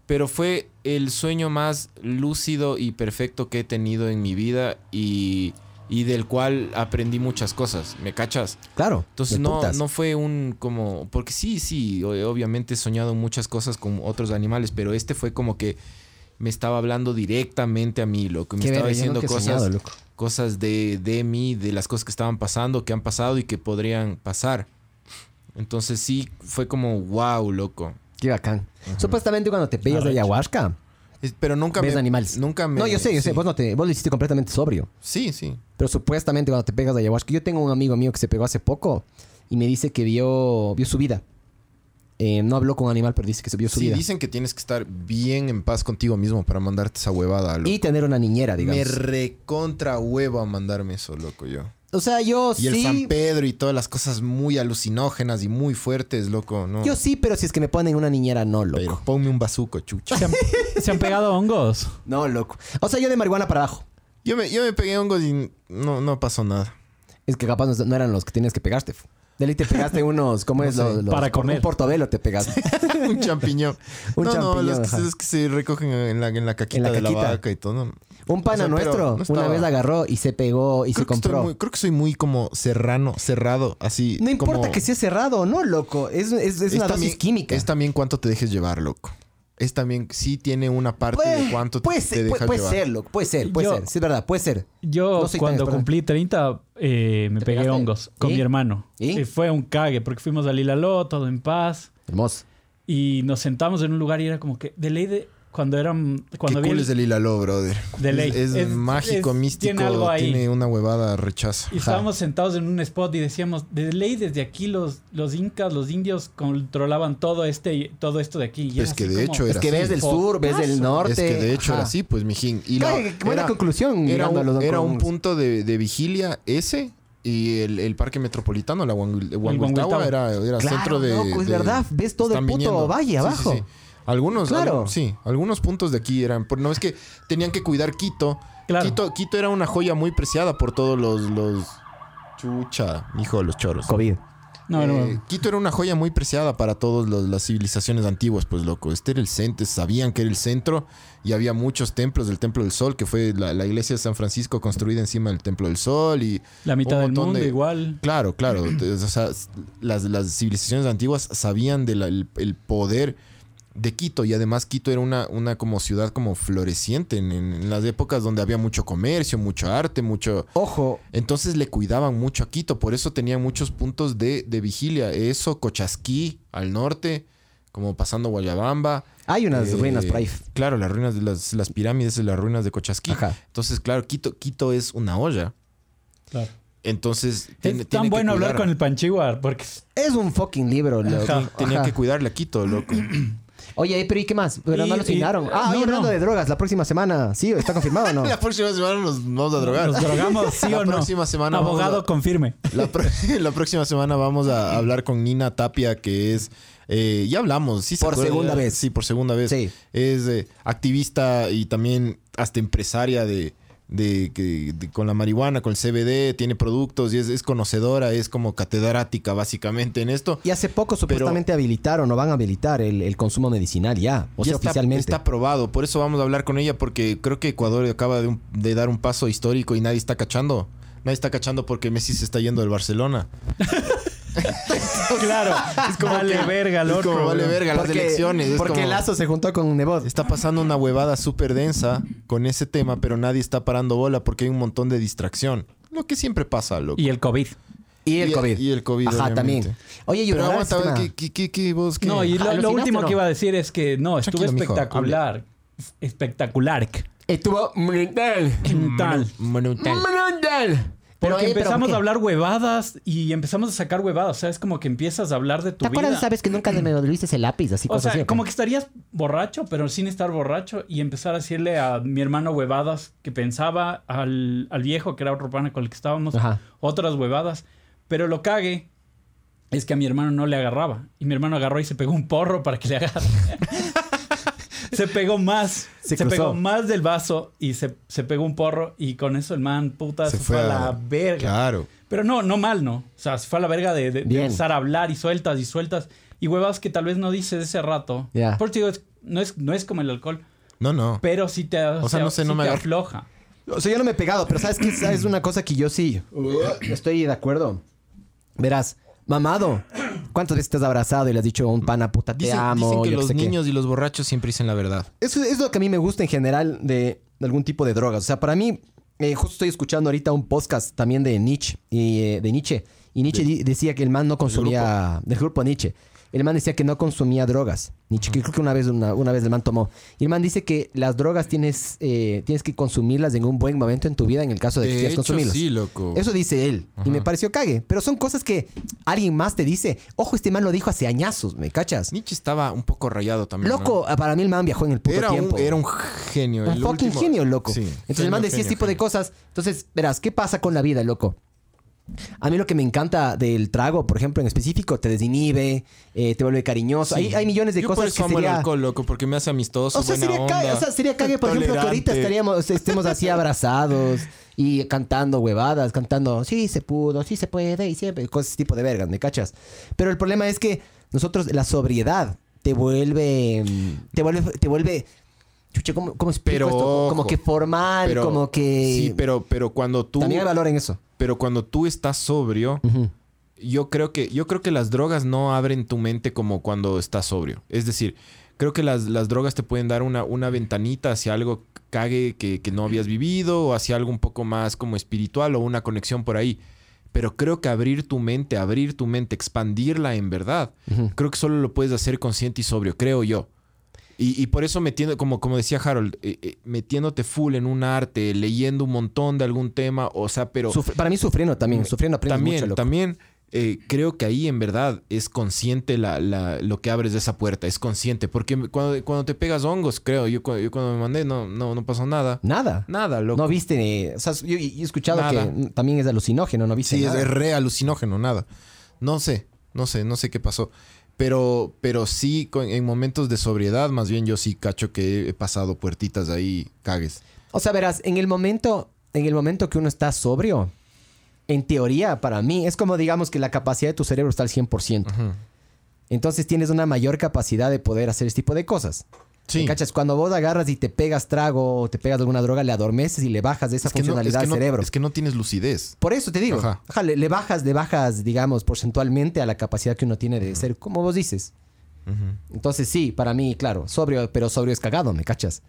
pero fue el sueño más lúcido y perfecto que he tenido en mi vida y, y del cual aprendí muchas cosas, ¿me cachas? Claro. Entonces no, putas. no fue un como, porque sí, sí, obviamente he soñado muchas cosas con otros animales, pero este fue como que me estaba hablando directamente a mí, loco, me Qué estaba diciendo cosas, soñado, loco. cosas de, de mí, de las cosas que estaban pasando, que han pasado y que podrían pasar. Entonces sí, fue como wow, loco. Qué bacán. Supuestamente cuando te pegas de ayahuasca, Pero nunca ves me... animales. Nunca me... No, yo sé, yo sé. Vos, no te, vos lo hiciste completamente sobrio. Sí, sí. Pero supuestamente cuando te pegas de ayahuasca, yo tengo un amigo mío que se pegó hace poco y me dice que vio, vio su vida. Eh, no habló con un animal, pero dice que se vio su Sí, vida. dicen que tienes que estar bien en paz contigo mismo para mandarte esa huevada, loco. Y tener una niñera, Me digamos. recontra huevo a mandarme eso, loco, yo. O sea, yo Y el sí. San Pedro y todas las cosas muy alucinógenas y muy fuertes, loco, ¿no? Yo sí, pero si es que me ponen una niñera, no, loco. Pero ponme un bazuco, chucha. ¿Se han, se han pegado hongos? No, loco. O sea, yo de marihuana para abajo. Yo me, yo me pegué hongos y no, no pasó nada. Es que capaz no, no eran los que tenías que pegarte. De ahí te pegaste unos, ¿cómo No es? sé. Los- los- Para comer. Un portobelo te pegaste. un champiñón. Un no, no, champiñón, los que, los que se recogen en la, en la caquita En la de la caquita. vaca y todo. ¿no? Un pana O sea, nuestro no una vez agarró y se pegó y Creo se compró. muy, creo que soy muy como serrano, cerrado, así. No importa que sea cerrado o no, loco. Es, es, es una dosis también, química. Es también cuánto te dejes llevar, loco. Es también, sí tiene una parte de cuánto puede te, ser, te puede, puede llevar. ser. Puede ser, puede Yo- ser. Sí, es verdad, puede ser. Yo No soy tan cuando cumplí 30 eh, me ¿Te pegué pegaste? hongos con ¿Y? mi hermano. ¿Y? Y fue un cague porque fuimos a Lilaló, todo en paz. Hermoso. Y nos sentamos en un lugar y era como que de ley de... Cuando eran... Cuando Qué cool el- es el Hilaló, brother. De ley. Es, es Es- mágico, es- místico. tiene algo ahí. Tiene una huevada rechazo. Y estábamos sentados en un spot y decíamos, de ley desde aquí los, los incas, los indios controlaban todo este todo esto de aquí. Y Es era que de como- hecho Es era que ves del sur, ves del norte. Es que de hecho Ajá. era así, pues, mijín. Y la- Ay, buena conclusión, Era un, era un punto de, de vigilia ese y el, el parque metropolitano, la Huanguiltagua. era, era Claro, centro de... loco, es de- verdad. Ves todo el puto viniendo. valle Sí, sí, abajo. sí. Algunos, Claro. sí, algunos puntos de aquí eran. por- No es que tenían que cuidar Quito. Claro. Quito, Quito era una joya muy preciada por todos los, los chucha, hijo de los choros. COVID. No, Eh, no. Quito era una joya muy preciada para todas las civilizaciones antiguas, pues loco. Este era el centro, sabían que era el centro y había muchos templos del Templo del Sol, que fue la, la iglesia de San Francisco construida encima del Templo del Sol y La mitad del mundo de- igual. Claro, claro. O sea, las, las civilizaciones antiguas sabían del el poder de Quito y además Quito era una, una como ciudad como floreciente en, en- en las épocas donde había mucho comercio, mucho arte, mucho... Ojo, Entonces le cuidaban mucho a Quito, por eso tenían muchos puntos de, de vigilia. Eso, Cochasquí al norte, como pasando Guayabamba. hay unas Eh, ruinas por ahí. Claro, las ruinas de las, las pirámides, las ruinas de Cochasquí. Ajá. Entonces, claro, Quito, Quito es una olla. Claro. Entonces, Es tiene, tan tiene que bueno hablar con el Panchiguar porque Es un fucking libro, loco. Ajá. Tenía que cuidarle a Quito, loco. Oye, pero ¿y qué más? Pero Y- no lo asignaron. Ah, no, oye, hablando no. de drogas, la próxima semana. ¿Sí? ¿Está confirmado o no? La próxima semana nos vamos a drogar. nos drogamos, sí La o no. próxima semana Abogado, a- confirme. La, pro- la próxima semana vamos a hablar con Nina Tapia, que es. eh, ya hablamos, sí. se Por acuerda? segunda vez. Sí, por segunda vez. Sí. Es eh, activista y también hasta empresaria de. De, que- de- con la marihuana, con el CBD, tiene productos y es, es conocedora, es como catedrática básicamente en esto. Y hace poco supuestamente habilitaron o van a habilitar el, el consumo medicinal ya. O Ya sea, está, oficialmente. está aprobado, por eso vamos a hablar con ella, porque creo que Ecuador acaba de, un- de dar un paso histórico y nadie está cachando. Nadie está cachando porque Messi se está yendo del Barcelona. Claro. Es como vale verga el es otro. como vale verga las elecciones. es porque como- Lazo se juntó con Nebot. Está pasando una huevada súper densa con ese tema, pero nadie está parando bola porque hay un montón de distracción. Lo que siempre pasa, loco. Y el COVID. Y el Y- COVID. y el COVID, Ajá, obviamente. también. Oye, y Pero aguanta. ¿qué, qué, qué, qué, vos qué? No, y lo, lo ¿Alucinaste último no? que iba a decir es que no, estuvo Tranquilo, mijo, espectacular. Espectacular. Estuvo brutal. Tal. Monumental. Brutal. Porque pero empezamos ¿qué? a hablar huevadas y empezamos a sacar huevadas. O sea, es como que empiezas a hablar de tu ¿Te acuerdas, vida. sabes, que nunca me devolviste ese lápiz? Así O cosas sea, así. como que estarías borracho, pero sin estar borracho, y empezar a decirle a mi hermano huevadas que pensaba, al, al viejo, que era otro pana con el que estábamos, Ajá. otras huevadas. Pero lo cague es que a mi hermano no le agarraba. Y mi hermano agarró y se pegó un porro para que le agarre. se pegó más. Se pegó más del vaso y se, se pegó un porro. Y con eso el man, puta, se, fue a la verga. Claro. Pero no, no mal, ¿no? O sea, se fue a la verga de, de- de Bien. empezar a hablar y sueltas y sueltas. Y huevas que tal vez no dices ese rato. Por eso digo, es- no, es, no es como el alcohol, No, no. pero sí te, O sea, no sé, sí no me te afloja. O sea, yo no me he pegado, pero ¿sabes qué? Es una cosa que yo sí estoy de acuerdo. Verás, mamado, ¿cuántas veces te has abrazado y le has dicho a un pana, puta, te Dicen, amo? dicen que yo los sé qué? niños y los borrachos siempre dicen la verdad. Eso es lo que a mí me gusta en general de, de algún tipo de drogas. O sea, para mí, eh, justo estoy escuchando ahorita un podcast también de Nietzsche. Y, eh, de Nietzsche. Y Nietzsche decía que el man no consumía... Del grupo Nietzsche. El man decía que no consumía drogas. Nietzsche, que creo que una vez, una, una vez el man tomó. Y el man dice que las drogas tienes, eh, tienes que consumirlas en un buen momento en tu vida en el caso de, que De quieras hecho, consumirlas. sí, loco. Eso dice él. Y me pareció cague. Pero son cosas que alguien más te dice. Ojo, este man lo dijo hace añazos, ¿me cachas? Nietzsche estaba un poco rayado también. ¿no? Loco, para mí el man viajó en el puto Era un, tiempo. era un genio. Un el fucking último- genio, loco. Sí, Entonces el man decía genio, este tipo de cosas. Entonces, verás, ¿qué pasa con la vida, loco? A mí lo que me encanta del trago, por ejemplo, en específico, te desinhibe, eh, te vuelve cariñoso. Hay, hay millones de Yo por cosas eso que amo el sería... alcohol, loco, porque me hace amistoso, O sea, buena sería cague, onda, o sea, sería cague, por ejemplo, que ahorita tolerante. estaríamos, estemos así abrazados y cantando huevadas, cantando, sí se pudo, sí se puede, y siempre, cosas ese tipo de vergas, ¿me cachas? Pero el problema es que nosotros, la sobriedad te vuelve, te vuelve, te vuelve, chucha, ¿cómo, cómo explico Pero esto? Como ojo, que formal, Pero- como que... Sí, pero, pero cuando tú... También hay valor en eso. Pero cuando tú estás sobrio, yo creo que yo creo que las drogas no abren tu mente como cuando estás sobrio. Es decir, creo que las, las drogas te pueden dar una, una ventanita hacia algo cague que, que no habías vivido o hacia algo un poco más como espiritual o una conexión por ahí. Pero creo que abrir tu mente, abrir tu mente, expandirla en verdad, creo que solo lo puedes hacer consciente y sobrio, creo yo. Y, y por eso metiendo, como, como decía Harold, eh, eh, metiéndote full en un arte, leyendo un montón de algún tema, o sea, pero... Para mí sufriendo también, sufriendo aprendes También, mucho, loco. también eh, creo que ahí en verdad es consciente la, la- lo que abres de esa puerta, es consciente. Porque cuando, cuando te pegas hongos, creo, yo, yo cuando me mandé no, no, no pasó nada. Nada. Nada, loco. No viste, eh, o sea, yo, yo he escuchado Nada. que mm, también es alucinógeno, no viste sí, nada. es re alucinógeno, nada. No sé, no sé, no sé qué pasó. Pero, pero sí, en momentos de sobriedad, más bien yo sí cacho que he pasado puertitas ahí, cagues. O sea, verás, en el momento, en el momento que uno está sobrio, en teoría, para mí, es como digamos que la capacidad de tu cerebro está al 100%. Entonces tienes una mayor capacidad de poder hacer este tipo de cosas. Sí. ¿Me cachas? Cuando vos agarras y te pegas trago o te pegas alguna droga, le adormeces y le bajas de esa Es que, no, es, funcionalidad que al no, cerebro. es que no tienes lucidez. Por eso te digo, Ajá. ajá, le, le bajas, le bajas, digamos, porcentualmente a la capacidad que uno tiene de ser, como vos dices. Entonces sí, para mí, claro, sobrio, pero sobrio es cagado, ¿me cachas?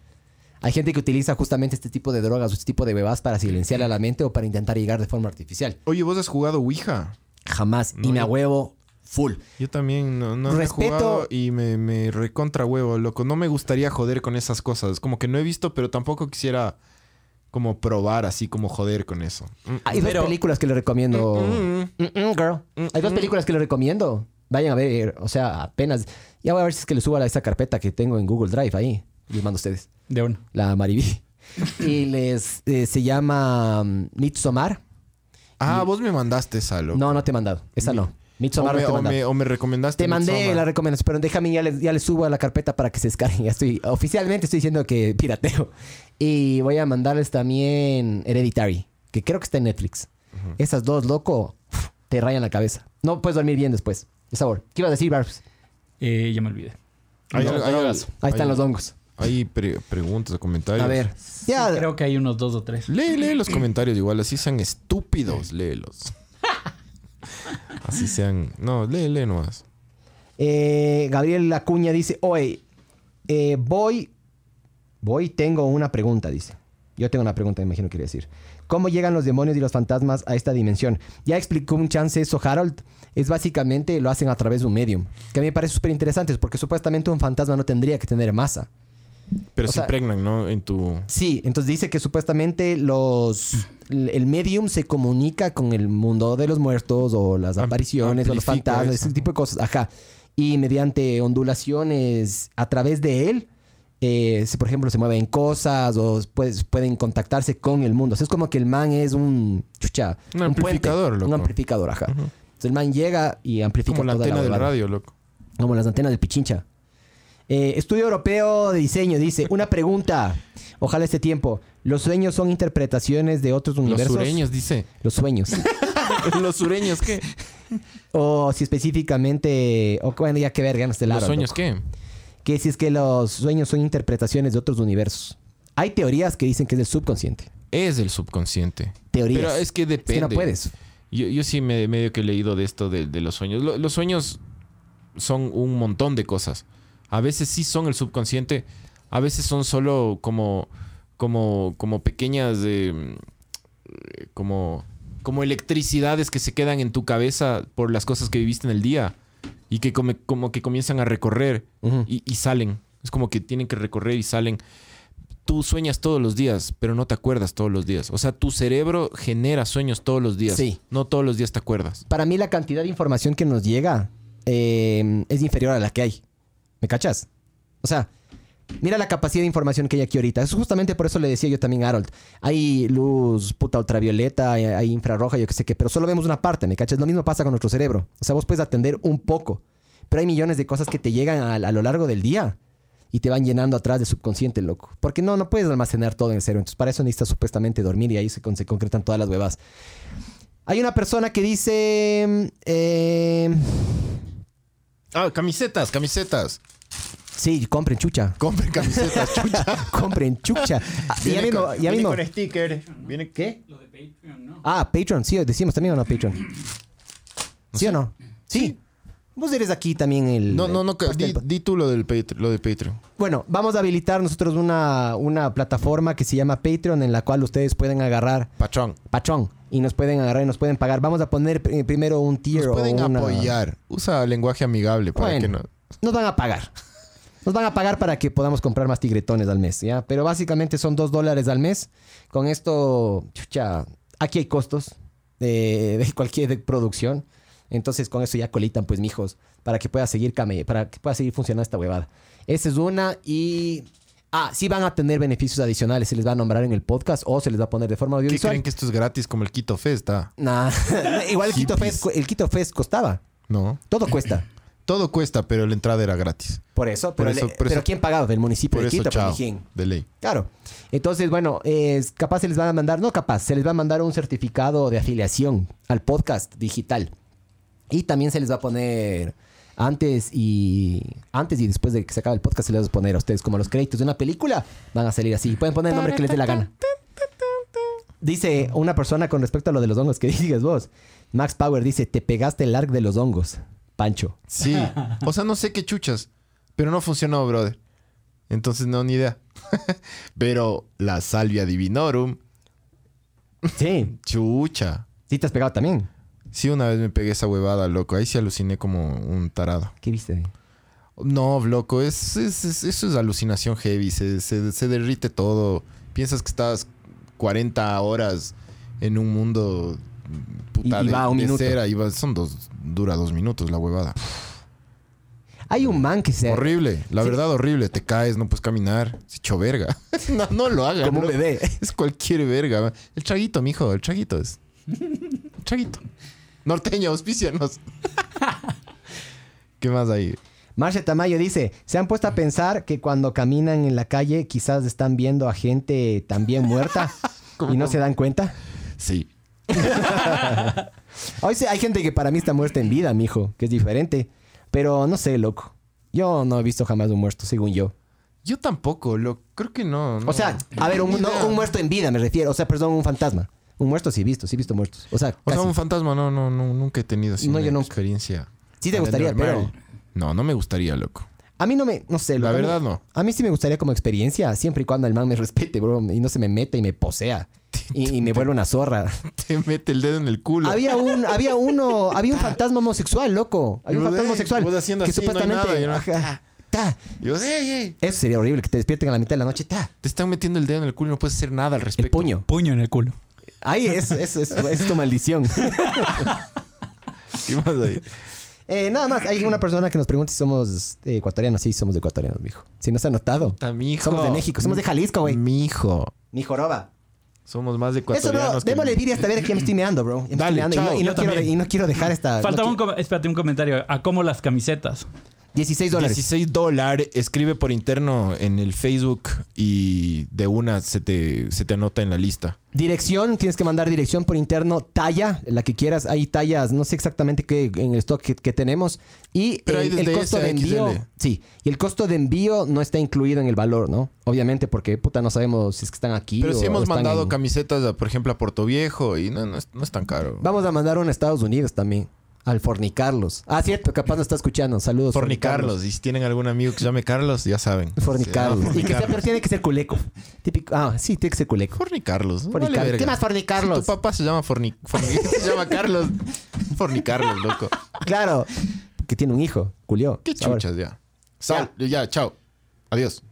Hay gente que utiliza justamente este tipo de drogas o este tipo de bebas para silenciar a la mente o para intentar llegar de forma artificial. Oye, vos has jugado Ouija. Jamás. No, y me yo- a huevo full. Yo también no, no he Respeto- jugado y me, me recontra huevo, loco. No me gustaría joder con esas cosas. Como que no he visto, pero tampoco quisiera como probar así como joder con eso. Mm. Hay dos películas que le recomiendo. Mm, Mm, mm, girl. Hay dos películas que le recomiendo. Vayan a ver, o sea, apenas. Ya voy a ver si es que le subo a esa carpeta que tengo en Google Drive ahí. Les mando a ustedes. De uno. La Mariví. y les eh, se llama Midsommar. Ah, vos me mandaste esa, loco. No, no te he mandado. Esa no. O me, o me- o me recomendaste. Te mandé Midsommar. la recomendación, pero déjame, ya les, ya les subo a la carpeta para que se descarguen. Ya estoy, oficialmente estoy diciendo que pirateo. Y voy a mandarles también Hereditary, que creo que está en Netflix. Esas dos, loco, te rayan la cabeza. No puedes dormir bien después. De sabor. ¿Qué ibas a decir, Barbs? Eh, ya me olvidé. No, hay-. Ahí están hay- los hongos. Hay pre- preguntas o comentarios. A ver. Ya, Creo que hay unos dos o tres. Lee, lee los comentarios igual, así sean estúpidos, léelos. Así sean. No, lee, lee nomás. Eh, Gabriel Acuña dice, oye, eh, voy, voy, tengo una pregunta, dice. Yo tengo una pregunta, me imagino que quiere decir. ¿Cómo llegan los demonios y los fantasmas a esta dimensión? Ya explicó un chance eso Harold. Es básicamente, lo hacen a través de un medium. Que a mí me parece súper interesante, porque supuestamente un fantasma no tendría que tener masa. Pero O se sea- impregnan, ¿no? En tu. Sí, entonces dice que supuestamente los el medium se comunica con el mundo de los muertos o las apariciones o los fantasmas, eso. ese tipo de cosas. Ajá. Y mediante ondulaciones a través de él, eh, por ejemplo, se mueven cosas o pues, pueden contactarse con el mundo. O sea, es como que el man es un chucha, Un puente, amplificador, loco. Un amplificador, ajá. Entonces el man llega y amplifica Como la toda antena del huevada. radio, loco. Como las antenas del Pichincha. Eh, Estudio Europeo de Diseño dice, una pregunta. Ojalá este tiempo. ¿Los sueños son interpretaciones de otros Los universos? sureños, dice. Los sueños. Los sureños, ¿qué? o si específicamente... O bueno, ya que verga, no esté ¿Los largo, sueños loco. qué? Que si es que los sueños son interpretaciones de otros universos. Hay teorías que dicen que es del subconsciente. Es el subconsciente. Teorías. Pero es que Es depende. que no puedes. Yo, yo sí me, medio que he leído de esto de, de los sueños. Lo- los sueños son un montón de cosas. A veces sí son el subconsciente. A veces son solo como, como, como pequeñas, eh, como, como electricidades que se quedan en tu cabeza por las cosas que viviste en el día y que come- como que comienzan a recorrer y salen. Es como que tienen que recorrer y salen. Tú sueñas todos los días, pero no te acuerdas todos los días. O sea, tu cerebro genera sueños todos los días. Sí. No todos los días te acuerdas. Para mí la cantidad de información que nos llega eh, es inferior a la que hay. ¿Me cachas? O sea, mira la capacidad de información que hay aquí ahorita. Es justamente por eso le decía yo también a Harold. Hay luz puta ultravioleta, hay, infrarroja, yo qué sé qué, pero solo vemos una parte, ¿me cachas? Lo mismo pasa con nuestro cerebro. O sea, vos puedes atender un poco, pero hay millones de cosas que te llegan a, lo largo del día y te van llenando atrás del subconsciente, loco. Porque no, no puedes almacenar todo en el cerebro. Entonces, para eso necesitas supuestamente dormir y ahí se concretan todas las huevas. Hay una persona que dice... eh, Ah, camisetas, camisetas. sí, compren chucha. Compren camisetas, chucha. compren chucha. Ah, ya Viene mismo, con- ya viene con sticker. Viene ¿Qué? Lo de Patreon, ¿no? Ah, Patreon. Sí, decimos también o no Patreon. ¿Sí o no? Sí. Vos eres aquí también el... No, no, no. Di, di tú lo, del Patreon, lo de Patreon. Bueno, vamos a habilitar nosotros una, una plataforma que se llama Patreon en la cual ustedes pueden agarrar Patrón. Pachón y nos pueden agarrar y nos pueden pagar. Vamos a poner eh, primero un tier Nos pueden o una... apoyar. Usa lenguaje amigable para Bueno. que no. Nos van a pagar. Nos van a pagar para que podamos comprar más tigretones al mes, ¿ya? Pero básicamente son dos dólares al mes. Con esto, chucha, aquí hay costos de, de cualquier producción. Entonces con eso ya colitan, pues, mijos, para que pueda seguir came, para que pueda seguir funcionando esta huevada. Esa es una y... Ah, sí van a tener beneficios adicionales. Se les va a nombrar en el podcast o se les va a poner de forma ¿Qué audiovisual. creen que esto es gratis como el Quito Fest? ah? Nah, igual el Quito. Fest, el Quito Fest costaba. No. Todo cuesta. Todo cuesta, pero la entrada era gratis. Por eso, Por pero, eso- por pero eso- ¿quién pagaba? Del municipio Por de eso, Quito, pues, chao. ¿de quién? De ley. Claro. Entonces, bueno, es, capaz se les van a mandar, no capaz, se les va a mandar un certificado de afiliación al podcast digital. Y también se les va a poner antes y antes y después de que se acabe el podcast se les va a poner a ustedes como los créditos de una película van a salir así. Pueden poner el nombre que les dé la gana. Dice una persona con respecto a lo de los hongos que digas vos. Max Power dice, te pegaste el arc de los hongos, Pancho. Sí. O sea, no sé qué chuchas, pero no funcionó, brother. Entonces, no, ni idea. pero la salvia divinorum, Sí, chucha. sí te has pegado también. Sí, una vez me pegué esa huevada, loco. Ahí sí aluciné como un tarado. ¿Qué viste? No, loco, es, es- es- eso es alucinación heavy. Se, se- se derrite todo. Piensas que estás 40 horas en un mundo puta Y- y de, va a un de minuto. cera y va- son dos, dura dos minutos la huevada. Hay un man que se... Horrible, la Sí. verdad horrible. Te caes, no puedes caminar. Es hecho verga. no, no lo hagan. Como un bebé. Es cualquier verga. El traguito, mijo, el traguito es. El traguito. Norteño, auspicianos. ¿Qué más hay? Marcia Tamayo dice, se han puesto a pensar que cuando caminan en la calle quizás están viendo a gente también muerta y no se dan cuenta. Sí. Hoy sí, hay gente que para mí está muerta en vida, mijo, que es diferente. Pero no sé, loco. Yo no he visto jamás un muerto, según yo. Yo tampoco, lo creo que no. no. O sea, a ver, un, no, un muerto en vida me refiero. O sea, perdón, un fantasma. Un muerto sí he visto, sí he visto muertos. O sea, O sea, un fantasma, no, no, no, nunca he tenido así No, una yo nunca. experiencia. Sí te gustaría, pero- No, no me gustaría, loco. A mí no me, no sé. La mí- verdad, no. A mí sí me gustaría como experiencia, siempre y cuando el man me respete, bro, y no se me meta y me posea. Y, y me vuelva una zorra. Te mete el dedo en el culo. Había un, había uno, había un fantasma homosexual, loco. Había un fantasma homosexual. vos haciendo que así, no hay supuestamente. nada, no- ajá, ta. Yo, ey, ey, Eso sería horrible, que te despierten a la mitad de la noche. Ta. Te están metiendo el dedo en el culo y no puedes hacer nada al respecto. El puño. Puño en el culo. Ahí es, es, es, es tu maldición. ¿Qué más hay? Eh, nada más, hay una persona que nos pregunta si somos eh, ecuatorianos. Sí, somos ecuatorianos, mijo. Si no se ha notado. Puta, mijo. Somos de México, somos de Jalisco, güey. Mijo. Mi joroba. Somos más de Eso, bro, ecuatorianos. que- démosle vida esta vez que ya me estoy meando, bro. Ya me Dale, estoy meando y no- y, quiero, también. y no quiero dejar esta. Falta no un, espérate, un comentario. ¿A cómo las camisetas? 16 dólares. 16 dólares. Escribe por interno en el Facebook y de una se te, se te anota en la lista. Dirección, tienes que mandar dirección por interno, talla, la que quieras. Hay tallas, no sé exactamente qué en el stock que, que tenemos. Y Pero el, costo de envío. XL. Sí, y el costo de envío no está incluido en el valor, ¿no? Obviamente, porque puta, no sabemos si es que están aquí. Pero o sí hemos están mandado en- camisetas, a, por ejemplo, a Puerto Viejo y no, no, es, no es tan caro. Vamos a mandar una a Estados Unidos también. Al Fornicarlos. Ah, cierto, capaz no está escuchando. Saludos. Fornicarlos. Y si tienen algún amigo que se llame Carlos, ya saben. Fornicarlos. Se llama Y que sea, Fornicarlos. pero tiene que ser culeco. Típico. Ah, sí, tiene que ser culeco. Fornicarlos. ¿no? Vale. ¿Qué más Si fornicarlos? tu papá se llama Forni... Forni- se llama Carlos. Fornicarlos, loco. Claro. Que tiene un hijo, culió. Qué chuchas ya. Sal, ya, chao. Adiós.